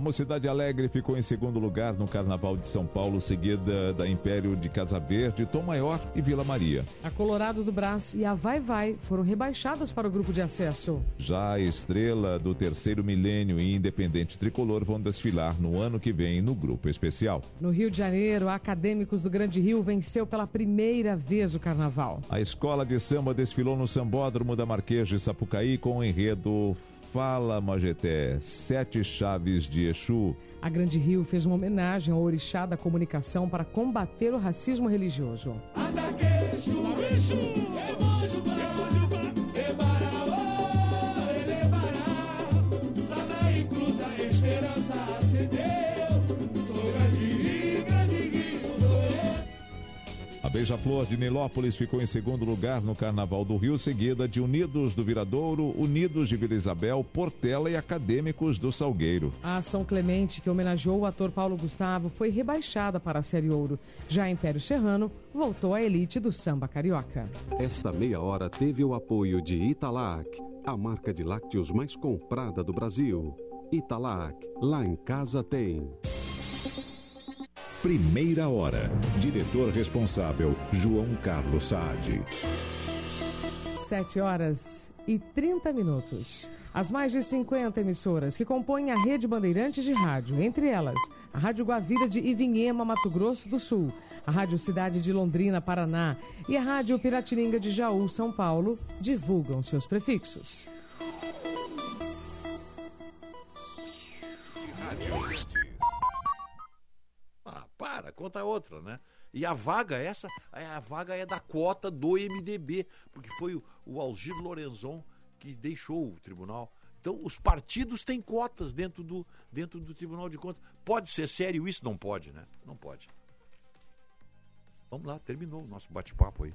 Mocidade Alegre ficou em segundo lugar no Carnaval de São Paulo, seguida da Império de Casa Verde, Tom Maior e Vila Maria. A Colorado do Brás e a Vai Vai foram rebaixadas para o grupo de acesso. Já a estrela do terceiro milênio e Independente Tricolor vão desfilar no ano que vem no grupo especial. No Rio de Janeiro, a Acadêmicos do Grande Rio venceu pela primeira vez o Carnaval. A escola de samba desfilou no Sambódromo da Marquês de Sapucaí com o enredo Fala Majeté, Sete Chaves de Exu. A Grande Rio fez uma homenagem ao orixá da comunicação para combater o racismo religioso. A Beija-Flor de Nilópolis ficou em segundo lugar no Carnaval do Rio, seguida de Unidos do Viradouro, Unidos de Vila Isabel, Portela e Acadêmicos do Salgueiro. A São Clemente, que homenageou o ator Paulo Gustavo, foi rebaixada para a Série Ouro. Já Império Serrano voltou à elite do samba carioca. Esta meia hora teve o apoio de Italac, a marca de lácteos mais comprada do Brasil. Italac, lá em casa tem. Primeira hora. Diretor responsável, João Carlos Saad. 7 horas e 30 minutos. As mais de 50 emissoras que compõem a rede Bandeirantes de Rádio, entre elas a Rádio Guavira de Ivinhema, Mato Grosso do Sul, a Rádio Cidade de Londrina, Paraná e a Rádio Piratininga de Jaú, São Paulo, divulgam seus prefixos. Ah, para, conta outra, né? E a vaga, essa, a vaga é da cota do MDB, porque foi o, o Algir Lorenzon que deixou o tribunal. Então, os partidos têm cotas dentro do, dentro do Tribunal de Contas. Pode ser sério isso? Não pode, né? Não pode. Vamos lá, terminou o nosso bate-papo aí.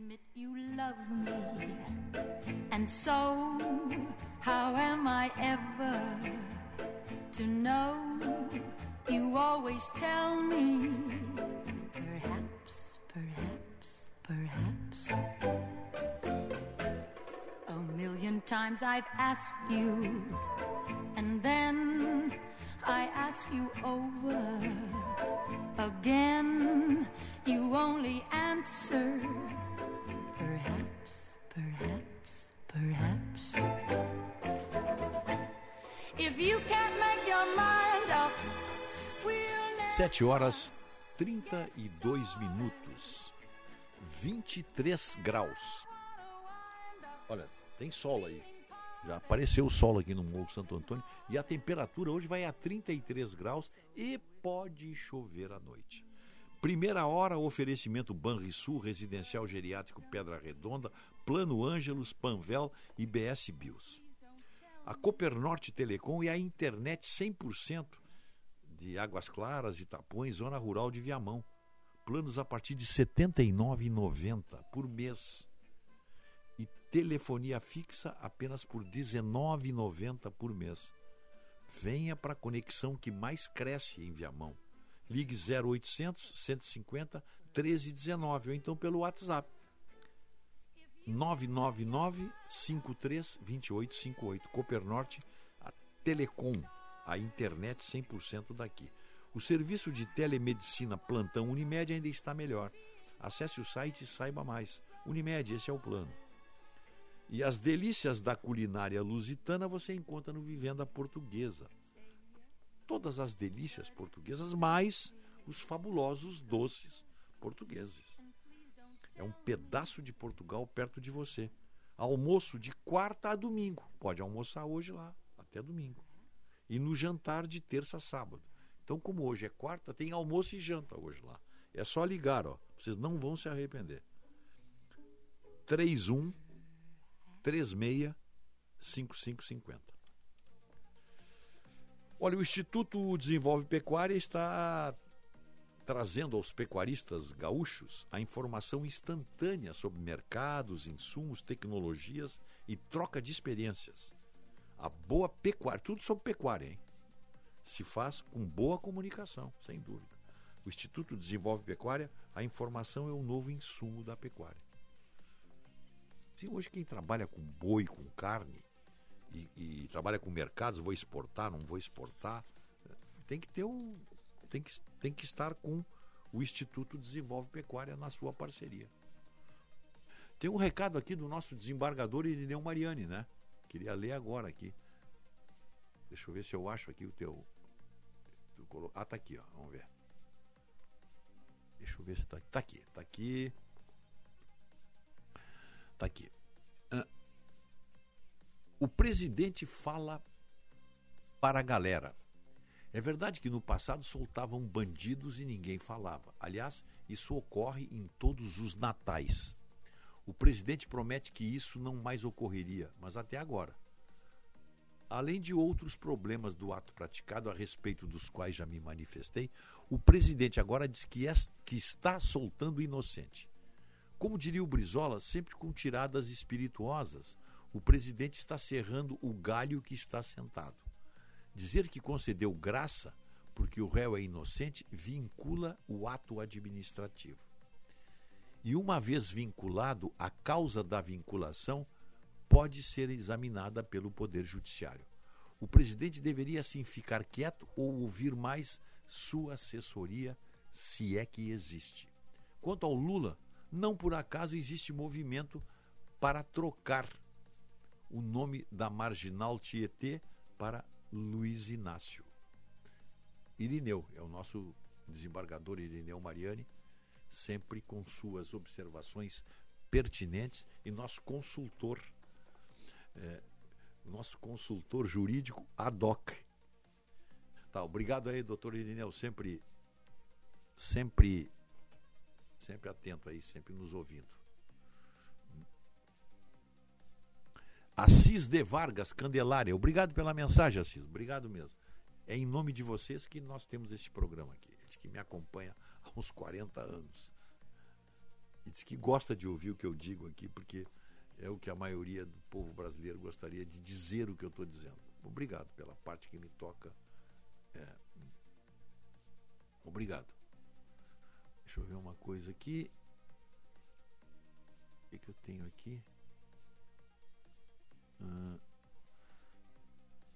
Admit you love me. And so, how am I ever to know? You always tell me, perhaps, perhaps, perhaps. A million times I've asked you, and then I ask you over again. You only answer. Perhaps, perhaps, perhaps. If you can't make your mind up, we'll never. 7 horas 32 minutos. 23 graus. Olha, tem sol aí. Já apareceu o sol aqui no Morro Santo Antônio e a temperatura hoje vai a 33 graus e pode chover à noite. Primeira hora, oferecimento Banrisul, Residencial Geriátrico Pedra Redonda, Plano Ângelos, Panvel e BS Bios. A Copernorte Telecom e a internet 100% de Águas Claras, Itapões, Zona Rural de Viamão. Planos a partir de R$ 79,90 por mês. E telefonia fixa apenas por R$ 19,90 por mês. Venha para a conexão que mais cresce em Viamão. Ligue 0800 150 1319 ou então pelo WhatsApp 999 53 2858 Copernorte, a Telecom, a internet 100% daqui. O serviço de telemedicina Plantão Unimed ainda está melhor. Acesse o site e saiba mais. Unimed, esse é o plano. E as delícias da culinária lusitana você encontra no Vivenda Portuguesa todas as delícias portuguesas, mais os fabulosos doces portugueses. É um pedaço de Portugal perto de você. Almoço de quarta a domingo. Pode almoçar hoje lá, até domingo. E no jantar de terça a sábado. Então, como hoje é quarta, tem almoço e janta hoje lá. É só ligar, ó. Vocês não vão se arrepender. 31 36 5550. Olha, o Instituto Desenvolve Pecuária está trazendo aos pecuaristas gaúchos a informação instantânea sobre mercados, insumos, tecnologias e troca de experiências. A boa pecuária, tudo sobre pecuária, hein? Se faz com boa comunicação, sem dúvida. O Instituto Desenvolve Pecuária, a informação é o novo insumo da pecuária. Se hoje quem trabalha com boi, com carne, e, e, trabalha com mercados, vou exportar, não vou exportar. Tem que ter um. Tem que, tem que estar com o Instituto Desenvolve Pecuária na sua parceria. Tem um recado aqui do nosso desembargador Irineu Mariani, né? Queria ler agora aqui. Deixa eu ver se eu acho aqui o teu. colo- Ah, tá aqui, ó. Vamos ver. Deixa eu ver se tá, tá aqui. Tá aqui. Tá aqui. O presidente fala para a galera. É verdade que no passado soltavam bandidos e ninguém falava. Aliás, isso ocorre em todos os natais. O presidente promete que isso não mais ocorreria, mas até agora. Além de outros problemas do ato praticado, a respeito dos quais já me manifestei, o presidente agora diz que, é- que está soltando inocente. Como diria o Brizola, sempre com tiradas espirituosas, o presidente está serrando o galho que está sentado. Dizer que concedeu graça porque o réu é inocente vincula o ato administrativo. E uma vez vinculado, a causa da vinculação pode ser examinada pelo Poder Judiciário. O presidente deveria assim ficar quieto ou ouvir mais sua assessoria, se é que existe. Quanto ao Lula, não por acaso existe movimento para trocar o nome da marginal Tietê para Luiz Inácio. Irineu, é o nosso desembargador Irineu Mariani, sempre com suas observações pertinentes e nosso consultor, é, nosso consultor jurídico ad hoc. Tá, obrigado aí, doutor Irineu, sempre, sempre, sempre atento aí, sempre nos ouvindo. Assis de Vargas, Candelária. Obrigado pela mensagem, Assis. Obrigado mesmo. É em nome de vocês que nós temos esse programa aqui. Diz que me acompanha há uns 40 anos. E diz que gosta de ouvir o que eu digo aqui, porque é o que a maioria do povo brasileiro gostaria de dizer o que eu estou dizendo. Obrigado pela parte que me toca. É, Obrigado. Deixa eu ver uma coisa aqui. O que, que eu tenho aqui? Ah,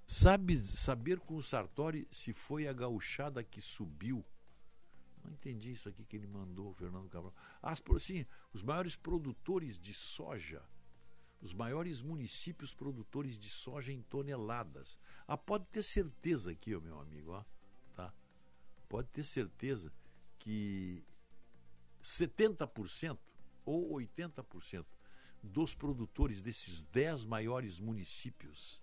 sabe saber com o Sartori se foi a gauchada que subiu? Não entendi isso aqui que ele mandou, Fernando Cabral. As, por- sim, os maiores produtores de soja, os maiores municípios produtores de soja em toneladas. Ah, pode ter certeza aqui, ó, meu amigo, ó, tá? Pode ter certeza que 70% ou 80% dos produtores desses 10 maiores municípios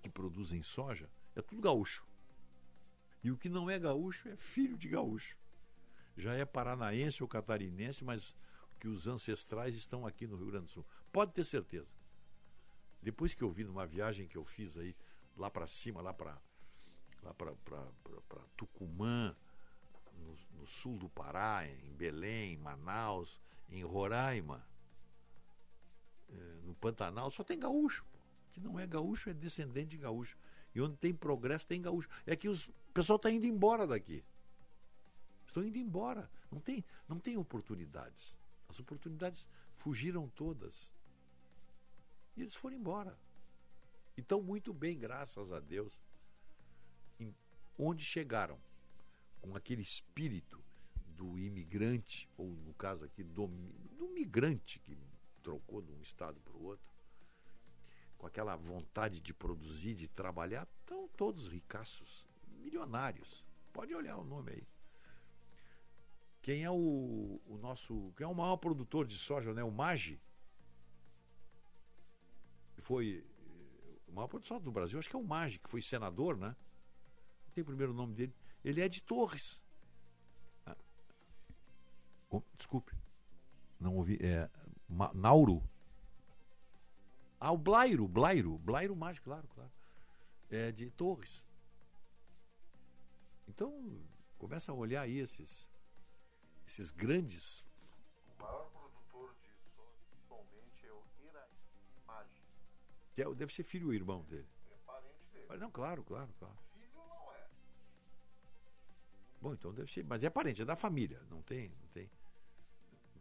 que produzem soja é tudo gaúcho. E o que não é gaúcho é filho de gaúcho. Já é paranaense ou catarinense, mas que os ancestrais estão aqui no Rio Grande do Sul. Pode ter certeza. Depois que eu vi numa viagem que eu fiz aí lá para cima, lá para lá para Tucumã, no, no sul do Pará, em Belém, em Manaus, em Roraima, no Pantanal, só tem gaúcho. pô. Que não é gaúcho é descendente de gaúcho. E onde tem progresso tem gaúcho. É que os, o pessoal está indo embora daqui. Estão indo embora. Não tem, não tem oportunidades. As oportunidades fugiram todas. E eles foram embora. E estão muito bem, graças a Deus. Em- onde chegaram? Com aquele espírito do imigrante, ou no caso aqui, do, do migrante que trocou de um estado para o outro, com aquela vontade de produzir, de trabalhar, estão todos ricaços, milionários. Pode olhar o nome aí. Quem é o, o nosso. Quem é o maior produtor de soja, né? O Magi. Que Foi. eh, O maior produtor do Brasil, acho que é o Magi, que foi senador, né? Não tem o primeiro nome dele. Ele é de Torres. Ah. Oh, desculpe. Não ouvi. É. Ma- Nauro. Ah, o Blairo, Blairo. Blairo Mágico, claro, claro. É de Torres. Então, começa a olhar aí esses, esses grandes. O maior produtor de atualmente é o Iraimaji. Que é, deve ser filho ou irmão dele. É parente dele. Mas não, claro, claro, claro. Filho não é. Bom, então deve ser. Mas é parente, é da família. Não tem, não tem.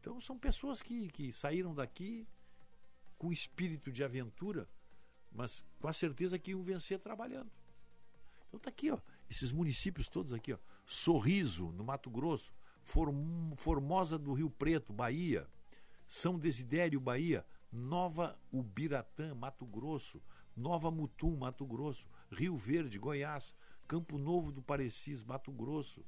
Então são pessoas que, que saíram daqui com espírito de aventura, mas com a certeza que iam vencer trabalhando. Então tá aqui, ó. Esses municípios todos aqui, ó. Sorriso, no Mato Grosso. Form- Formosa do Rio Preto, Bahia. São Desidério, Bahia. Nova Ubiratã, Mato Grosso. Nova Mutum, Mato Grosso, Rio Verde, Goiás, Campo Novo do Parecis, Mato Grosso,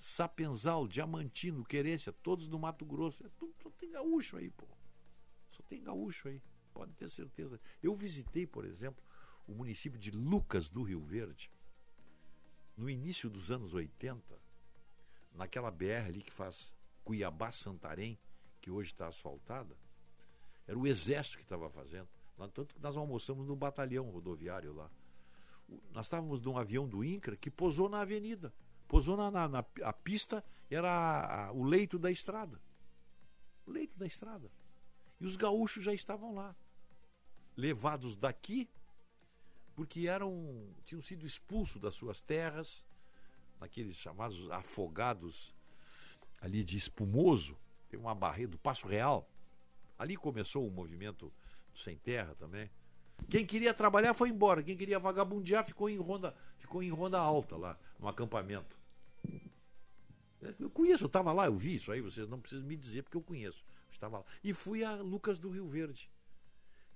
Sapenzal, Diamantino, Querência, todos do Mato Grosso. É tudo, só tem gaúcho aí, pô. Só tem gaúcho aí, pode ter certeza. Eu visitei, por exemplo, o município de Lucas do Rio Verde, no início dos anos 80, naquela BR ali que faz Cuiabá-Santarém, que hoje está asfaltada, era o exército que estava fazendo. Tanto que nós almoçamos no batalhão rodoviário lá. Nós estávamos num avião do INCRA que pousou na avenida. Pousou na, na, na a pista, era a, a, o leito da estrada. O leito da estrada. E os gaúchos já estavam lá. Levados daqui, porque eram tinham sido expulsos das suas terras, naqueles chamados afogados ali de espumoso. Tem uma barreira do Passo Real. Ali começou o movimento sem terra também. Quem queria trabalhar foi embora. Quem queria vagabundear ficou em ronda, ficou em ronda alta lá, no acampamento. Eu conheço, eu estava lá, eu vi isso aí, vocês não precisam me dizer porque eu conheço. Eu estava lá. E fui a Lucas do Rio Verde,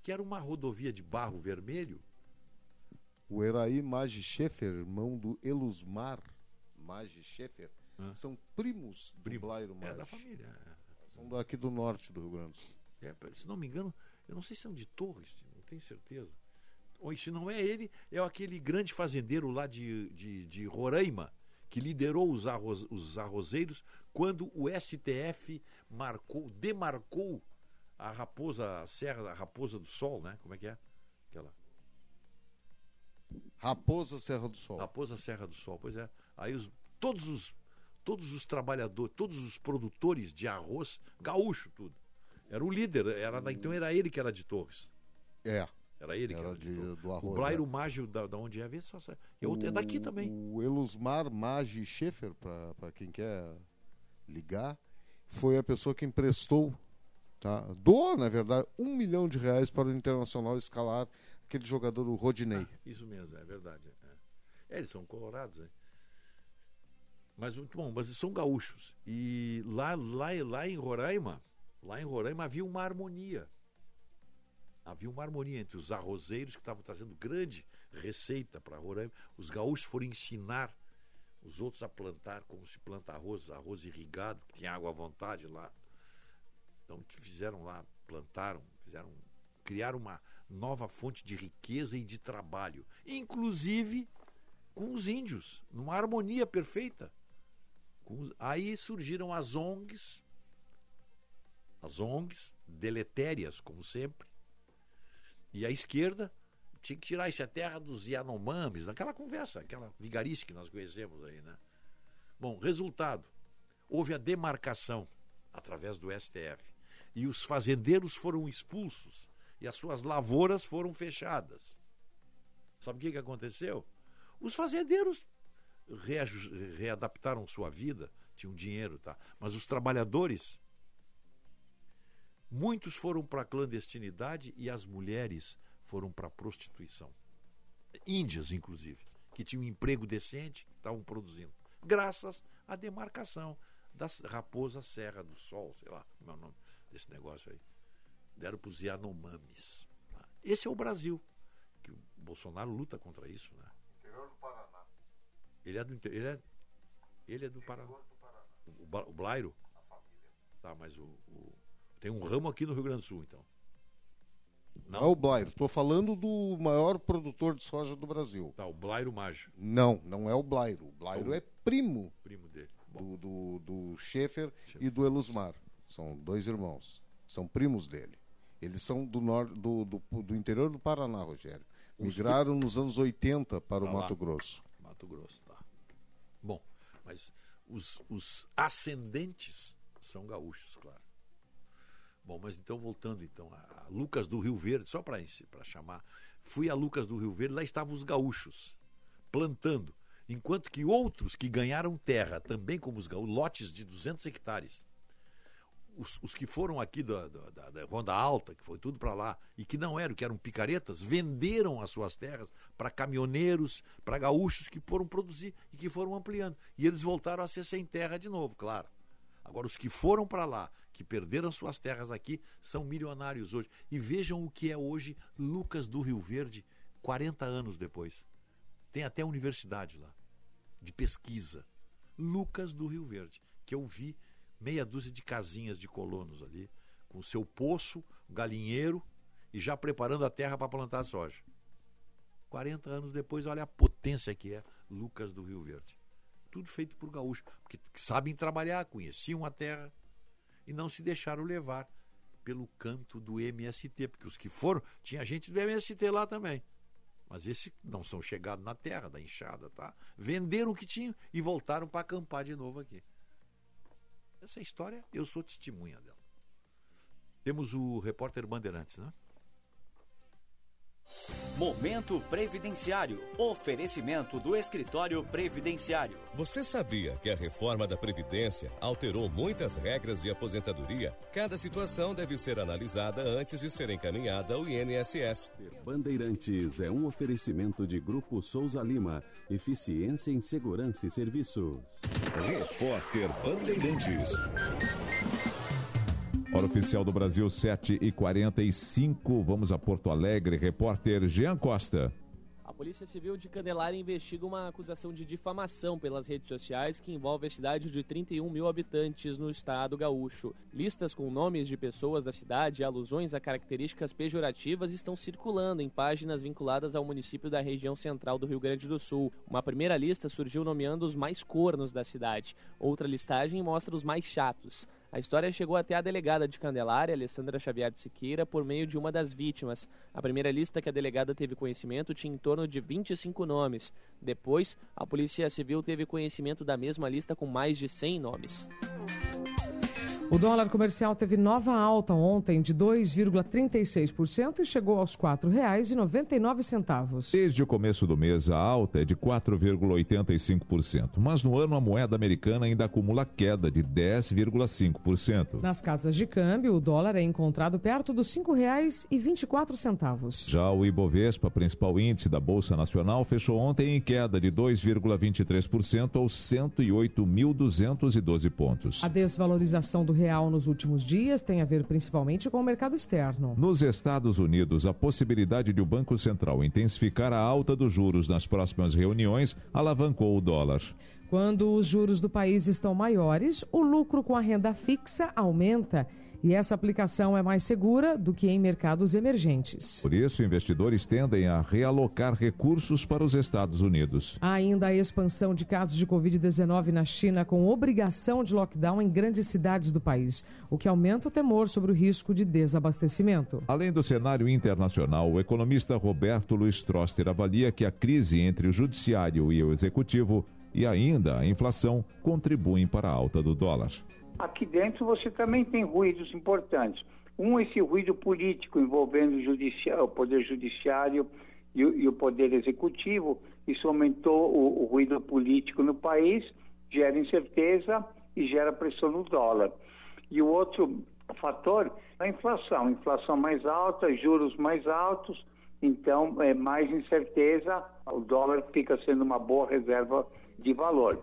que era uma rodovia de barro vermelho. O Eraí Magi Schaefer, irmão do Elusmar Magi Schaefer, são primos do Primo. Blairo É da família. é. São daqui do norte do Rio Grande do Sul. É, se não me engano, eu não sei se são de Torres, não tenho certeza. Ou se não é ele, é aquele grande fazendeiro lá de, de, de Roraima, que liderou os, arroz, os arrozeiros quando o STF marcou, demarcou a raposa, a Serra Raposa do Sol, né? Como é que é? Aquela. Raposa Serra do Sol. Raposa Serra do Sol, pois é. Aí os, todos os todos os trabalhadores, todos os produtores de arroz, gaúcho tudo. Era o líder, era então era ele que era de Torres. É. Era ele que Era era de, do arroz, O Blairo é. Mágio, da, da onde é, vê só. É, outro- é daqui também. O Elusmar Magi Schaefer, para quem quer ligar, foi a pessoa que emprestou, tá? doou, na verdade, um milhão de reais para o Internacional escalar aquele jogador, o Rodinei. Isso mesmo, é verdade. É. É, eles são colorados, né? Mas muito bom, mas são gaúchos. E lá, lá, lá em Roraima, lá em Roraima havia uma harmonia. Havia uma harmonia entre os arrozeiros que estavam trazendo grande receita para Roraima. Os gaúchos foram ensinar os outros a plantar como se planta arroz, arroz irrigado, que tinha água à vontade lá. Então fizeram lá, plantaram, fizeram, criaram uma nova fonte de riqueza e de trabalho, inclusive com os índios, numa harmonia perfeita. Aí surgiram as ONGs, as ONGs deletérias, como sempre, e a esquerda tinha que tirar isso a terra dos Yanomamis, aquela conversa, aquela vigarice que nós conhecemos aí, né? Bom, resultado: houve a demarcação através do STF e os fazendeiros foram expulsos e as suas lavouras foram fechadas. Sabe o que, que aconteceu? Os fazendeiros readaptaram sua vida, tinham dinheiro, tá? Mas os trabalhadores, muitos foram para a clandestinidade e as mulheres foram para a prostituição. Índias, inclusive, que tinham um emprego decente, estavam produzindo. Graças à demarcação da Raposa Serra do Sol, sei lá como é o nome desse negócio aí. Deram para os Yanomamis. tá? Esse é o Brasil. Que o Bolsonaro luta contra isso, né? Interior do Paraná. Ele é do ele é ele é do Paraná. O, Ba- o Blairo? Tá, mas o, o- tem um ramo aqui no Rio Grande do Sul, então. Não é o Blairo. Estou falando do maior produtor de soja do Brasil. Tá, o Blairo Mágio. Não, não é o Blairo. O Blairo O- é primo, Primo dele. do, do, do Schaefer e do Elusmar. São dois irmãos. São primos dele. Eles são do, nor do, do, do interior do Paraná, Rogério. Migraram nos anos 80 para o Pra lá. Mato Grosso. Mato Grosso, tá. Bom, mas os, os ascendentes são gaúchos, claro. Bom, mas então voltando então a, Lucas do Rio Verde, só para chamar, fui a Lucas do Rio Verde, lá estavam os gaúchos plantando, enquanto que outros que ganharam terra, também como os gaúchos, lotes de 200 hectares, os, os que foram aqui da, da- da Ronda Alta, que foi tudo para lá, e que não eram, que eram picaretas, venderam as suas terras para caminhoneiros, para gaúchos que foram produzir e que foram ampliando. E eles voltaram a ser sem terra de novo, claro. Agora, os que foram para lá, que perderam suas terras aqui, são milionários hoje. E vejam o que é hoje Lucas do Rio Verde 40 anos depois. Tem até universidade lá, de pesquisa. Lucas do Rio Verde, que eu vi meia dúzia de casinhas de colonos ali, com seu poço, galinheiro e já preparando a terra para plantar soja. 40 anos depois, olha a potência que é Lucas do Rio Verde. Tudo feito por gaúcho, porque sabem trabalhar, conheciam a terra e não se deixaram levar pelo canto do MST, porque os que foram, tinha gente do MST lá também. Mas esses não são chegados na terra da enxada, tá? Venderam o que tinham e voltaram para acampar de novo aqui. Essa história, eu sou testemunha dela. Temos o repórter Bandeirantes, né? Momento Previdenciário. Oferecimento do Escritório Previdenciário. Você sabia que a reforma da Previdência alterou muitas regras de aposentadoria? Cada situação deve ser analisada antes de ser encaminhada ao INSS. Bandeirantes é um oferecimento de Grupo Souza Lima. Eficiência em Segurança e Serviços. Repórter Bandeirantes. Hora oficial do Brasil, 7 e 45 Vamos a Porto Alegre. Repórter Jean Costa. A Polícia Civil de Candelária investiga uma acusação de difamação pelas redes sociais que envolve a cidade de 31 mil habitantes no estado gaúcho. Listas com nomes de pessoas da cidade e alusões a características pejorativas estão circulando em páginas vinculadas ao município da região central do Rio Grande do Sul. Uma primeira lista surgiu nomeando os mais cornos da cidade. Outra listagem mostra os mais chatos. A história chegou até a delegada de Candelária, Alessandra Xavier de Siqueira, por meio de uma das vítimas. A primeira lista que a delegada teve conhecimento tinha em torno de 25 nomes. Depois, a Polícia Civil teve conhecimento da mesma lista com mais de 100 nomes. O dólar comercial teve nova alta ontem de 2,36% e chegou aos R$ 4,99. Desde o começo do mês, a alta é de 4,85%, mas no ano a moeda americana ainda acumula queda de 10,5%. Nas casas de câmbio, o dólar é encontrado perto dos R$ 5,24. Já o Ibovespa, principal índice da Bolsa Nacional, fechou ontem em queda de 2,23% aos 108.212 pontos. A desvalorização do real nos últimos dias tem a ver principalmente com o mercado externo. Nos Estados Unidos, a possibilidade de o Banco Central intensificar a alta dos juros nas próximas reuniões alavancou o dólar. Quando os juros do país estão maiores, o lucro com a renda fixa aumenta. E essa aplicação é mais segura do que em mercados emergentes. Por isso, investidores tendem a realocar recursos para os Estados Unidos. Há ainda a expansão de casos de Covid-19 na China, com obrigação de lockdown em grandes cidades do país, o que aumenta o temor sobre o risco de desabastecimento. Além do cenário internacional, o economista Roberto Luiz Troster avalia que a crise entre o judiciário e o executivo e ainda a inflação contribuem para a alta do dólar. Aqui dentro você também tem ruídos importantes. Um, esse ruído político envolvendo o, o poder judiciário e e o poder executivo. Isso aumentou o, o ruído político no país, gera incerteza e gera pressão no dólar. E o outro fator é a inflação. Inflação mais alta, juros mais altos, então é mais incerteza, o dólar fica sendo uma boa reserva de valor.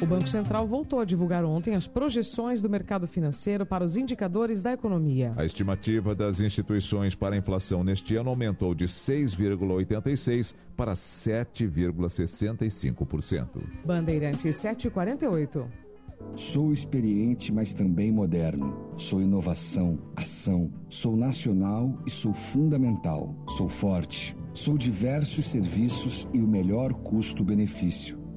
O Banco Central voltou a divulgar ontem as projeções do mercado financeiro para os indicadores da economia. A estimativa das instituições para a inflação neste ano aumentou de 6,86% para 7,65%. Bandeirantes 748. Sou experiente, mas também moderno. Sou inovação, ação. Sou nacional e sou fundamental. Sou forte. Sou diversos serviços e o melhor custo-benefício.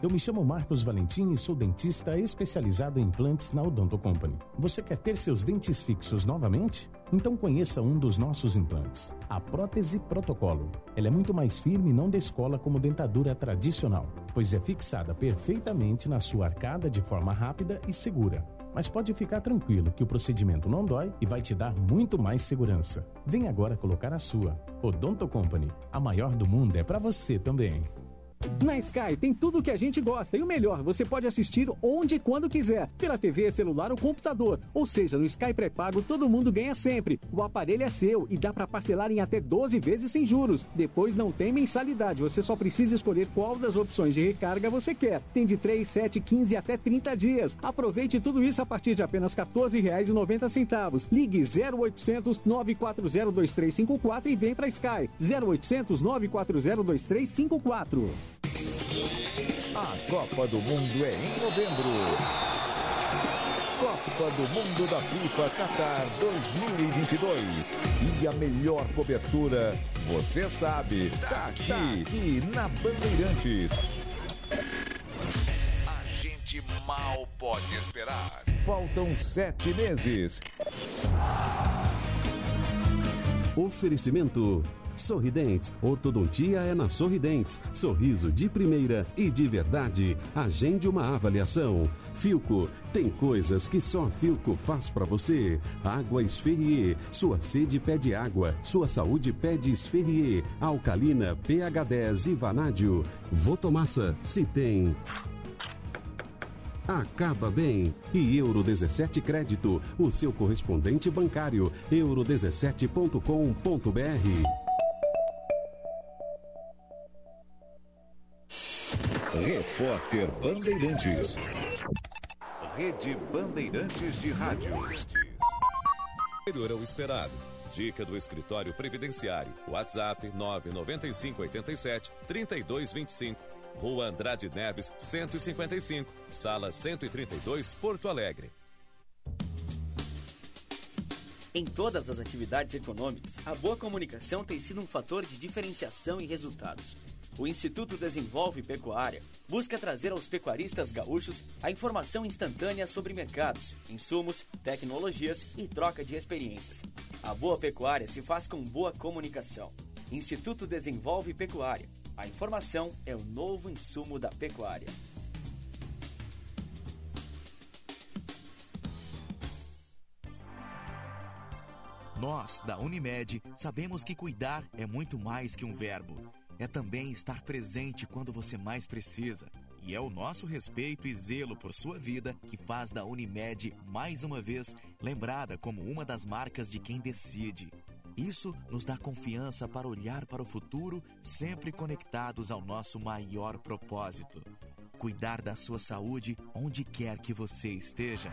eu me chamo Marcos Valentim e sou dentista especializado em implantes na Odonto Company. Você quer ter seus dentes fixos novamente? Então conheça um dos nossos implantes, a prótese protocolo. Ela é muito mais firme e não descola como dentadura tradicional, pois é fixada perfeitamente na sua arcada de forma rápida e segura. Mas pode ficar tranquilo que o procedimento não dói e vai te dar muito mais segurança. Vem agora colocar a sua. Odonto Company, a maior do mundo é para você também. Na Sky tem tudo o que a gente gosta e o melhor, você pode assistir onde e quando quiser, pela TV, celular ou computador. Ou seja, no Sky pré-pago todo mundo ganha sempre. O aparelho é seu e dá para parcelar em até 12 vezes sem juros. Depois não tem mensalidade, você só precisa escolher qual das opções de recarga você quer. Tem de 3, 7, 15 até 30 dias. Aproveite tudo isso a partir de apenas R$ 14,90. Ligue 0800 940 2354 e vem para Sky. 0800 940 2354. A Copa do Mundo é em novembro. Copa do Mundo da FIFA Qatar 2022. E a melhor cobertura, você sabe, tá aqui, aqui na Bandeirantes. A gente mal pode esperar. Faltam sete meses. Oferecimento. Sorridentes. Ortodontia é na Sorridentes. Sorriso de primeira e de verdade. Agende uma avaliação. Filco. Tem coisas que só a Filco faz pra você. Água Esferrier. Sua sede pede água. Sua saúde pede Esferrier. Alcalina, pH 10 e Vanádio. Votomassa. Se tem. Acaba bem. E Euro 17 Crédito, o seu correspondente bancário. euro17.com.br. Repórter Bandeirantes. Rede Bandeirantes de Rádio. Superior ao esperado. Dica do Escritório Previdenciário. WhatsApp 99587 3225. Rua Andrade Neves, 155. Sala 132, Porto Alegre. Em todas as atividades econômicas, a boa comunicação tem sido um fator de diferenciação e resultados. O Instituto Desenvolve Pecuária busca trazer aos pecuaristas gaúchos a informação instantânea sobre mercados, insumos, tecnologias e troca de experiências. A boa pecuária se faz com boa comunicação. Instituto Desenvolve Pecuária. A informação é o novo insumo da pecuária. Nós, da Unimed, sabemos que cuidar é muito mais que um verbo. É também estar presente quando você mais precisa. E é o nosso respeito e zelo por sua vida que faz da Unimed, mais uma vez, lembrada como uma das marcas de quem decide. Isso nos dá confiança para olhar para o futuro, sempre conectados ao nosso maior propósito: cuidar da sua saúde onde quer que você esteja.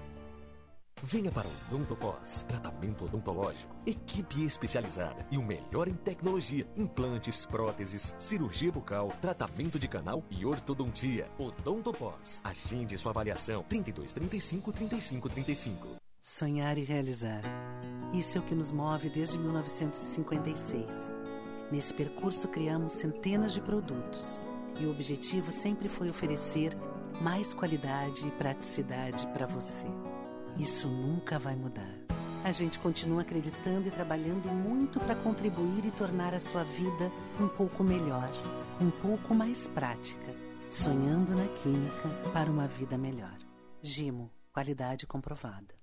Venha para o Odontopós, tratamento odontológico, equipe especializada e o melhor em tecnologia, implantes, próteses, cirurgia bucal, tratamento de canal e ortodontia. Odontopós, agende sua avaliação 32 35 35 35. Sonhar e realizar. Isso é o que nos move desde 1956. Nesse percurso criamos centenas de produtos e o objetivo sempre foi oferecer mais qualidade e praticidade para você. Isso nunca vai mudar. A gente continua acreditando e trabalhando muito para contribuir e tornar a sua vida um pouco melhor, um pouco mais prática. Sonhando na química para uma vida melhor. Gimo, qualidade comprovada.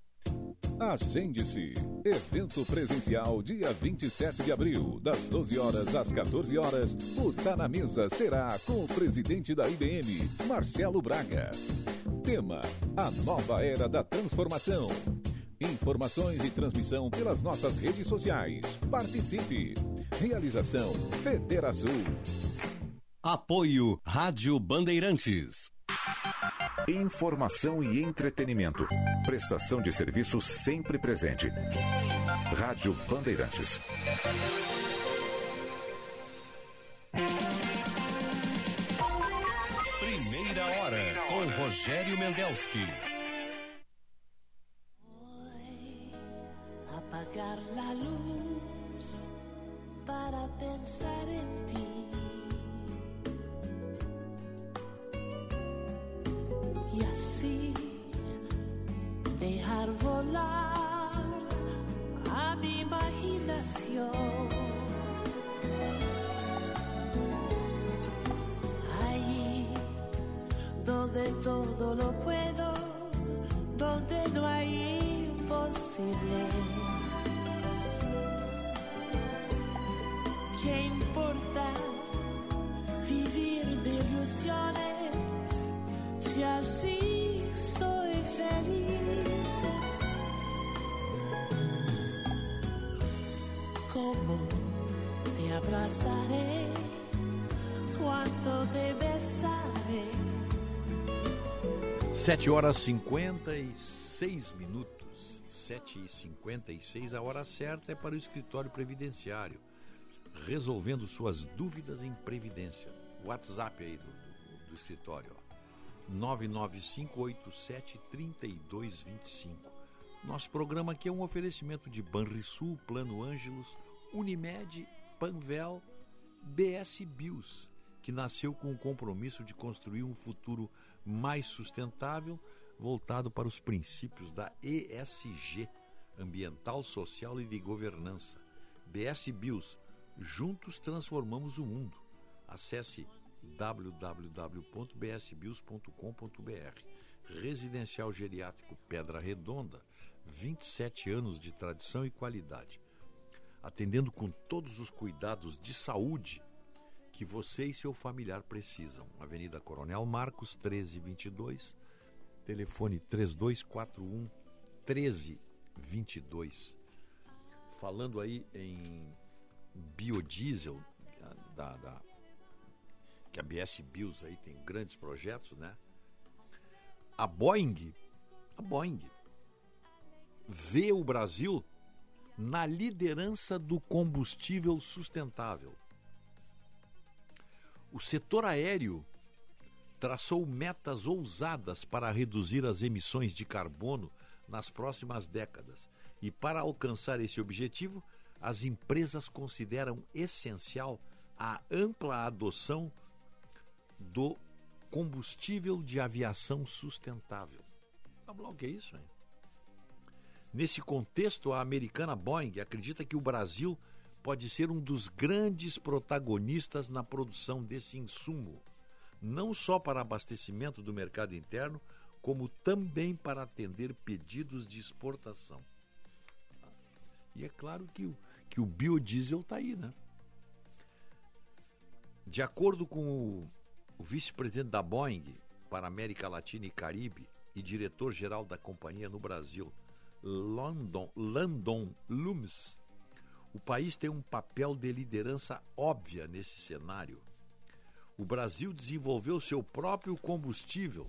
Agende-se. Evento presencial dia 27 de abril, das 12 horas às 14 horas. O Tá na Mesa será com o presidente da IBM, Marcelo Braga. Tema: A nova era da transformação. Informações e transmissão pelas nossas redes sociais. Participe. Realização Federação. Apoio Rádio Bandeirantes. Informação e entretenimento. Prestação de serviço sempre presente. Rádio Bandeirantes. Primeira hora com Rogério Mendelski. apagar la luz para pensar en ti. Y así dejar volar a mi imaginación. Ahí donde todo lo puedo, donde no hay imposible. ¿Qué importa vivir de ilusiones si así soy feliz? ¿Cómo te te? 7 horas 56 minutos. 7 e 56 a hora certa é para o escritório previdenciário. Resolvendo suas dúvidas em previdência. WhatsApp aí do, do, do escritório. Ó. 995873225. Nosso programa aqui é um oferecimento de Banrisul, Plano Ângelos, Unimed, Panvel, BS Bios, que nasceu com o compromisso de construir um futuro mais sustentável, voltado para os princípios da ESG, ambiental, social e de governança. BS Bios, juntos transformamos o mundo. Acesse www.bsbios.com.br. Residencial Geriátrico Pedra Redonda, 27 anos de tradição e qualidade. Atendendo com todos os cuidados de saúde que você e seu familiar precisam. Avenida Coronel Marcos, 1322, telefone 3241 1322. Falando aí em biodiesel, da, da- que a BS Bios aí tem grandes projetos, né? A Boeing, a Boeing vê o Brasil na liderança do combustível sustentável. O setor aéreo traçou metas ousadas para reduzir as emissões de carbono nas próximas décadas. E para alcançar esse objetivo, as empresas consideram essencial a ampla adoção do combustível de aviação sustentável. Sabe lá o que é isso, hein? Nesse contexto, a americana Boeing acredita que o Brasil pode ser um dos grandes protagonistas na produção desse insumo, não só para abastecimento do mercado interno, como também para atender pedidos de exportação. E é claro que o, que o biodiesel está aí, né? De acordo com o, o vice-presidente da Boeing para América Latina e Caribe e diretor-geral da companhia no Brasil, London, Landon Loomis, o país tem um papel de liderança óbvia nesse cenário. O Brasil desenvolveu seu próprio combustível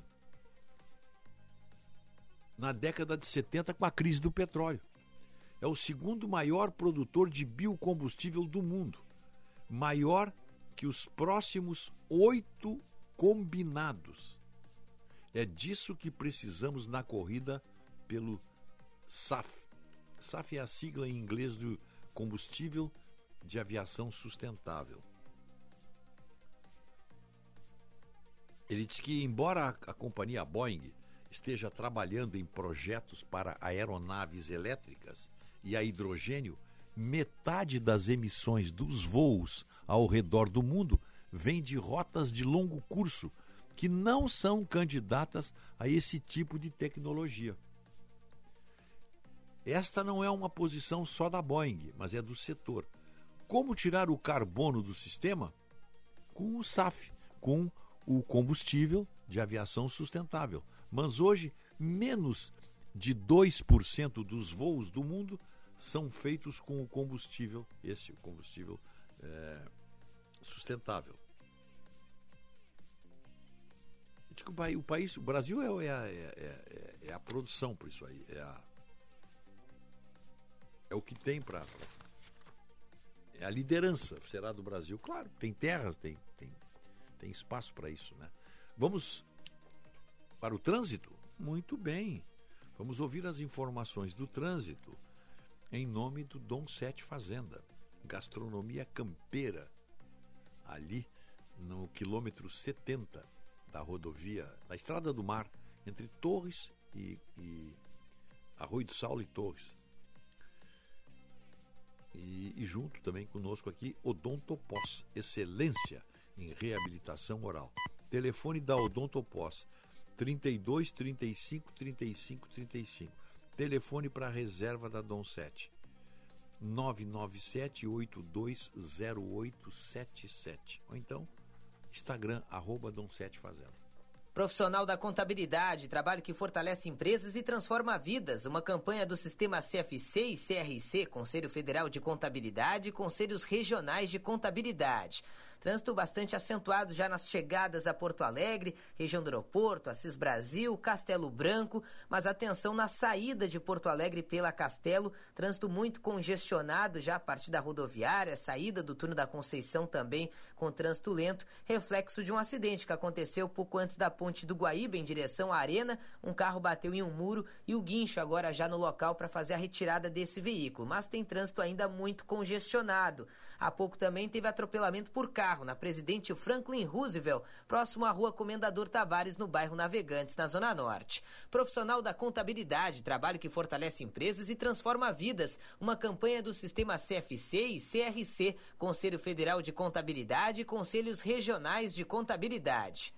na década de 70 com a crise do petróleo. É o segundo maior produtor de biocombustível do mundo, maior que os próximos oito combinados. É disso que precisamos na corrida pelo SAF. SAF é a sigla em inglês do combustível de aviação sustentável. Ele diz que, embora a, companhia Boeing esteja trabalhando em projetos para aeronaves elétricas e a hidrogênio, metade das emissões dos voos ao redor do mundo vem de rotas de longo curso que não são candidatas a esse tipo de tecnologia. Esta não é uma posição só da Boeing, mas é do setor. Como tirar o carbono do sistema? Com o SAF, com o combustível de aviação sustentável. Mas hoje, menos de 2% dos voos do mundo são feitos com o combustível, esse combustível é, sustentável. O país, o Brasil é, é, é, é, a produção por isso aí, é, a, é o que tem para é a liderança será do Brasil. Claro, tem terras, tem, tem, tem espaço para isso, né? Vamos para o trânsito? Muito bem. Vamos ouvir as informações do trânsito em nome do Dom Sete Fazenda, gastronomia campeira, ali no quilômetro 70 da rodovia, da Estrada do Mar, entre Torres e, e Arroio do Saulo e Torres. E, e, junto também conosco aqui, Odontopós, excelência em reabilitação oral. Telefone da Odontopós, 32 35 35 35. Telefone para reserva da Dom 7. 997 820877. Ou então, Instagram, arroba Dom 7 Fazenda. Profissional da Contabilidade, trabalho que fortalece empresas e transforma vidas. Uma campanha do Sistema CFC e CRC, Conselho Federal de Contabilidade e Conselhos Regionais de Contabilidade. Trânsito bastante acentuado já nas chegadas a Porto Alegre, região do aeroporto, Assis Brasil, Castelo Branco, mas atenção na saída de Porto Alegre pela Castelo, trânsito muito congestionado já a partir da rodoviária, saída do túnel da Conceição também com trânsito lento, reflexo de um acidente que aconteceu pouco antes da ponte do Guaíba em direção à Arena, um carro bateu em um muro e o guincho agora já no local para fazer a retirada desse veículo, mas tem trânsito ainda muito congestionado. Há pouco também teve atropelamento por carro na Presidente Franklin Roosevelt, próximo à Rua Comendador Tavares, no bairro Navegantes, na Zona Norte. Profissional da contabilidade, trabalho que fortalece empresas e transforma vidas. Uma campanha do sistema CFC e CRC, Conselho Federal de Contabilidade e Conselhos Regionais de Contabilidade.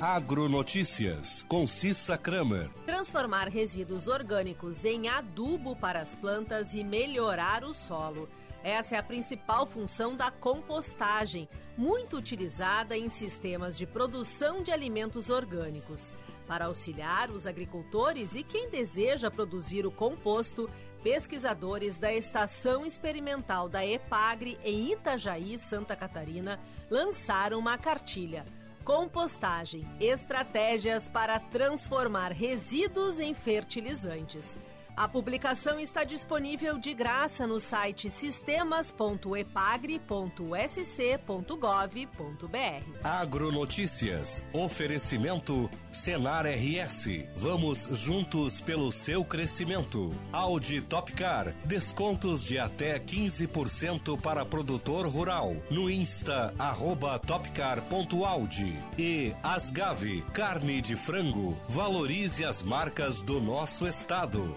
Agronotícias, com Cissa Kramer. Transformar resíduos orgânicos em adubo para as plantas e melhorar o solo. Essa é a principal função da compostagem, muito utilizada em sistemas de produção de alimentos orgânicos. Para auxiliar os agricultores e quem deseja produzir o composto, pesquisadores da Estação Experimental da EPAGRE em Itajaí, Santa Catarina, lançaram uma cartilha Compostagem Estratégias para transformar resíduos em fertilizantes. A publicação está disponível de graça no site sistemas.epagre.sc.gov.br. Agronotícias. Oferecimento Senar RS. Vamos juntos pelo seu crescimento. Audi Topcar. Descontos de até 15% para produtor rural. No Insta, arroba topcar.audi. E Asgave. Carne de frango. Valorize as marcas do nosso estado.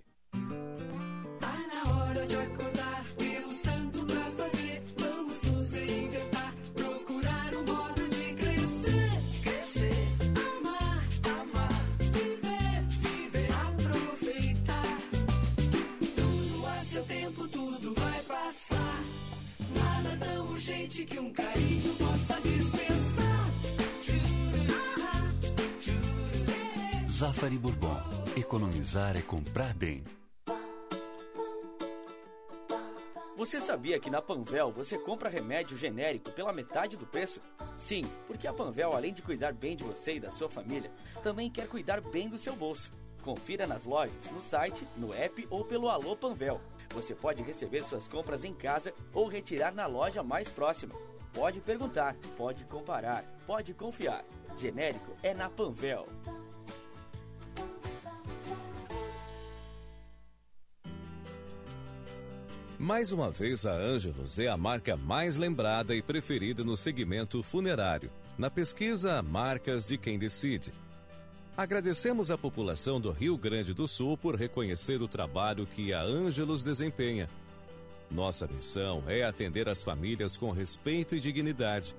Zafari Bourbon. Economizar é comprar bem. Você sabia que na Panvel você compra remédio genérico pela metade do preço? Sim, porque a Panvel, além de cuidar bem de você e da sua família, também quer cuidar bem do seu bolso. Confira nas lojas, no site, no app ou pelo Alô Panvel. Você pode receber suas compras em casa ou retirar na loja mais próxima. Pode perguntar, pode comparar, pode confiar. Genérico é na Panvel. Mais uma vez, a Ângelos é a marca mais lembrada e preferida no segmento funerário. Na pesquisa Marcas de Quem Decide. Agradecemos à população do Rio Grande do Sul por reconhecer o trabalho que a Ângelos desempenha. Nossa missão é atender as famílias com respeito e dignidade.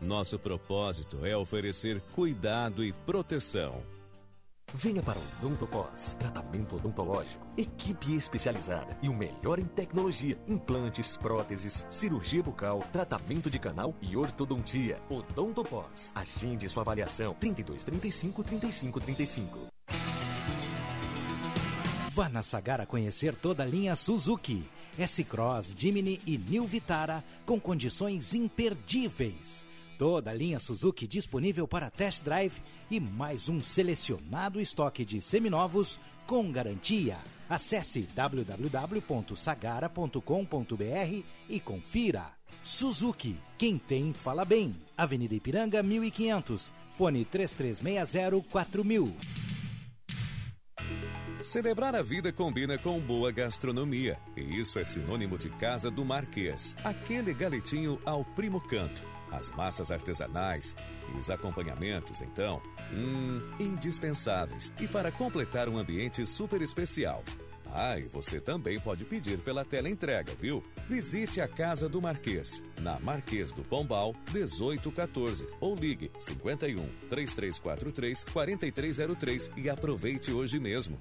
Nosso propósito é oferecer cuidado e proteção. Venha para o Odontocos, tratamento odontológico, equipe especializada e o melhor em tecnologia, implantes, próteses, cirurgia bucal, tratamento de canal e ortodontia. Odontopós. Agende sua avaliação 32 35 35 35. Vá na Sagara conhecer toda a linha Suzuki, S-Cross, Jimny e New Vitara com condições imperdíveis. Toda a linha Suzuki disponível para test drive e mais um selecionado estoque de seminovos com garantia. Acesse www.sagara.com.br e confira. Suzuki, quem tem fala bem. Avenida Ipiranga 1500, fone 3360 4000. Celebrar a vida combina com boa gastronomia. E isso é sinônimo de Casa do Marquês. Aquele galetinho ao primo canto. As massas artesanais e os acompanhamentos, então, hum, indispensáveis. E para completar um ambiente super especial. Ah, e você também pode pedir pela tela entrega, viu? Visite a Casa do Marquês, na Marquês do Pombal, 1814, ou ligue 51 3343 4303 e aproveite hoje mesmo.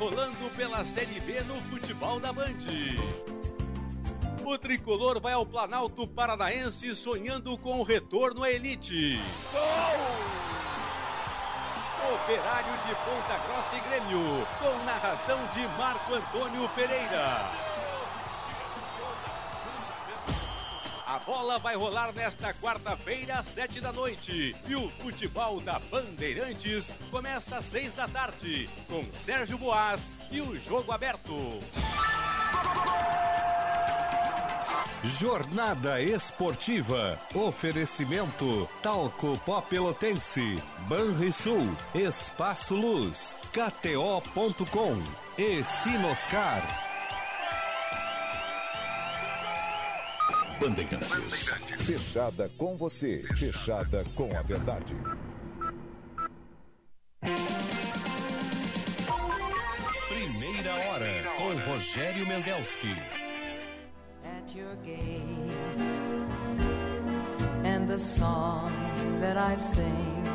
Rolando pela Série B no futebol da Band. O tricolor vai ao Planalto Paranaense sonhando com o retorno à elite. Operário de Ponta Grossa e Grêmio, com narração de Marco Antônio Pereira. A bola vai rolar nesta quarta-feira, às sete da noite. E o futebol da Bandeirantes começa às seis da tarde, com Sérgio Boas e o jogo aberto. Jornada Esportiva. Oferecimento Talco Pó Pelotense, Banrisul, Espaço Luz, KTO.com e Sinoscar. Bandeirantes. Fechada com você, fechada com a verdade. Primeira hora com Rogério Mendelski. at your gate. And the song that I sing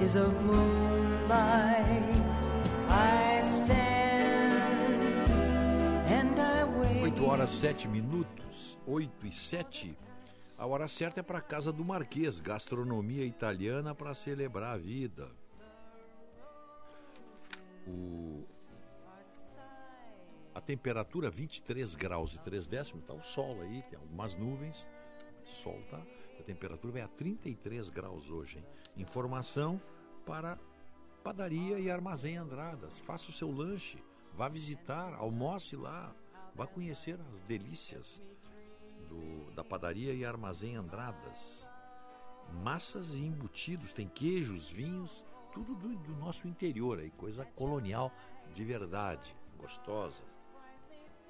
is of moonlight. I stand and I wait. 8 horas 7 minutos, 8 e 7. A hora certa é para casa do Marquês, gastronomia italiana para celebrar a vida. O... A temperatura 23 graus e 3 décimos, tá o sol aí, tem algumas nuvens, sol tá. A temperatura vai a 33 graus hoje, hein? Informação para padaria e armazém Andradas. Faça o seu lanche, vá visitar, almoce lá, vá conhecer as delícias do- da padaria e armazém Andradas. Massas e embutidos, tem queijos, vinhos, tudo do, do nosso interior aí, coisa colonial de verdade, gostosa.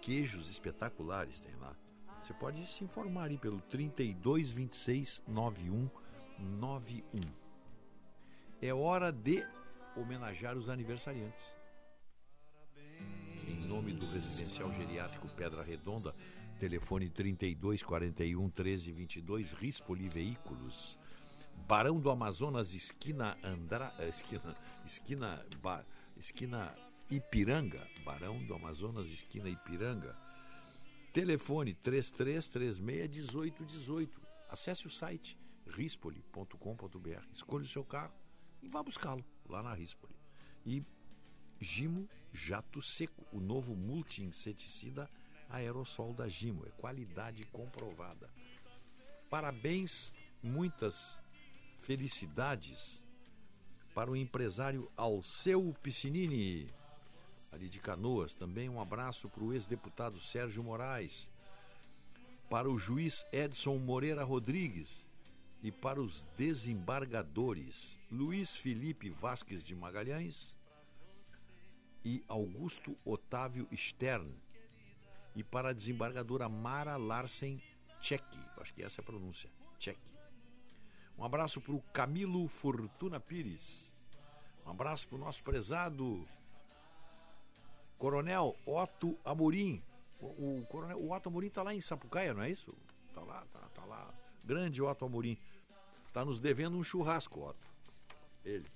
Queijos espetaculares tem lá. Você pode se informar aí pelo 32 26 91 91. É hora de homenagear os aniversariantes. Em nome do Residencial Geriátrico Pedra Redonda, telefone 32 41 13 22, Rispoli Veículos. Barão do Amazonas, esquina Andra, eh, esquina esquina Ba- esquina Ipiranga, Barão do Amazonas, esquina Ipiranga. Telefone 3336 1818. Acesse o site rispoli.com.br. Escolha o seu carro e vá buscá-lo lá na Rispoli. E Gimo Jato Seco, o novo multi-inseticida aerossol da Gimo. É qualidade comprovada. Parabéns, muitas felicidades para o empresário Alceu Piscinini, ali de Canoas. Também um abraço para o ex-deputado Sérgio Moraes, para o juiz Edson Moreira Rodrigues e para os desembargadores Luiz Felipe Vasques de Magalhães e Augusto Otávio Stern. E para a desembargadora Mara Larsen Tchek, acho que essa é a pronúncia, Tchek. Um abraço para o Camilo Fortuna Pires. Um abraço para o nosso prezado Coronel Otto Amorim. O, o, coronel, o Otto Amorim está lá em Sapucaia, não é isso? Está lá, tá, tá lá. Grande Otto Amorim. Está nos devendo um churrasco, Otto. Ele.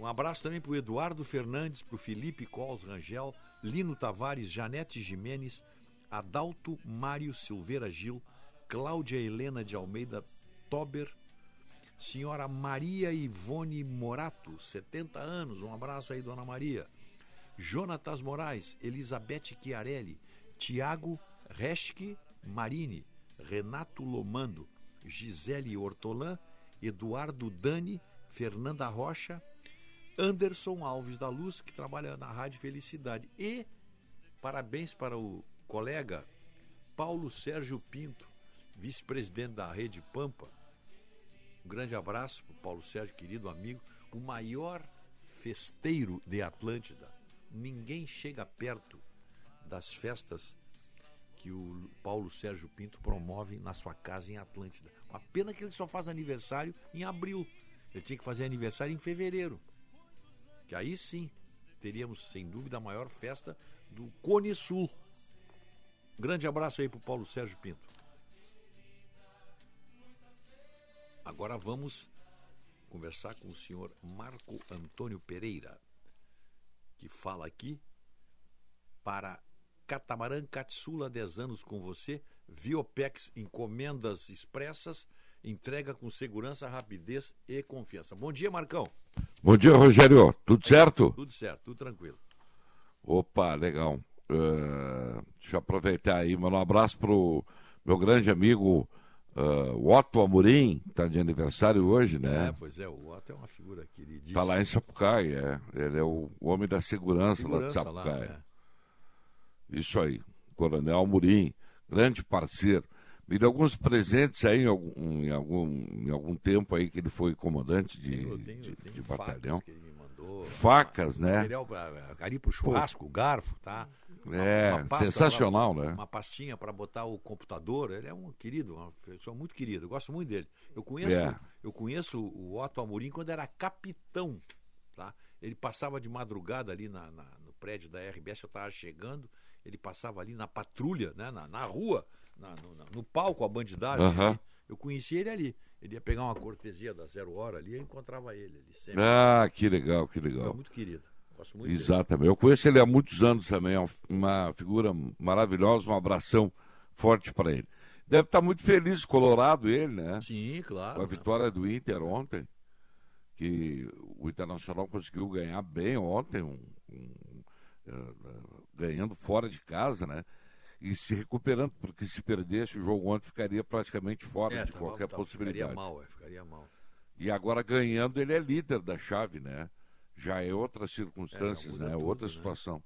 Um abraço também para o Eduardo Fernandes, para o Felipe Cols Rangel, Lino Tavares, Janete Jimenez, Adalto Mário Silveira Gil, Cláudia Helena de Almeida Tober, senhora Maria Ivone Morato, 70 anos, um abraço aí, dona Maria. Jonatas Moraes, Elizabeth Chiarelli, Tiago Reschke Marini, Renato Lomando, Gisele Hortolã, Eduardo Dani, Fernanda Rocha, Anderson Alves da Luz, que trabalha na Rádio Felicidade. E parabéns para o colega Paulo Sérgio Pinto, vice-presidente da Rede Pampa. Um grande abraço para Paulo Sérgio, querido amigo, o maior festeiro de Atlântida. Ninguém chega perto das festas que o Paulo Sérgio Pinto promove na sua casa em Atlântida. Uma pena que ele só faz aniversário em abril. Ele tinha que fazer aniversário em fevereiro. Que aí sim teríamos, sem dúvida, a maior festa do Cone Sul. Grande abraço aí para o Paulo Sérgio Pinto. Agora vamos conversar com o senhor Marco Antônio Pereira, que fala aqui para Catamarã Catsula 10 anos com você, Viopex encomendas expressas, entrega com segurança, rapidez e confiança. Bom dia, Marcão. Bom dia, Rogério. Tudo certo? Tudo certo, tudo tranquilo. Opa, legal. Uh, deixa eu aproveitar aí, mandar um abraço pro meu grande amigo uh, Otto Amorim, que está de aniversário hoje, né? É, pois é, o Otto é uma figura queridíssima. Está lá em Sapucaia, é. Ele é o, homem da segurança, Segurança lá de Sapucaia. lá, Isso aí, Coronel Amorim, grande parceiro. Me deu alguns presentes aí em algum, em algum, em algum tempo aí que ele foi comandante de, Eu tenho- eu tenho de facas batalhão. que ele me mandou. Facas, né? Material ali pro churrasco, garfo, tá? É, pasta sensacional, pra- né? Uma pastinha para botar o computador. Ele é um querido, uma pessoa muito querida. Eu gosto muito dele. Eu conheço, É. eu conheço o Otto Amorim quando era capitão, tá? Ele passava de madrugada ali na, na- no prédio da RBS, eu estava chegando, ele passava ali na patrulha, né? na, na rua, na- no, na- no palco, a bandidagem. Ali. Eu conheci ele ali. Ele ia pegar uma cortesia da zero hora ali, eu encontrava ele. ele sempre. Ah, que legal, que legal. É muito querido. Gosto muito dele. Exatamente. Eu conheço ele há muitos anos também, é uma figura maravilhosa, um abração forte para ele. Deve estar muito feliz, colorado ele, né? Sim, claro. Com a vitória do Inter ontem, que o Internacional conseguiu ganhar bem ontem, um- um, eh, ganhando fora de casa, né? E se recuperando, porque se perdesse o jogo ontem ficaria praticamente fora É, de tava- qualquer tava- possibilidade. Ficaria mal, é, ficaria mal. E agora ganhando, ele é líder da chave, né? Já é outras É, circunstâncias, muda né? tudo, Outra né? situação.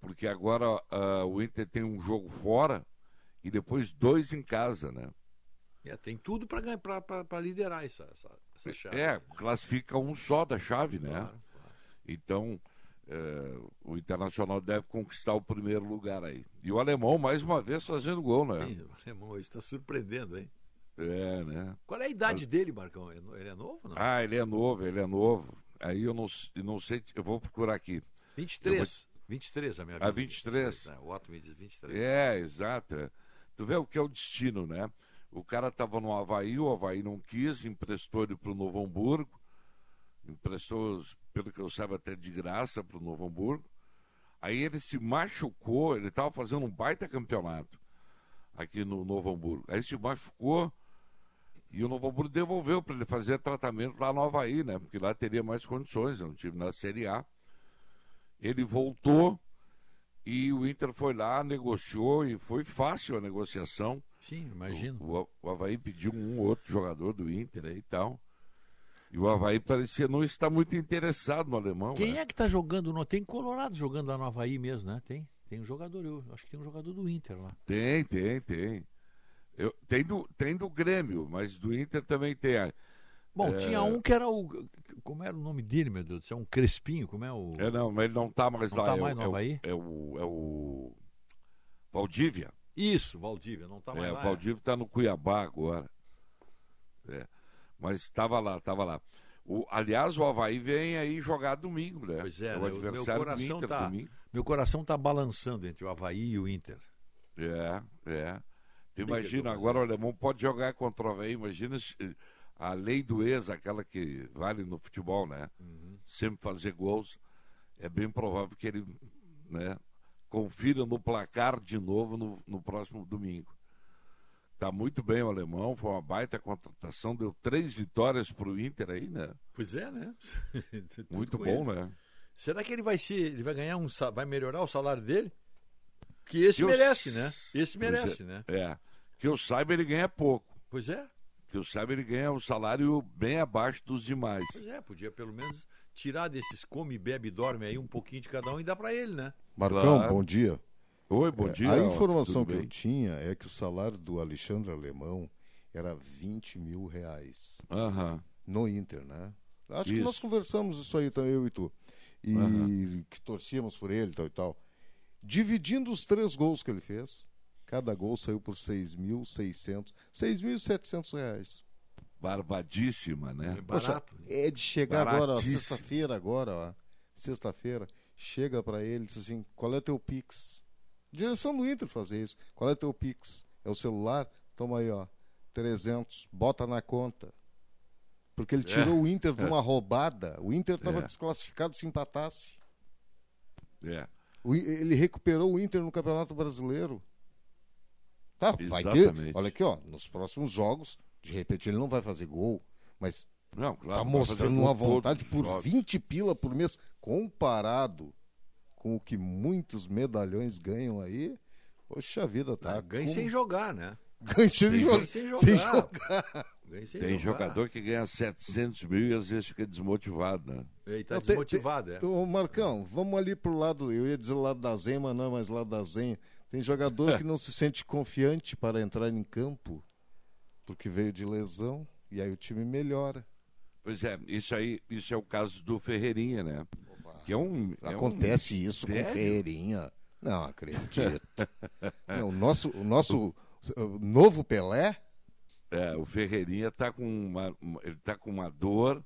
Porque agora ah, o Inter tem um jogo fora e depois dois em casa, né? É, tem tudo para liderar essa, essa, essa chave. É, classifica um só da chave, né? Então, eh, o Internacional deve conquistar o primeiro lugar aí. E o alemão, mais uma vez, fazendo gol, né? Ih, o alemão está surpreendendo, hein? É, né? Qual é a idade dele, Marcão? É Ele é novo? Não? Ah, ele é novo, ele é novo. Aí eu não, eu não sei, eu vou procurar aqui. 23. 23, a minha Ah, vida. 23. né? O Otto me diz 23. É, exato. é. Tu vê o que é o destino, né? O cara estava no Havaí, o Havaí não quis, emprestou ele para o Novo Hamburgo, emprestou, pelo que eu saiba, até de graça para o Novo Hamburgo. Aí ele se machucou, ele estava fazendo um baita campeonato aqui no Novo Hamburgo. Aí se machucou E o Novo Hamburgo devolveu para ele fazer tratamento lá no Havaí, né? Porque lá teria mais condições, é um time na Série A. Ele voltou e o Inter foi lá, negociou e foi fácil a negociação. Sim, imagino. O, o, o Havaí pediu um ou outro jogador do Inter aí e tal. E o Havaí parecia não estar muito interessado no alemão. Quem né? é que tá jogando? No... Tem Colorado jogando lá no Havaí mesmo, né? Tem. Tem um jogador, eu acho que tem um jogador do Inter lá. Tem, tem, tem. Eu, tem, do, tem do Grêmio, mas do Inter também tem. Bom, É, tinha um que era o. Como era o nome dele, meu Deus céu? Um Crespinho, como é o. É, não, mas ele não tá mais Não lá. tá é, mais o, no é, Havaí? é o. É o. Valdívia. Isso, Valdívia, não tá mais é, lá. o Valdívia tá no Cuiabá agora. É. Mas estava lá, estava lá. O, aliás, o Havaí vem aí jogar domingo, né? Pois é, o né? O meu adversário do coração Inter tá. domingo. Meu coração tá balançando entre o Havaí e o Inter. É, é. Tu imagina, agora o alemão pode jogar contra o Havaí, imagina a lei do ex, aquela que vale no futebol, né? Uhum. Sempre fazer gols. É bem provável que ele né, confira no placar de novo no, no próximo domingo. Tá muito bem o alemão, foi uma baita contratação, deu três vitórias para o Inter aí, né? Pois é, né? Muito bom, ele. né? Será que ele vai ser, ele vai ganhar um, vai melhorar o salário dele? Que esse Que eu merece, s- né? Esse Pois merece, é, né? É. Que eu saiba, ele ganha pouco. Pois é. Que eu saiba, ele ganha um salário bem abaixo dos demais. Pois é, podia pelo menos tirar desses come, bebe e dorme aí um pouquinho de cada um e dar pra ele, né? Marcão, Claro. bom dia. Oi, bom É, dia. A informação que eu tinha é que o salário do Alexandre Alemão era 20 mil reais. Aham. No Inter, né? Acho que Isso. nós conversamos isso aí também, eu e tu. E Aham. que torcíamos por ele e tal e tal. Dividindo os três gols que ele fez, cada gol saiu por 6.600, 6.700 reais. Barbadíssima, né? Poxa, é de chegar agora, sexta-feira agora, ó. Sexta-feira, chega pra ele e diz assim: qual é teu Pix? Direção do Inter fazer isso. Qual é teu Pix? É o celular? Toma aí, ó. 300, bota na conta. Porque ele É. tirou o Inter de uma roubada. O Inter estava É. desclassificado se empatasse. É. O ele recuperou o Inter no Campeonato Brasileiro. Tá, vai ter. Exatamente. Olha aqui, ó. Nos próximos jogos, de repente ele não vai fazer gol, mas Não, claro, tá mostrando uma vontade por jogos. 20 pila por mês, comparado com o que muitos medalhões ganham aí. Poxa vida, tá? Ganha com- sem jogar, né? Ganha sem, Tem jogar. sem sem jogar. sem Tem jogar. jogador que ganha 700 mil e às vezes fica desmotivado, né? Ele tá Não, tem- desmotivado, é. Ô, Marcão, vamos ali pro lado, eu ia dizer lado da Zen, mas não, mas lado da Zen. Tem jogador que não se sente confiante para entrar em campo, porque veio de lesão, e aí o time melhora. Pois é, isso aí, isso é o caso do Ferreirinha, né? Que é um, é um Acontece isso com o. Ferreirinha. Não acredito. Não, o nosso, o nosso uh, novo Pelé, É, o Ferreirinha tá com uma, uma- ele tá com uma dor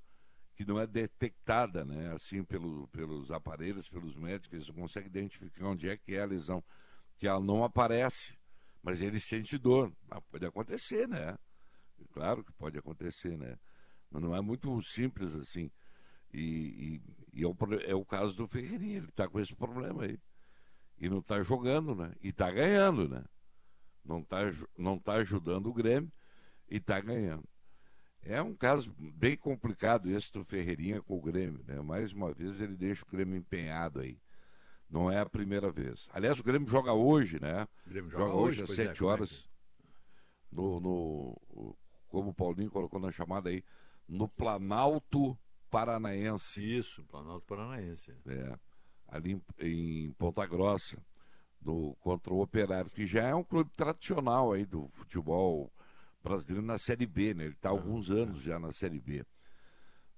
que não é detectada, né? Assim pelo, pelos aparelhos, pelos médicos, eles não conseguem identificar onde é que é a lesão, que ela não aparece, mas ele sente dor. Ah, pode acontecer, né? Claro que pode acontecer, né? Mas não é muito simples assim. E, e- e é, o, é o caso do Ferreirinha, ele está com esse problema aí. E não está jogando, né? E está ganhando, né? Não está não tá ajudando o Grêmio e está ganhando. É um caso bem complicado esse do Ferreirinha com o Grêmio, né? Mais uma vez ele deixa o Grêmio empenhado aí. Não é a primeira vez. Aliás, o Grêmio joga hoje, né? O Grêmio joga hoje, às pois é, 7 como é que- horas. No, no- como o Paulinho colocou na chamada aí, no Planalto Paranaense. Isso, Planalto Paranaense. É, ali em, em Ponta Grossa, do, contra o Operário, que já é um clube tradicional aí do futebol brasileiro na Série B, né? Ele está há alguns anos já na Série B.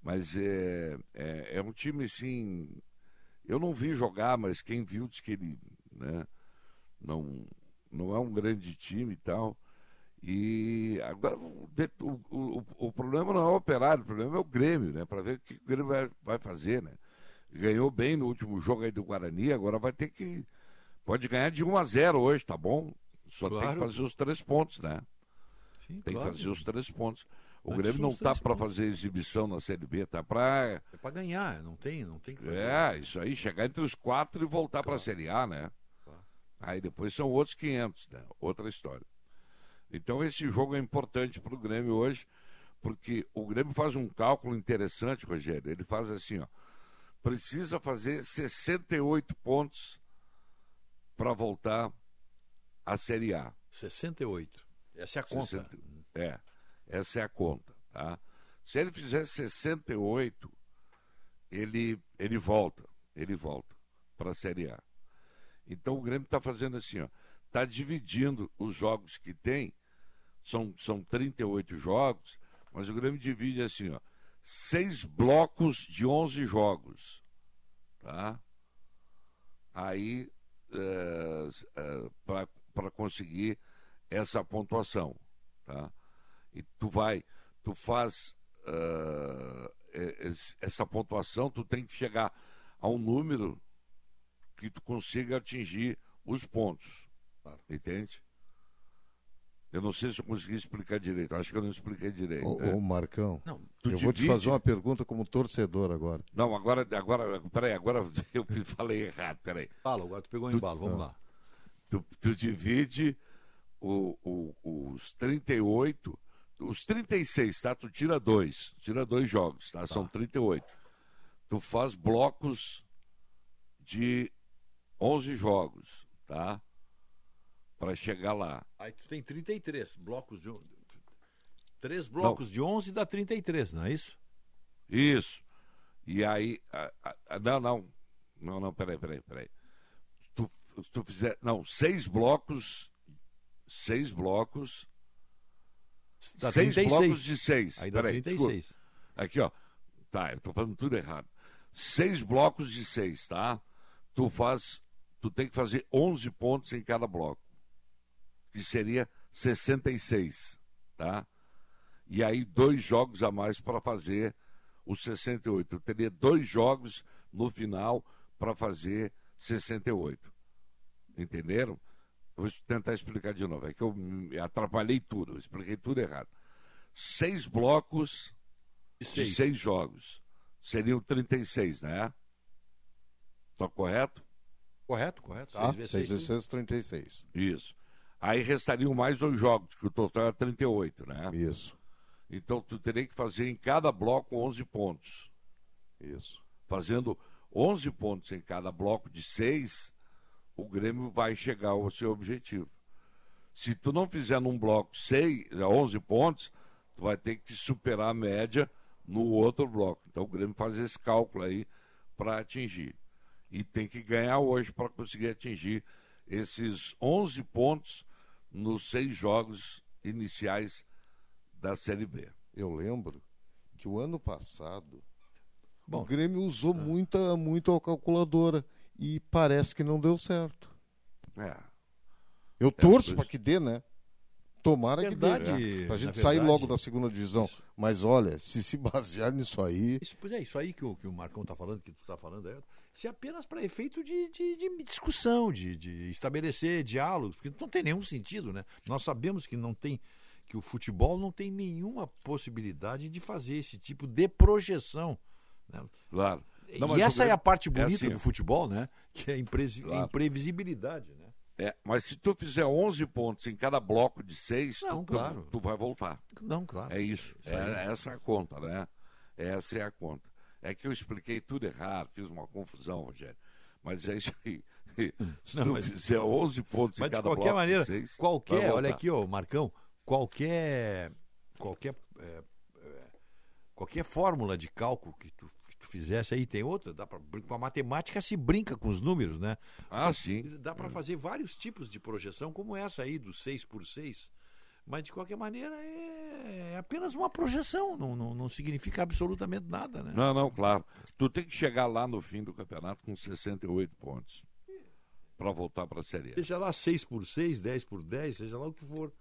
Mas é, é, é um time, assim, eu não vi jogar, mas quem viu diz que ele né, não, não é um grande time e tal. E agora o, o, o, problema não é o operário, o problema é o Grêmio, né? Para ver o que o Grêmio vai, vai fazer, né? Ganhou bem no último jogo aí do Guarani, agora vai ter que. Pode ganhar de 1 a 0 hoje, tá bom? Só tem Claro. que fazer os três pontos, né? Sim, tem claro. que fazer os três pontos. O Antes Grêmio não tá para fazer exibição na Série B, tá para É pra ganhar, não tem, não tem que fazer. é, isso aí, chegar entre os quatro e voltar para a Série A, né? Aí depois são outros 500, né? Outra história. Então esse jogo é importante para o Grêmio hoje, porque o Grêmio faz um cálculo interessante, Rogério. Ele faz assim, ó. Precisa fazer 68 pontos para voltar à Série A. 68. Essa é a conta. 60 É, essa é a conta, tá? Se ele fizer 68, ele, ele volta, ele volta para a Série A. Então o Grêmio está fazendo assim, ó, está dividindo os jogos que tem, são, são 38 jogos, mas o Grêmio divide assim, ó, seis blocos de 11 jogos, tá? Aí, é, para conseguir essa pontuação, tá? E tu vai, tu faz eh, é, es- essa pontuação, tu tem que chegar a um número que tu consiga atingir os pontos, entende? Eu não sei se eu consegui explicar direito, acho que eu não expliquei direito. Ô, É. ô, Marcão, Não, tu eu vou te divide- fazer uma pergunta como torcedor agora. Não, agora, agora, peraí, agora eu falei errado, peraí. Fala, agora tu pegou o Tu- embalo, vamos Ah. lá. Tu, tu divide o, o- os 38, os 36, tá? Tu tira dois, tira dois jogos, tá? São 38. Tu faz blocos de 11 jogos, tá? Para chegar lá. Aí tu tem 33 blocos de. Três blocos de 11 dá 33, não é isso? Isso. E aí. a- a- a- não, não. Não, não, peraí, peraí, peraí. Se tu, se tu fizer. Não, seis blocos. Seis blocos. Dá seis 36. blocos de seis. Aí dá Peraí, 36. desculpa. Aqui, ó. Tá, eu tô falando tudo errado. Seis blocos de seis, tá? Tu faz. Tu tem que fazer 11 pontos em cada bloco. Que seria 66, tá? E aí dois jogos a mais para fazer os 68. Eu teria dois jogos no final para fazer 68. Entenderam? Eu vou tentar explicar de novo. É que eu atrapalhei tudo, eu expliquei tudo errado. Seis blocos de seis. seis jogos. Seriam 36, né? Tá correto? Correto, correto. Tá? Seis vezes 6 seis. vezes 6, 36. Isso. Aí restariam mais dois jogos, que o total é 38, né? Isso. Então tu teria que fazer em cada bloco 11 pontos. Isso. Fazendo 11 pontos em cada bloco de 6, o Grêmio vai chegar ao seu objetivo. Se tu não fizer num bloco 6, 11 pontos, tu vai ter que superar a média no outro bloco. Então o Grêmio faz esse cálculo aí para atingir. E tem que ganhar hoje para conseguir atingir esses 11 pontos nos seis jogos iniciais da Série B. Eu lembro que o ano passado Bom, o Grêmio usou muita, muito a calculadora e parece que não deu certo. É. Eu torço para que dê, né? Tomara Verdade, que dê. Pra na gente sair verdade- logo da segunda divisão. Mas olha, se se basear nisso aí. Isso, pois é, isso aí que o, que o Marcão está falando, que tu está falando, é, isso é apenas para efeito de, de, de discussão, de, de estabelecer diálogos, porque não tem nenhum sentido, né? Nós sabemos que não tem, que o futebol não tem nenhuma possibilidade de fazer esse tipo de projeção. Né? Claro. Não, e essa é a parte é bonita assim, do futebol, né? Que é a Claro. imprevisibilidade, né? É, mas se tu fizer 11 pontos em cada bloco de 6, Não, tu, claro. tu, tu vai voltar. Não, claro. É isso. Isso. É, essa é a conta, né? Essa é a conta. É que eu expliquei tudo errado, fiz uma confusão, Rogério. Mas é isso aí. Se Não, tu mas- fizer 11 pontos em Mas de cada qualquer bloco maneira, de 6, vai qualquer, olha aqui, ó, Marcão, qualquer qualquer é, é, qualquer fórmula de cálculo que tu, que tu fizesse aí tem outra, dá para com a matemática se brinca com os números, né? Ah, sim. Dá para fazer vários tipos de projeção, como essa aí do 6 por 6 mas de qualquer maneira é, é apenas uma projeção, não, não, não significa absolutamente nada, né? Não, não, claro. Tu tem que chegar lá no fim do campeonato com 68 pontos para voltar para a Série A. Seja lá 6 por 6, 10 por 10, seja lá o que for.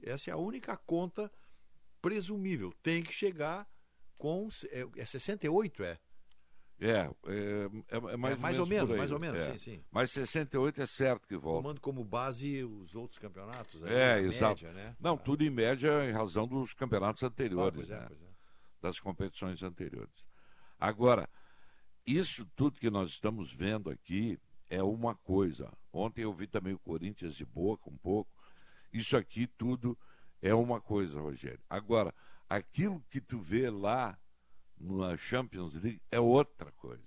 Essa é a única conta presumível. Tem que chegar com. É, é 68, é? É, é, é, é mais, É, mais ou ou menos, por aí, mais ou menos, é. sim, sim. Mas 68 é certo que volta. Tomando como base os outros campeonatos. aí, É, exato. média, né? Não, tudo em média em razão dos campeonatos anteriores, Ah, é, né? pois é. das competições anteriores. Agora, isso tudo que nós estamos vendo aqui é uma coisa. Ontem eu vi também o Corinthians de Boca um pouco, Isso aqui tudo é uma coisa, Rogério. Agora, aquilo que tu vê lá na Champions League é outra coisa.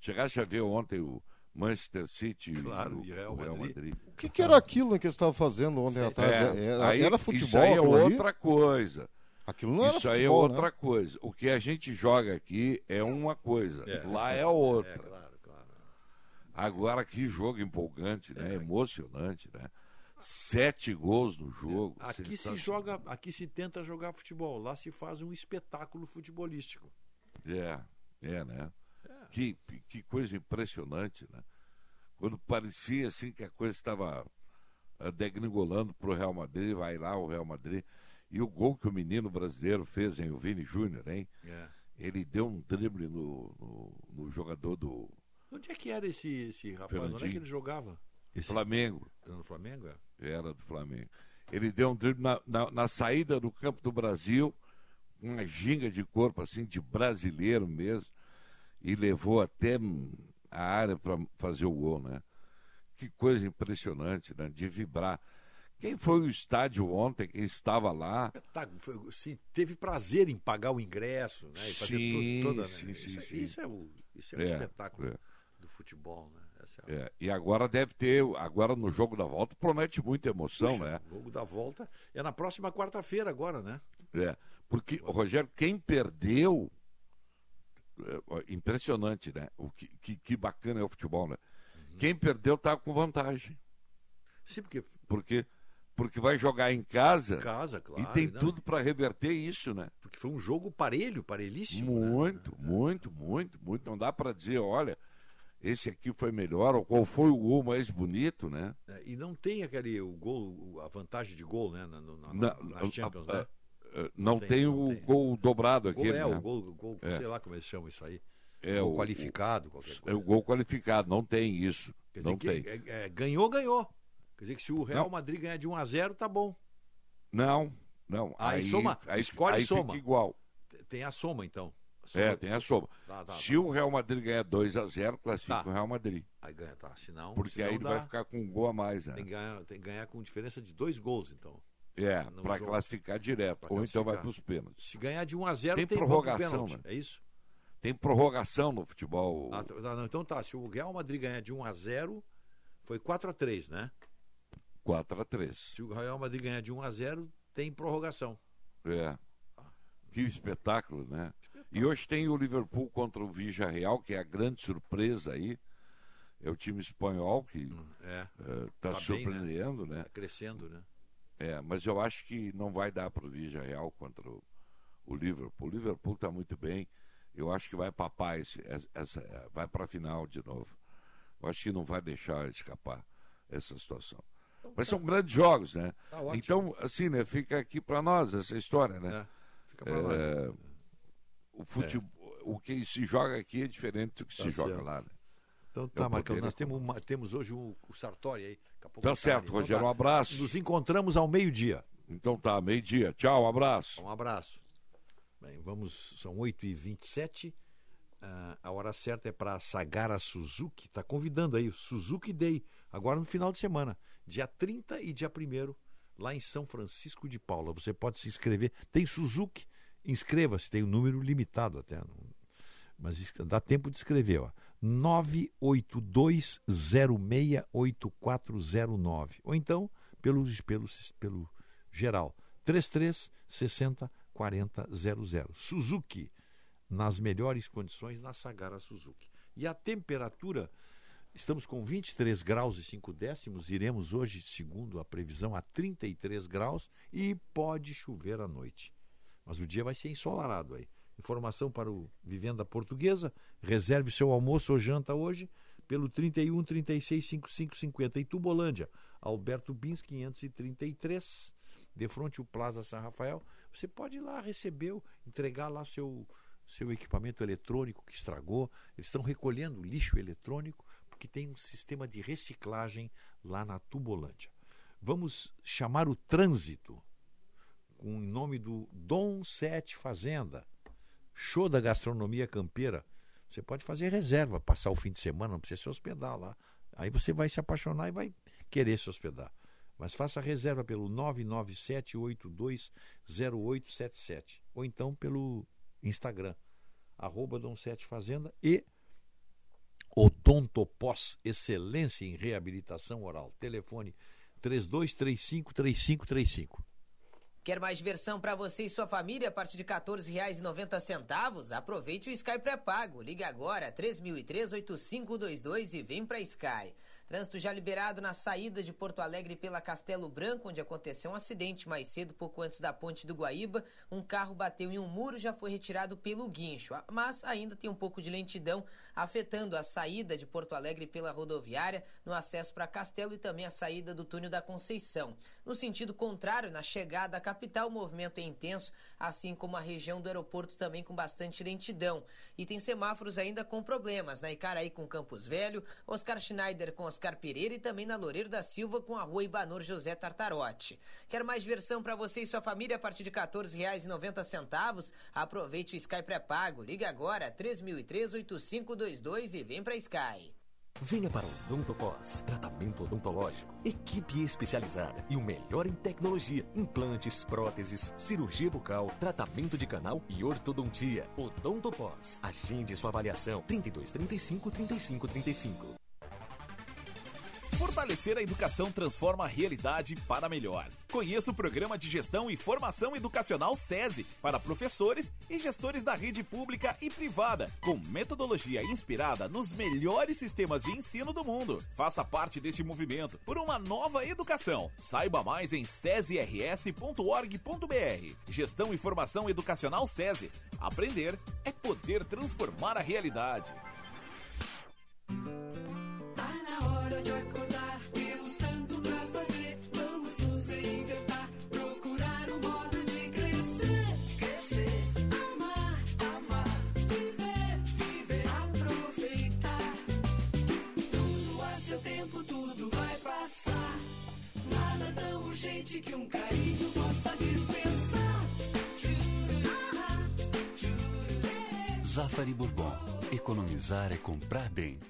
Chegaste a ver ontem o Manchester City Claro, e e o, Real o Real Madrid. Madrid. O que, que era aquilo que eles estavam fazendo ontem à tarde? É, era, aí, era futebol Isso aí é ali? outra coisa. Aquilo não era Isso aí é futebol, outra né? coisa. O que a gente joga aqui é uma coisa, É, lá é, é outra. é, claro, claro. Agora que jogo empolgante, né? Emocionante, né? Sete gols no jogo. Aqui se joga, aqui se tenta jogar futebol, lá se faz um espetáculo futebolístico. É, é, né? Que, que coisa impressionante, né? Quando parecia assim que a coisa estava ah, degringolando para o Real Madrid, vai lá o Real Madrid. E o gol que o menino brasileiro fez, hein? O Vini Júnior, hein? É. Ele deu um drible no, no, no jogador do Onde é que era esse, esse rapaz? Onde é que Fernandinho. ele jogava? Esse- Flamengo. Era no Flamengo? É? Era do Flamengo. Ele deu um drible na, na, na saída do campo do Brasil, uma ginga de corpo assim, de brasileiro mesmo, e levou até a área para fazer o gol, né? Que coisa impressionante, né? De vibrar. Quem foi o estádio ontem, quem estava lá, Tá, foi- se teve prazer em pagar o ingresso, né? E fazer Sim, to- toda, né? sim, isso, sim, é- sim. isso é o, isso é É, espetáculo é. do futebol, né? É e agora deve ter, agora no jogo da volta, promete muita emoção, Puxa, né? O jogo da volta é na próxima quarta-feira agora, né? É, porque, Rogério, quem perdeu. é, impressionante, né? O que, que, que bacana é o futebol, né? Quem perdeu tá com vantagem. Sim, porque. Porque, porque vai jogar em casa. Casa, claro, E tem não. tudo para reverter isso, né? Porque foi um jogo parelho, parelhíssimo. né? Muito, muito, muito, muito. Não dá para dizer, olha, esse aqui foi melhor, ou qual foi o gol mais bonito, né? É, E não tem aquele o gol, a vantagem de gol, né? Na, na, na, Na- nas Champions, a- né? a- a- não, tem, o gol dobrado aqui. é, né? o gol, o gol É. sei lá como eles chamam isso aí. É gol o- qualificado, É o gol qualificado, não tem isso. Quer dizer não que tem. é- é, ganhou, ganhou. Quer dizer que se o Real Não. Madrid ganhar de 1 a 0 tá bom. Não, não. Aí soma, aí, escolhe aí soma. Igual. Tem a soma, então. É, tem a soma. Tá, tá, Se o Real Madrid ganhar 2 a 0 classifica Tá. o Real Madrid. Aí ganha, tá. Senão, Porque senão aí ele dá- vai ficar com um gol a mais, né? Tem que, ganhar, tem que ganhar com diferença de dois gols, então. É, no para classificar direto. Pra Ou então vai classificar. para os pênaltis. Se ganhar de 1 a 0 Tem tem, prorrogação, né? É isso? Tem prorrogação no futebol. Ah, tá, não, então tá. Se o Real Madrid ganhar de 1 a 0 foi 4 a 3 né? 4 a 3 Se o Real Madrid ganhar de 1 a 0 tem prorrogação. É. Que espetáculo, né? E hoje tem o Liverpool contra o Villarreal, que é a grande surpresa aí. É o time espanhol que É. está Tá bem, surpreendendo, né? Tá crescendo, né? É, mas eu acho que não vai dar para o Villarreal contra o, o Liverpool. O Liverpool está muito bem. Eu acho que vai papar esse, essa, vai para a final de novo. Eu acho que não vai deixar escapar essa situação. Mas são grandes jogos, né? Tá então, assim, né? Fica aqui para nós essa história, né? É, fica pra nós. É, o futebol, o que se joga aqui é diferente do que Tá se joga certo. lá, né? Então É tá, Marcão, nós temos, uma- temos hoje o, o Sartori aí. Tá ele certo, ali. Rogério, um abraço. Nos encontramos ao meio-dia. Então tá, meio-dia. Tchau, um abraço. Um abraço. Bem, vamos, são 8h27. Ah, a hora certa é para a Sagara Suzuki. Está convidando aí o Suzuki Day, agora no final de semana, dia 30 e dia 1 lá em São Francisco de Paula. Você pode se inscrever. Tem Suzuki, inscreva-se, tem um número limitado até. Mas dá tempo de escrever, ó. 982068409. Ou então, pelo, pelo, pelo geral, 33 60 40 00. Suzuki, nas melhores condições, na Sagara Suzuki. E a temperatura, estamos com 23 graus e 5 décimos, iremos hoje, segundo a previsão, a 33 graus e pode chover à noite. Mas o dia vai ser ensolarado aí. Informação para o Vivenda Portuguesa, reserve seu almoço ou janta hoje pelo 31 36 55 50 em Tubolândia, Alberto Bins 533, de frente ao Plaza São Rafael. Você pode ir lá receber, entregar lá seu seu equipamento eletrônico que estragou. Eles estão recolhendo lixo eletrônico porque tem um sistema de reciclagem lá na Tubolândia. Vamos chamar o trânsito com em nome do Dom Sete Fazenda, show da gastronomia campeira. Você pode fazer reserva, passar o fim de semana, não precisa se hospedar lá. Aí você vai se apaixonar e vai querer se hospedar. Mas faça reserva pelo 997820877 ou então pelo Instagram, arroba Dom Sete Fazenda e Odontopós, excelência em reabilitação oral. Telefone 3235-3535. Quer mais diversão para você e sua família a partir de R$ 14,90? Aproveite o Sky pré-pago. Ligue agora 3003-8522 e vem para Sky. Trânsito já liberado na saída de Porto Alegre pela Castelo Branco, onde aconteceu um acidente mais cedo, pouco antes da ponte do Guaíba. Um carro bateu em um muro, já foi retirado pelo guincho, mas ainda tem um pouco de lentidão afetando a saída de Porto Alegre pela rodoviária, no acesso para Castelo e também a saída do túnel da Conceição. No sentido contrário, na chegada à capital, o movimento é intenso, assim como a região do aeroporto também com bastante lentidão. E tem semáforos ainda com problemas, na Icaraí com Campos Velho, Oscar Schneider com Oscar Pereira e também na Loureiro da Silva com a rua Ibanor José Tartarotti. Quer mais diversão para você e sua família a partir de R$ 14,90? Aproveite o Sky pré-pago. Ligue agora 3003-8522 e vem para Sky. Venha para o Odontopós, tratamento odontológico, equipe especializada e o melhor em tecnologia, implantes, próteses, cirurgia bucal, tratamento de canal e ortodontia. Odontopós, agende sua avaliação 32 35 35 35. Fortalecer a educação transforma a realidade para melhor. Conheça o programa de gestão e formação educacional SESI para professores e gestores da rede pública e privada, com metodologia inspirada nos melhores sistemas de ensino do mundo. Faça parte deste movimento por uma nova educação. Saiba mais em sesirs.org.br. Gestão e formação educacional SESI. Aprender é poder transformar a realidade. Tá na hora de acordar, temos tanto pra fazer. Vamos nos reinventar, procurar um modo de crescer. Crescer, amar, amar, viver, viver, aproveitar. Tudo a seu tempo, tudo vai passar. Nada tão urgente que um carinho possa dispensar. Zafari Bourbon. Economizar é comprar bem.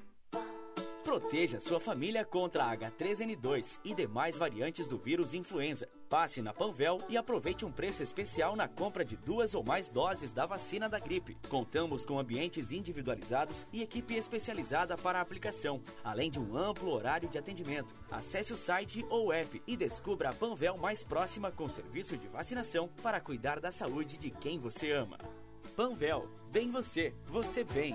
Proteja sua família contra a H3N2 e demais variantes do vírus influenza. Passe na Panvel e aproveite um preço especial na compra de duas ou mais doses da vacina da gripe. Contamos com ambientes individualizados e equipe especializada para a aplicação, além de um amplo horário de atendimento. Acesse o site ou app e descubra a Panvel mais próxima com serviço de vacinação para cuidar da saúde de quem você ama. Panvel, bem você, você bem.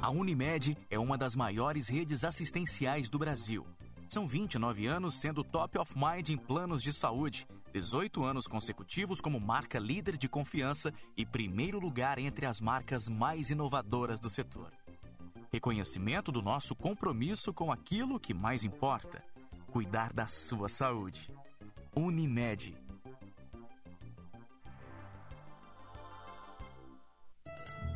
A Unimed é uma das maiores redes assistenciais do Brasil. São 29 anos sendo top of mind em planos de saúde, 18 anos consecutivos como marca líder de confiança e primeiro lugar entre as marcas mais inovadoras do setor. Reconhecimento do nosso compromisso com aquilo que mais importa: cuidar da sua saúde. Unimed.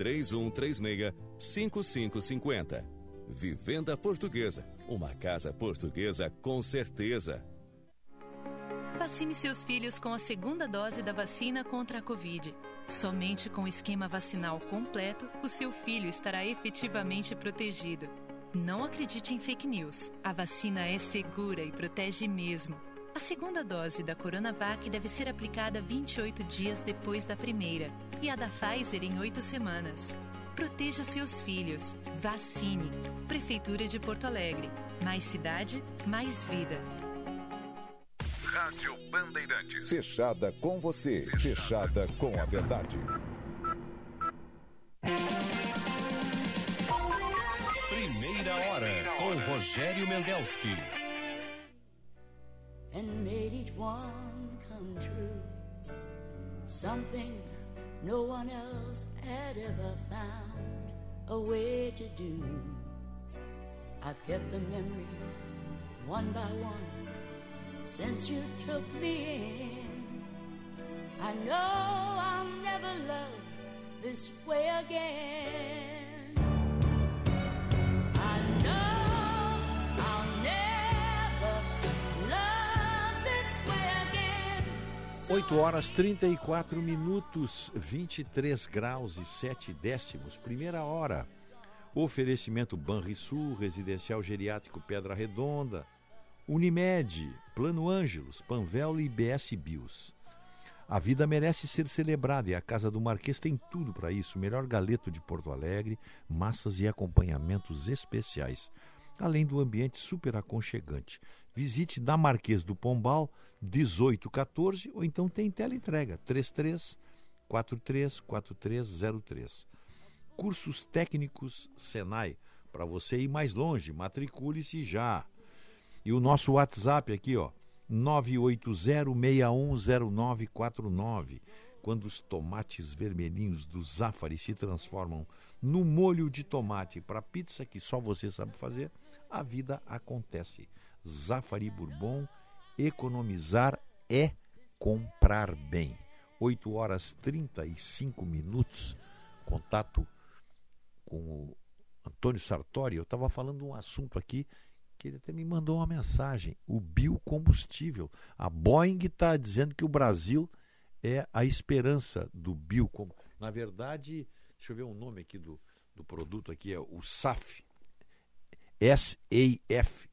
3136 5550. Vivenda Portuguesa. Uma casa portuguesa com certeza. Vacine seus filhos com a segunda dose da vacina contra a Covid. Somente com o esquema vacinal completo, o seu filho estará efetivamente protegido. Não acredite em fake news. A vacina é segura e protege mesmo. A segunda dose da Coronavac deve ser aplicada 28 dias depois da primeira e a da Pfizer em 8 semanas. Proteja seus filhos. Vacine. Prefeitura de Porto Alegre. Mais cidade, mais vida. Rádio Bandeirantes. Fechada com você, fechada com a verdade. Primeira hora com Rogério Mendelski. And made each one come true. Something no one else had ever found a way to do. I've kept the memories one by one since you took me in. I know I'll never love this way again. I know 8 horas 34 minutos, 23 graus e 7 décimos. Primeira hora. Oferecimento Banrisul, Residencial Geriátrico Pedra Redonda, Unimed, Plano Ângelos, Panvel e BS Bios. A vida merece ser celebrada e a Casa do Marquês tem tudo para isso. Melhor galeto de Porto Alegre, massas e acompanhamentos especiais, além do ambiente super aconchegante. Visite na Marquês do Pombal 1814 ou então tem teleentrega 33 43 4303. Cursos técnicos Senai para você ir mais longe, matricule-se já. E o nosso WhatsApp aqui, ó, 980610949. Quando os tomates vermelhinhos do Zafari se transformam no molho de tomate para pizza que só você sabe fazer, a vida acontece. Zafari Bourbon, economizar é comprar bem. 8 horas 35 minutos. Contato com o Antônio Sartori. Eu estava falando um assunto aqui que ele até me mandou uma mensagem. O biocombustível. A Boeing está dizendo que o Brasil é a esperança do biocombustível. Na verdade, deixa eu ver o nome aqui do, do produto aqui, é o SAF. SAF,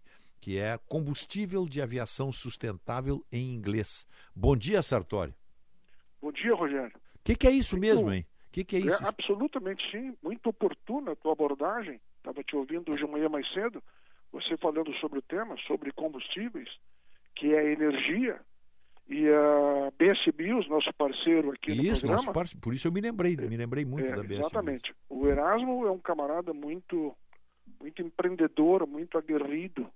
que é combustível de aviação sustentável em inglês. Bom dia, Sartori. Bom dia, Rogério. O que, que é isso mesmo, hein? O que, que é isso? absolutamente sim, muito oportuna a tua abordagem. Estava te ouvindo hoje de manhã mais cedo, você falando sobre o tema, sobre combustíveis, que é energia. E a BS Bios, nosso parceiro aqui no Isso, programa. nosso parceiro. Por isso eu me lembrei, me lembrei muito É, da BS. Exatamente. O Erasmo é um camarada muito, muito empreendedor, muito aguerrido,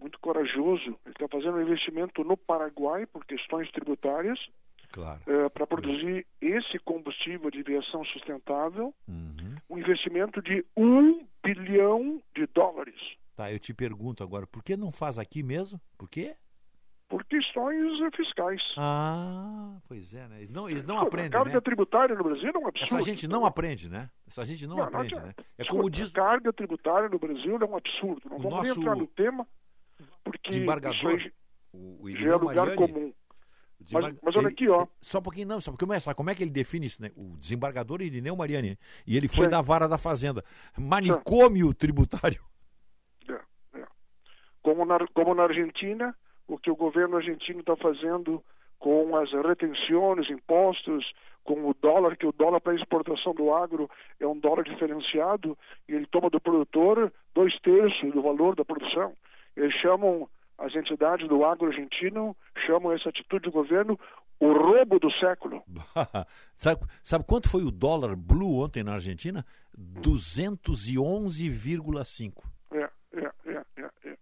muito corajoso. Ele está fazendo um investimento no Paraguai por questões tributárias Claro. para produzir esse combustível de aviação sustentável. Uhum. Um investimento de um bilhão de dólares. Tá, eu te pergunto agora, por que não faz aqui mesmo? Por quê? Por questões eh, fiscais. Ah, pois é, né? Eles não, eles não Pô, aprendem, A carga né? tributária no Brasil é um absurdo. Essa gente não aprende, né? Essa gente não, Não, não aprende, né? adianta. É como diz A carga tributária no Brasil é um absurdo. Não O vamos nosso entrar no tema, porque desembargador, isso o, o já é lugar Mariani, comum. Mas, mas olha ele- aqui, ó. Só um pouquinho, não, só porque começa. Como é que ele define isso, né? O desembargador Irineu Mariani. E ele foi Sim. da vara da Fazenda. Manicômio tributário. como na, como na Argentina, o que o governo argentino está fazendo com as retenções, impostos, com o dólar, que o dólar para exportação do agro é um dólar diferenciado, e ele toma do produtor dois terços do valor da produção. Eles chamam, as entidades do agro argentino, chamam essa atitude do governo o roubo do século. sabe, sabe quanto foi o dólar blue ontem na Argentina? 211,5. É, é, é, é, é.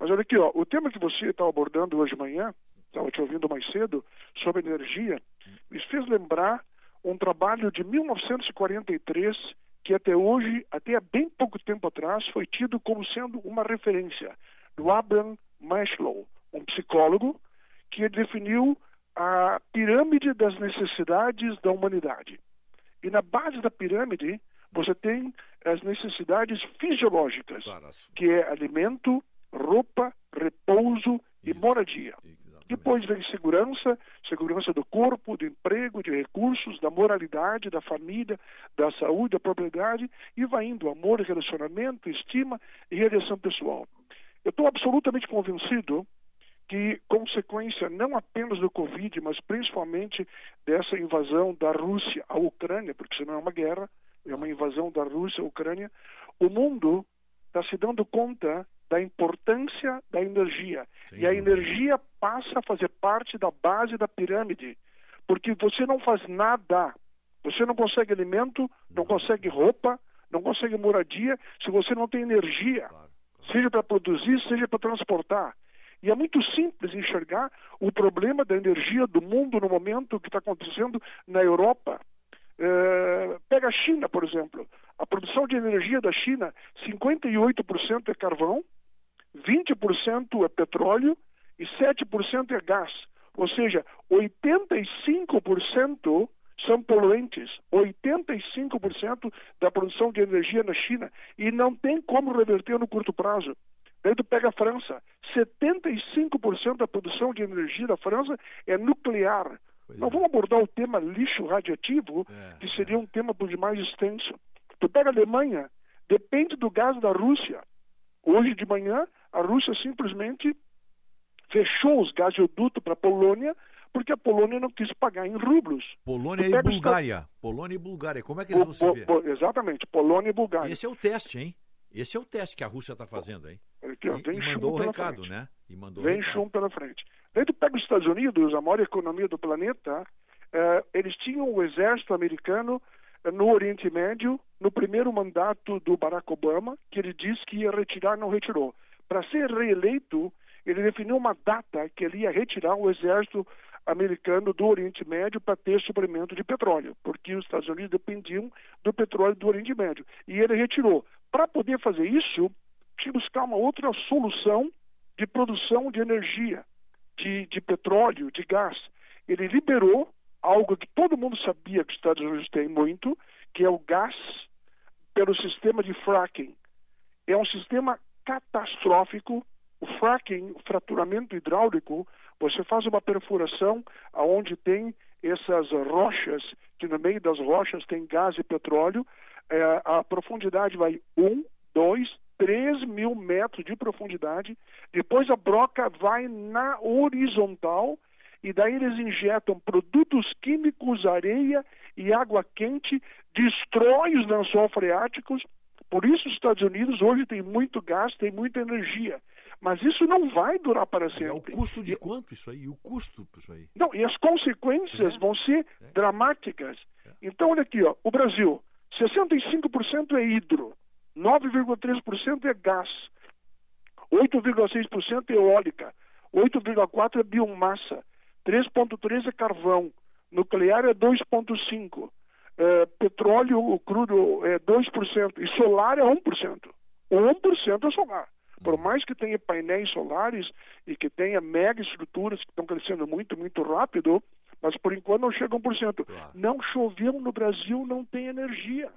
Mas olha aqui, ó, o tema que você está abordando hoje de manhã, estava te ouvindo mais cedo, sobre energia, me fez lembrar um trabalho de 1943 que até hoje, até há bem pouco tempo atrás, foi tido como sendo uma referência do Abraham Maslow, um psicólogo que definiu a pirâmide das necessidades da humanidade. E na base da pirâmide, você tem as necessidades fisiológicas, que é alimento, roupa, repouso e moradia. Depois vem segurança, segurança do corpo, do emprego, de recursos, da moralidade, da família, da saúde, da propriedade, e vai indo amor, relacionamento, estima e realização pessoal. Eu estou absolutamente convencido que, consequência não apenas do Covid, mas principalmente dessa invasão da Rússia à Ucrânia, porque isso não é uma guerra, é uma invasão da Rússia à Ucrânia, o mundo está se dando conta da importância da energia. e a energia passa a fazer parte da base da pirâmide. Porque você não faz nada. Você não consegue alimento, não consegue roupa, não consegue moradia se você não tem energia. Seja para produzir, seja para transportar. E é muito simples enxergar o problema da energia do mundo no momento que está acontecendo na Europa. Eh, pega a China, por exemplo. A produção de energia da China, 58% é carvão, 20% é petróleo e 7% é gás. Ou seja, 85% são poluentes. 85% da produção de energia na China. E não tem como reverter no curto prazo. Daí tu pega a França, 75% da produção de energia da França é nuclear. Nós vamos abordar o tema lixo radioativo, que seria um tema por demais extenso. Tu pega a Alemanha, depende do gás da Rússia. Hoje de manhã, a Rússia simplesmente fechou os gasodutos para a Polônia, porque a Polônia não quis pagar em rublos. Polônia e Bulgária. Polônia e Bulgária. Como é que eles vão se ver? exatamente, Polônia e Bulgária. Esse é o teste, hein? Esse é o teste que a Rússia está fazendo, hein? Aqui, ó, E, vem e mandou o recado, frente. né? E mandou Vem chumbo pela frente. Daí tu pega os Estados Unidos, a maior economia do planeta, eh, eles tinham o exército americano eh, no Oriente Médio, no primeiro mandato do Barack Obama, que ele disse que ia retirar, não retirou. Para ser reeleito, ele definiu uma data que ele ia retirar o exército americano do Oriente Médio para ter suprimento de petróleo, porque os Estados Unidos dependiam do petróleo do Oriente Médio. E ele retirou. Para poder fazer isso, tinha que buscar uma outra solução de produção de energia, de, de petróleo, de gás. Ele liberou algo que todo mundo sabia que os Estados Unidos têm muito, que é o gás pelo sistema de fracking. É um sistema catastrófico. O fracking, o fraturamento hidráulico, você faz uma perfuração aonde tem essas rochas, que no meio das rochas tem gás e petróleo, eh, a profundidade vai um, dois, três mil metros de profundidade. Depois a broca vai na horizontal e daí eles injetam produtos químicos, areia e água quente, destrói os lençóis freáticos. Por isso os Estados Unidos hoje tem muito gás, tem muita energia. Mas isso não vai durar para sempre. É o custo de quanto isso aí? O custo isso aí? Não, e as consequências vão ser dramáticas. Então, olha aqui, ó, o Brasil, 65% é hidro, 9,3% é gás, 8,6% é eólica, 8,4% é biomassa, 3,3% é carvão, nuclear é 2,5%, eh, petróleo o crudo é 2% e solar é 1%. 1% é solar. Por mais que tenha painéis solares e que tenha mega estruturas que estão crescendo muito, muito rápido, mas por enquanto não chega a 1%. Não choveu no Brasil, não tem energia.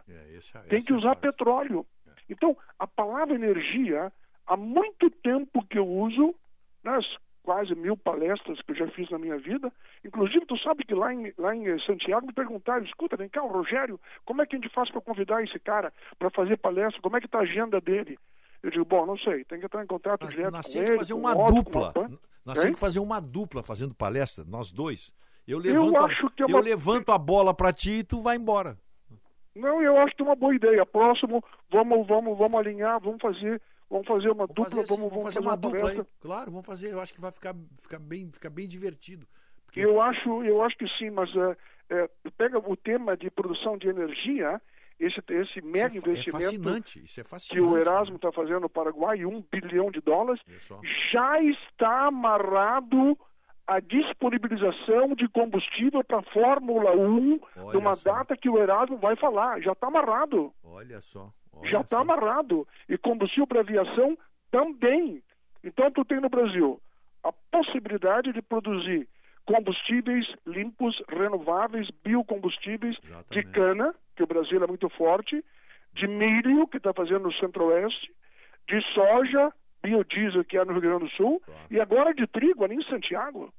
tem que usar petróleo. Então, a palavra energia, há muito tempo que eu uso, nas quase mil palestras que eu já fiz na minha vida, inclusive tu sabe que lá em, lá em Santiago me perguntaram, escuta, vem cá, o Rogério, como é que a gente faz para convidar esse cara para fazer palestra? Como é que está a agenda dele? Eu digo, bom, não sei, tem que entrar em contato direto Nós com temos ele, fazer uma dupla. Nós Hein? temos que fazer uma dupla fazendo palestra, nós dois. Eu Eu levanto, acho a, que é eu uma- levanto a bola pra ti e tu vai embora. Não, eu acho que é uma boa ideia. Próximo, vamos, vamos, vamos alinhar, vamos fazer, vamos fazer uma dupla, fazer assim, vamos, vamos fazer fazer uma dupla palestra. aí. Claro, vamos fazer. Eu acho que vai ficar, ficar, bem, ficar bem divertido. Eu acho, eu acho que sim, mas é, é, pega o tema de produção de energia, esse, esse mega Isso é é investimento fascinante, isso é que o Erasmo está fazendo no Paraguai, um bilhão de dólares, já está amarrado a disponibilização de combustível para a Fórmula 1 Olha numa só. data que o Erasmo vai falar. Já está amarrado. Olha só. olha já está amarrado. E combustível para aviação também. Então, tu tem no Brasil a possibilidade de produzir combustíveis limpos, renováveis, biocombustíveis de cana, que o Brasil é muito forte, de milho, que está fazendo no centro-oeste, de soja, biodiesel, que é no Rio Grande do Sul, e agora de trigo ali em Santiago.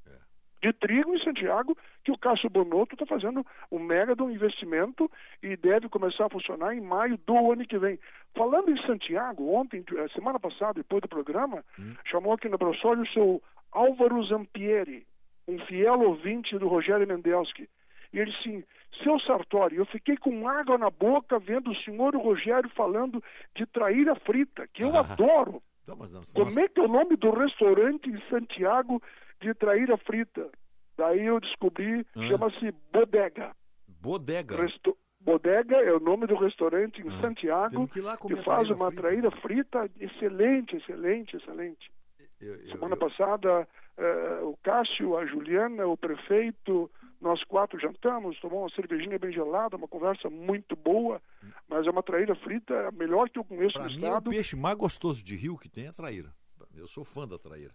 de trigo em Santiago, que o Cássio Bonotto está fazendo um mega de um investimento e deve começar a funcionar em maio do ano que vem. Falando em Santiago, ontem, eh, semana passada, depois do programa, chamou aqui no Brossólio o seu Álvaro Zampieri, um fiel ouvinte do Rogério Mendelski. E ele disse assim, seu Sartori, eu fiquei com água na boca vendo o senhor Rogério falando de traíra frita, que eu adoro. Então, não- Como é que é o nome do restaurante em Santiago de traíra frita? Daí eu descobri, Ah. chama-se Bodega. Bodega. Resto- Bodega é o nome do restaurante em Ah. Santiago que que faz traíra uma frita. traíra frita excelente, excelente, excelente. Semana passada, eh, o Cássio, a Juliana, o prefeito, nós quatro jantamos, tomamos uma cervejinha bem gelada, uma conversa muito boa, mas é uma traíra frita a melhor que eu conheço Pra no mim, é o estado. peixe mais gostoso de rio que tem é a traíra. Eu sou fã da traíra.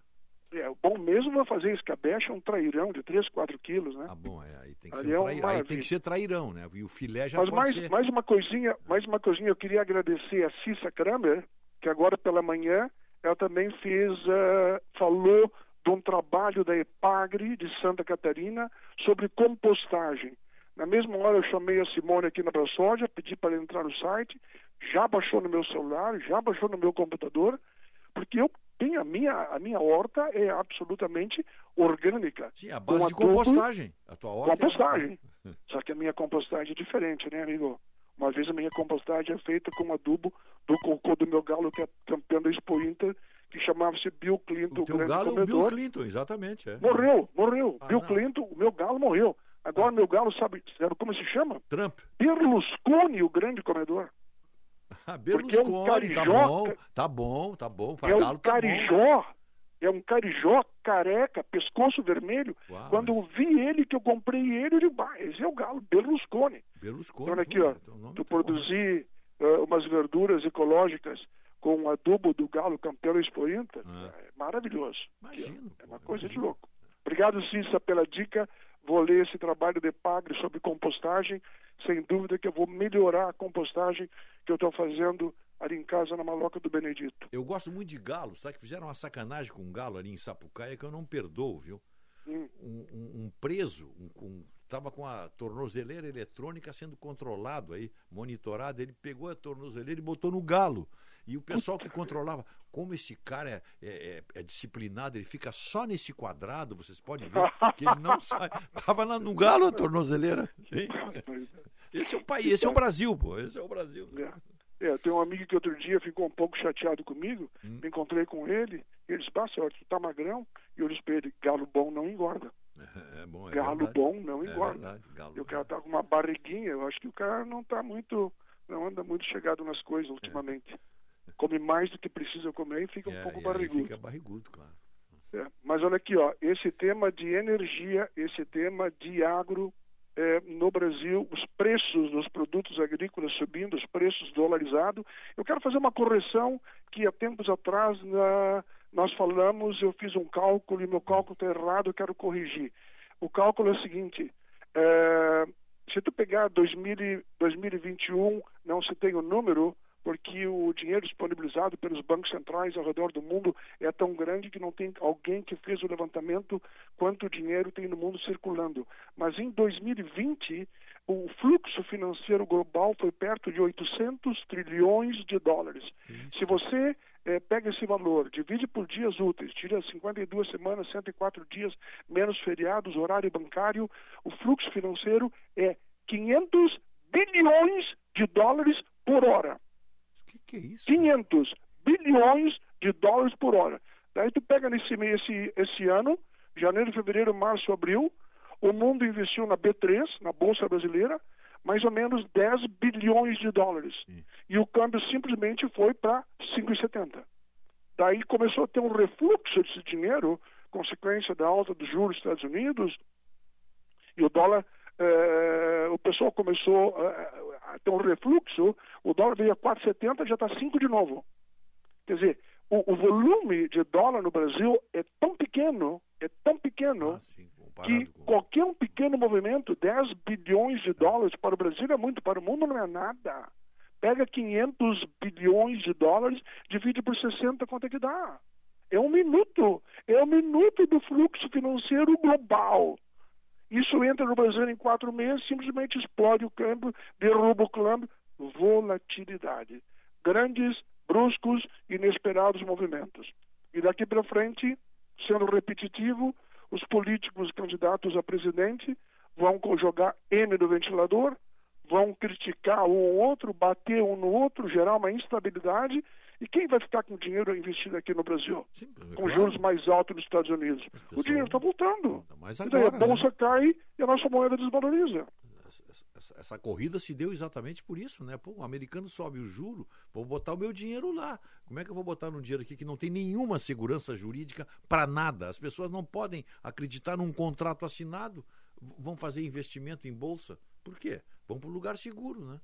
É, o bom mesmo é fazer escabeche, é um trairão de 3, 4 quilos, né? Ah, bom, é, aí tem que, ser, é um aí tem que ser trairão, né? E o filé já Mas pode mais, ser. mais uma coisinha, mais uma coisinha, eu queria agradecer a Cissa Kramer, que agora pela manhã ela também fez, eh, falou de um trabalho da EPAGRE de Santa Catarina sobre compostagem. Na mesma hora eu chamei a Simone aqui na Brasoja, pedi para ela entrar no site, já baixou no meu celular, já baixou no meu computador, porque eu tenho a minha, a minha horta é absolutamente orgânica. Sim, a base de adubo- compostagem. A tua horta é- Compostagem. Só que a minha compostagem é diferente, né, amigo? Uma vez a minha compostagem é feita com adubo do cocô do meu galo, que é campeão da Expo Inter, que chamava-se Bill Clinton, O o grande galo é o Bill comedor. Clinton, exatamente. É. Morreu, morreu. Ah, Bill não. Clinton, o meu galo morreu. Agora meu galo, sabe, sabe como se chama? Trump. Berlusconi, o grande comedor. Ah, Porque é um Berlusconi, tá carijó, bom, tá bom, tá bom. Pra é galo um tá carijó, é um carijó careca, pescoço vermelho. Uau, Quando eu vi ele, que eu comprei ele, digo, bah, esse é o galo, Berlusconi. Berlusconi. Olha aqui, ó, tu produzir eh, umas verduras ecológicas com o adubo do galo campeão Expo Inter, é maravilhoso. Imagino. É uma coisa de louco. Obrigado, Cissa, pela dica. Vou ler esse trabalho de Pagre sobre compostagem. Sem dúvida que eu vou melhorar a compostagem que eu estou fazendo ali em casa na Maloca do Benedito. Eu gosto muito de galo, sabe que fizeram uma sacanagem com um galo ali em Sapucaia que eu não perdoo, viu? Hum. Um, um- um preso, um, um, tava com a tornozeleira eletrônica sendo controlado aí, monitorado, ele pegou a tornozeleira e botou no galo. E o pessoal que controlava, como esse cara é, é- é- é disciplinado, ele fica só nesse quadrado, vocês podem ver que ele não sai. Tava lá no galo a tornozeleira. Esse é o país, esse é o Brasil, pô. Esse é o Brasil. É, eu tenho um amigo que outro dia ficou um pouco chateado comigo, Hum. me encontrei com ele, e ele disse, passa, tu tá magrão? E eu disse pra ele, galo bom não engorda. É bom, é galo verdade. bom não É engorda. galo e o cara tá com uma barriguinha, eu acho que o cara não tá muito, não anda muito chegado nas coisas ultimamente. Come mais do que precisa comer e fica um É, pouco e aí barrigudo. Fica barrigudo, claro. É, mas olha aqui, ó, esse tema de energia, esse tema de agro é, no Brasil, os preços dos produtos agrícolas subindo, os preços dolarizados. Eu quero fazer uma correção que há tempos atrás na- nós falamos, eu fiz um cálculo e meu cálculo está errado, eu quero corrigir. O cálculo é o seguinte, é, se tu pegar 2000, e- 2021, não se tem o número, porque o dinheiro disponibilizado pelos bancos centrais ao redor do mundo é tão grande que não tem alguém que fez o levantamento quanto dinheiro tem no mundo circulando. Mas em 2020, o fluxo financeiro global foi perto de 800 trilhões de dólares. Se você eh, pega esse valor, divide por dias úteis, tira 52 semanas, 104 dias, menos feriados, horário bancário, o fluxo financeiro é 500 bilhões de dólares por hora. Que é isso? 500 bilhões de dólares por hora. Daí tu pega nesse esse, esse ano, janeiro, fevereiro, março, abril, o mundo investiu na B3, na Bolsa Brasileira, mais ou menos 10 bilhões de dólares. E o câmbio simplesmente foi para 5,70. Daí começou a ter um refluxo desse dinheiro, consequência da alta dos juros dos Estados Unidos, e o dólar, o pessoal começou eh, a ter um refluxo, o dólar veio a 4,70 já está 5 de novo. Quer dizer, o, o volume de dólar no Brasil é tão pequeno, é tão pequeno, que qualquer um pequeno movimento, 10 bilhões de dólares para o Brasil é muito, para o mundo não é nada. Pega 500 bilhões de dólares, divide por 60, quanto é que dá? É um minuto. É um minuto do fluxo financeiro global. Isso entra no Brasil em quatro meses, simplesmente explode o câmbio, derruba o câmbio. Volatilidade. Grandes, bruscos, inesperados movimentos. E daqui para frente, sendo repetitivo, os políticos candidatos a presidente vão jogar N no ventilador, vão criticar um ou outro, bater um no outro, gerar uma instabilidade. E quem vai ficar com o dinheiro investido aqui no Brasil? com claro. juros mais altos nos Estados Unidos. O dinheiro está voltando. Mas e daí a agora, né? bolsa cai e a nossa moeda desvaloriza. Essa, essa corrida se deu exatamente por isso, né? Pô, o americano sobe o juro, vou botar o meu dinheiro lá. Como é que eu vou botar num dinheiro aqui que não tem nenhuma segurança jurídica para nada? As pessoas não podem acreditar num contrato assinado, vão fazer investimento em bolsa. Por quê? Vão para um lugar seguro, né?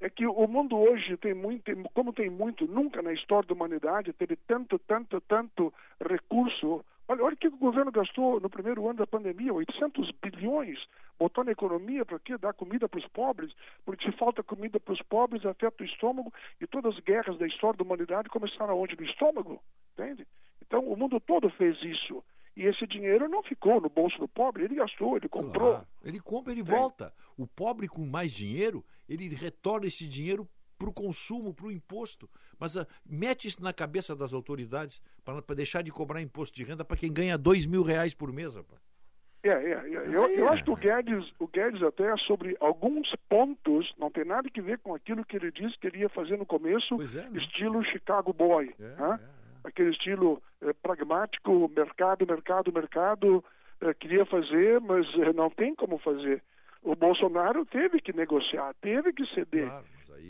É que o mundo hoje tem muito, como tem muito, nunca na história da humanidade teve tanto, tanto, tanto recurso. Olha, olha o que o governo gastou no primeiro ano da pandemia, 800 bilhões, botou na economia para quê? Dar comida para os pobres, porque se falta comida para os pobres afeta o estômago e todas as guerras da história da humanidade começaram onde? No estômago, entende? Então o mundo todo fez isso. E esse dinheiro não ficou no bolso do pobre, ele gastou, ele comprou. Claro. Ele compra, ele volta. O pobre com mais dinheiro, ele retorna esse dinheiro para o consumo, para o imposto. Mas ah, mete isso na cabeça das autoridades para deixar de cobrar imposto de renda para quem ganha dois mil reais por mês. Rapaz. É, é, é. Eu, eu acho que o Guedes, o Guedes até sobre alguns pontos não tem nada que ver com aquilo que ele disse que ele ia fazer no começo, estilo Chicago Boy, né? Aquele estilo eh, pragmático, mercado, mercado, mercado, eh, queria fazer, mas eh, não tem como fazer. O Bolsonaro teve que negociar, teve que ceder,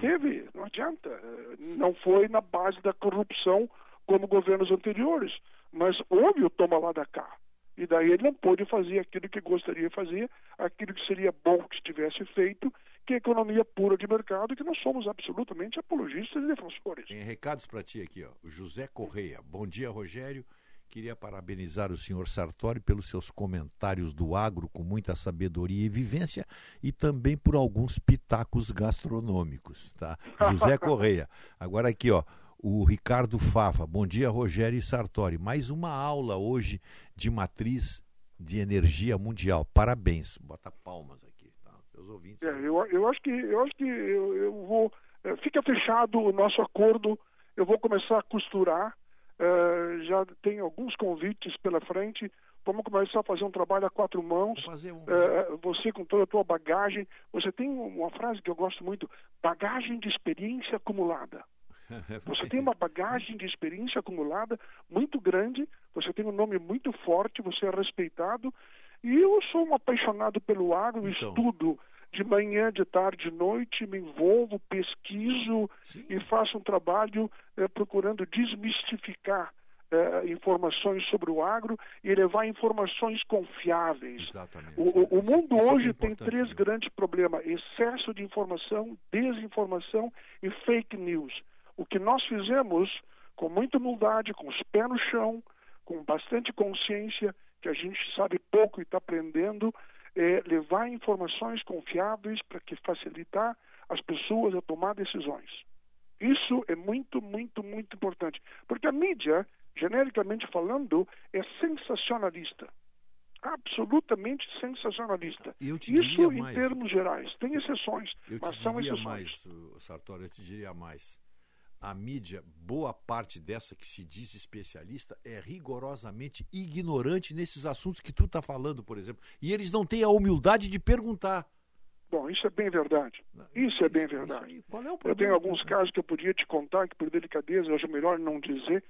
teve, não adianta. Não foi na base da corrupção como governos anteriores, mas houve o toma lá da cá. E daí ele não pôde fazer aquilo que gostaria de fazer, aquilo que seria bom que estivesse feito, que é economia pura de mercado, que nós somos absolutamente apologistas e defensores. Tem recados para ti aqui, ó. O José Correia. Bom dia, Rogério. Queria parabenizar o senhor Sartori pelos seus comentários do agro com muita sabedoria e vivência e também por alguns pitacos gastronômicos, tá? José Correia. Agora aqui, ó, o Ricardo Fava. Bom dia, Rogério e Sartori. Mais uma aula hoje de matriz de energia mundial. Parabéns. Bota palmas Seus ouvintes. É, eu, eu acho que eu acho que eu, eu vou é, fica fechado o nosso acordo. Eu vou começar a costurar. é, já tem alguns convites pela frente. Vamos começar a fazer um trabalho a quatro mãos. É, você com toda a tua bagagem. Você tem uma frase que eu gosto muito: bagagem de experiência acumulada. Você tem uma bagagem de experiência acumulada muito grande, você tem um nome muito forte, você é respeitado. E eu sou um apaixonado pelo agro, estudo de manhã, de tarde, de noite, me envolvo, pesquiso e faço um trabalho eh, procurando desmistificar eh, informações sobre o agro e levar informações confiáveis. O, o- o mundo Isso é hoje é tem três né? grandes problemas: excesso de informação, desinformação e fake news. O que nós fizemos com muita humildade, com os pés no chão, com bastante consciência, que a gente sabe pouco e está aprendendo, é levar informações confiáveis para que facilitar as pessoas a tomar decisões. Isso é muito, muito, muito importante. Porque a mídia, genericamente falando, é sensacionalista. Absolutamente sensacionalista. Isso em mais. termos gerais. Tem exceções, Eu mas te são diria exceções. mais, Sartori, eu te diria mais. A mídia, boa parte dessa que se diz especialista, é rigorosamente ignorante nesses assuntos que tu está falando, por exemplo. E eles não têm a humildade de perguntar. Bom, isso é bem verdade. Isso é bem verdade. Qual é o Eu problema? tenho alguns casos que eu podia te contar, que por delicadeza eu acho melhor não dizer.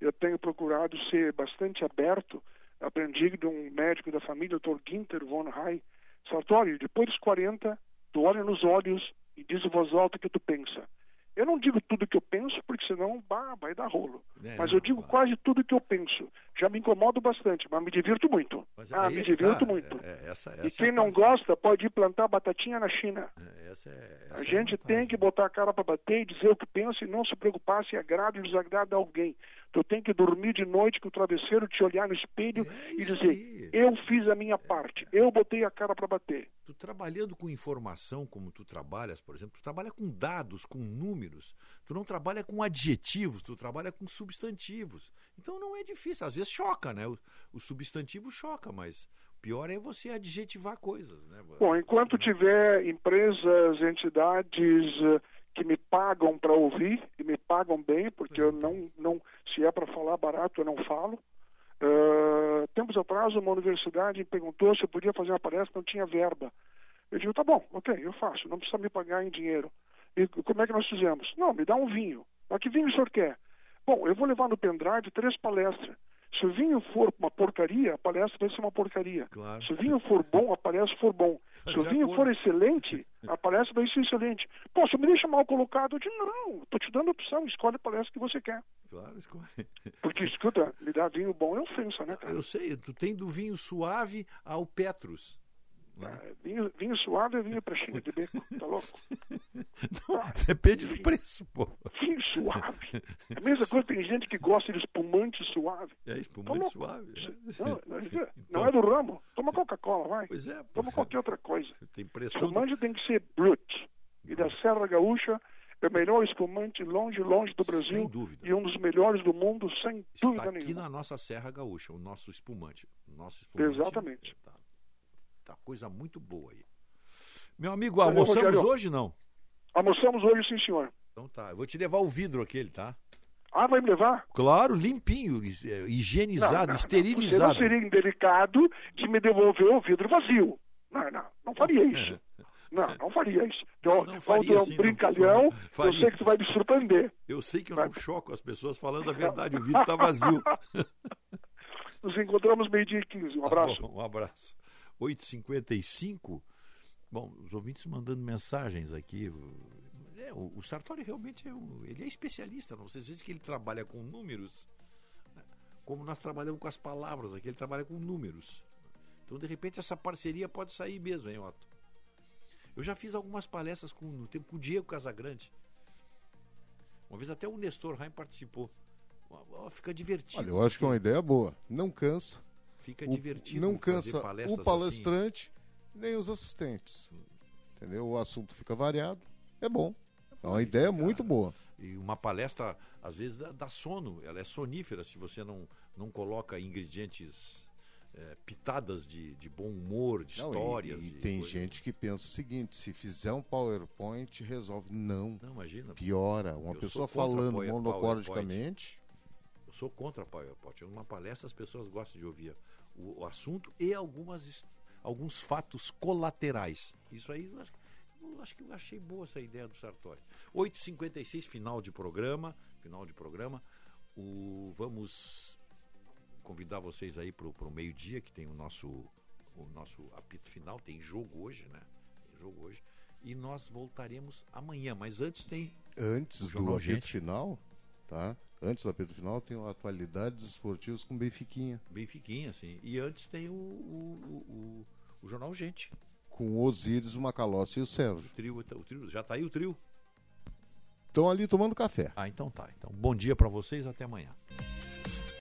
Eu tenho procurado ser bastante aberto. Aprendi de um médico da família, Dr. Ginter von Hay. Sartori, depois dos 40, tu olha nos olhos e diz em voz alta o que tu pensa. Eu não digo tudo que eu penso, porque senão bah, vai dar rolo. É, mas eu digo quase tudo que eu penso. Já me incomodo bastante, mas me divirto muito. ah, aí me é divirto tá. muito. É, essa- e essa quem é não gosta pode ir plantar batatinha na China. Essa é, A gente tem que botar a cara para bater e dizer o que pensa e não se preocupar se agrada ou desagrada alguém. Tu tem que dormir de noite com o travesseiro, te olhar no espelho É e dizer: eu fiz a minha parte, eu botei a cara para bater. Tu trabalhando com informação como tu trabalhas, por exemplo, tu trabalha com dados, com números. Tu não trabalha com adjetivos, tu trabalha com substantivos. Então não é difícil. Às vezes choca, né? O, o substantivo choca, mas pior é você adjetivar coisas, né? Bom, enquanto tiver empresas, entidades eh, que me pagam para ouvir e me pagam bem, porque eu não, não se é para falar barato, eu não falo. Eh, tempos atrás, uma universidade me perguntou se eu podia fazer uma palestra, não tinha verba. Eu digo, tá bom, ok, eu faço, não precisa me pagar em dinheiro. E como é que nós fizemos? Não, me dá um vinho. Mas que vinho o senhor quer? Bom, eu vou levar no pendrive três palestras. Se o vinho for uma porcaria, a palestra vai ser uma porcaria. Claro. Se o vinho for bom, a palestra for bom. Se o vinho for excelente, a palestra vai ser excelente. Pô, se me deixa mal colocado, eu digo, não, tô te dando opção, escolhe a palestra que você quer. Claro, escolhe. Porque, escuta, me dar vinho bom é ofensa, né, cara? Eu sei, tu tem do vinho suave ao Petrus. É, Vinho, vinho suave é vinho pra China de beco, tá louco? Depende do preço, pô. Vinho suave. A mesma coisa, tem gente que gosta de espumante suave. É Tá espumante louco? suave. é. Não, não é- não é do ramo. Toma Coca-Cola, vai. Pois é. Toma qualquer outra coisa. Tem pressão. do- Espumante tem que ser brut. E da Serra Gaúcha é o melhor espumante longe, longe do Brasil. E um dos melhores do mundo, sem dúvida Está aqui nenhuma. na nossa Serra Gaúcha, o nosso espumante. O nosso espumante Exatamente. Tá, tá coisa muito boa aí. Meu amigo, Valeu, almoçamos Rogério. hoje não? Almoçamos hoje, sim, senhor. Então tá, eu vou te levar o vidro aquele, tá? Ah, vai me levar? Claro, limpinho, eh, higienizado, Não, não, esterilizado. Você não seria indelicado de me devolver o vidro vazio. Não, não, não faria isso. Não, não faria isso. Então, não quando faria é um assim, não, brincalhão, por favor. eu sei que tu vai me surpreender. Eu sei que eu não choco as pessoas falando a verdade, o vidro tá vazio. Nos encontramos meio-dia e 15. Um abraço. Tá bom, um abraço. 8h55. Bom, os ouvintes mandando mensagens aqui. É, o, o Sartori realmente é um, ele é especialista. Não? Vocês veem que ele trabalha com números, né? como nós trabalhamos com as palavras aqui, ele trabalha com números. Então, de repente, essa parceria pode sair mesmo, hein, Otto? Eu já fiz algumas palestras com, no tempo com o Diego Casagrande. Uma vez até o Nestor Raim participou. Fica divertido. Olha, eu acho que é uma ideia boa. Não cansa. Fica O- divertido Não cansa o palestrante nem os assistentes. Entendeu? O assunto fica variado. É bom. É uma ideia muito boa. E uma palestra, às vezes, dá, dá sono. Ela é sonífera se você não, não coloca ingredientes, eh, pitadas de, de bom humor, de Não, e- histórias. e de tem coisa. gente que pensa o seguinte: se fizer um PowerPoint, resolve. Não. Não, imagina. Piora. Uma pessoa falando Power- monocordigamente. Eu sou contra a PowerPoint. Numa palestra as pessoas gostam de ouvir o, o assunto e algumas, alguns fatos colaterais. Isso aí eu acho, eu acho que eu achei boa essa ideia do Sartori. 8h56, final de programa. Final de programa. O, vamos convidar vocês aí para o meio-dia, que tem o nosso, o nosso apito final. Tem jogo hoje, né? Tem jogo hoje. E nós voltaremos amanhã. Mas antes tem. Antes do apito final, tá? Antes do apito final, tem o atualidades esportivas com Benfiquinha. Benfiquinha, sim. E antes tem o, o, o, o- Jornal Gente. Com o Osíris, o Macalossi e o Sérgio. O trio, o trio, já tá aí o trio. Estão ali tomando café. Ah, então tá. Então, bom dia para vocês, até amanhã.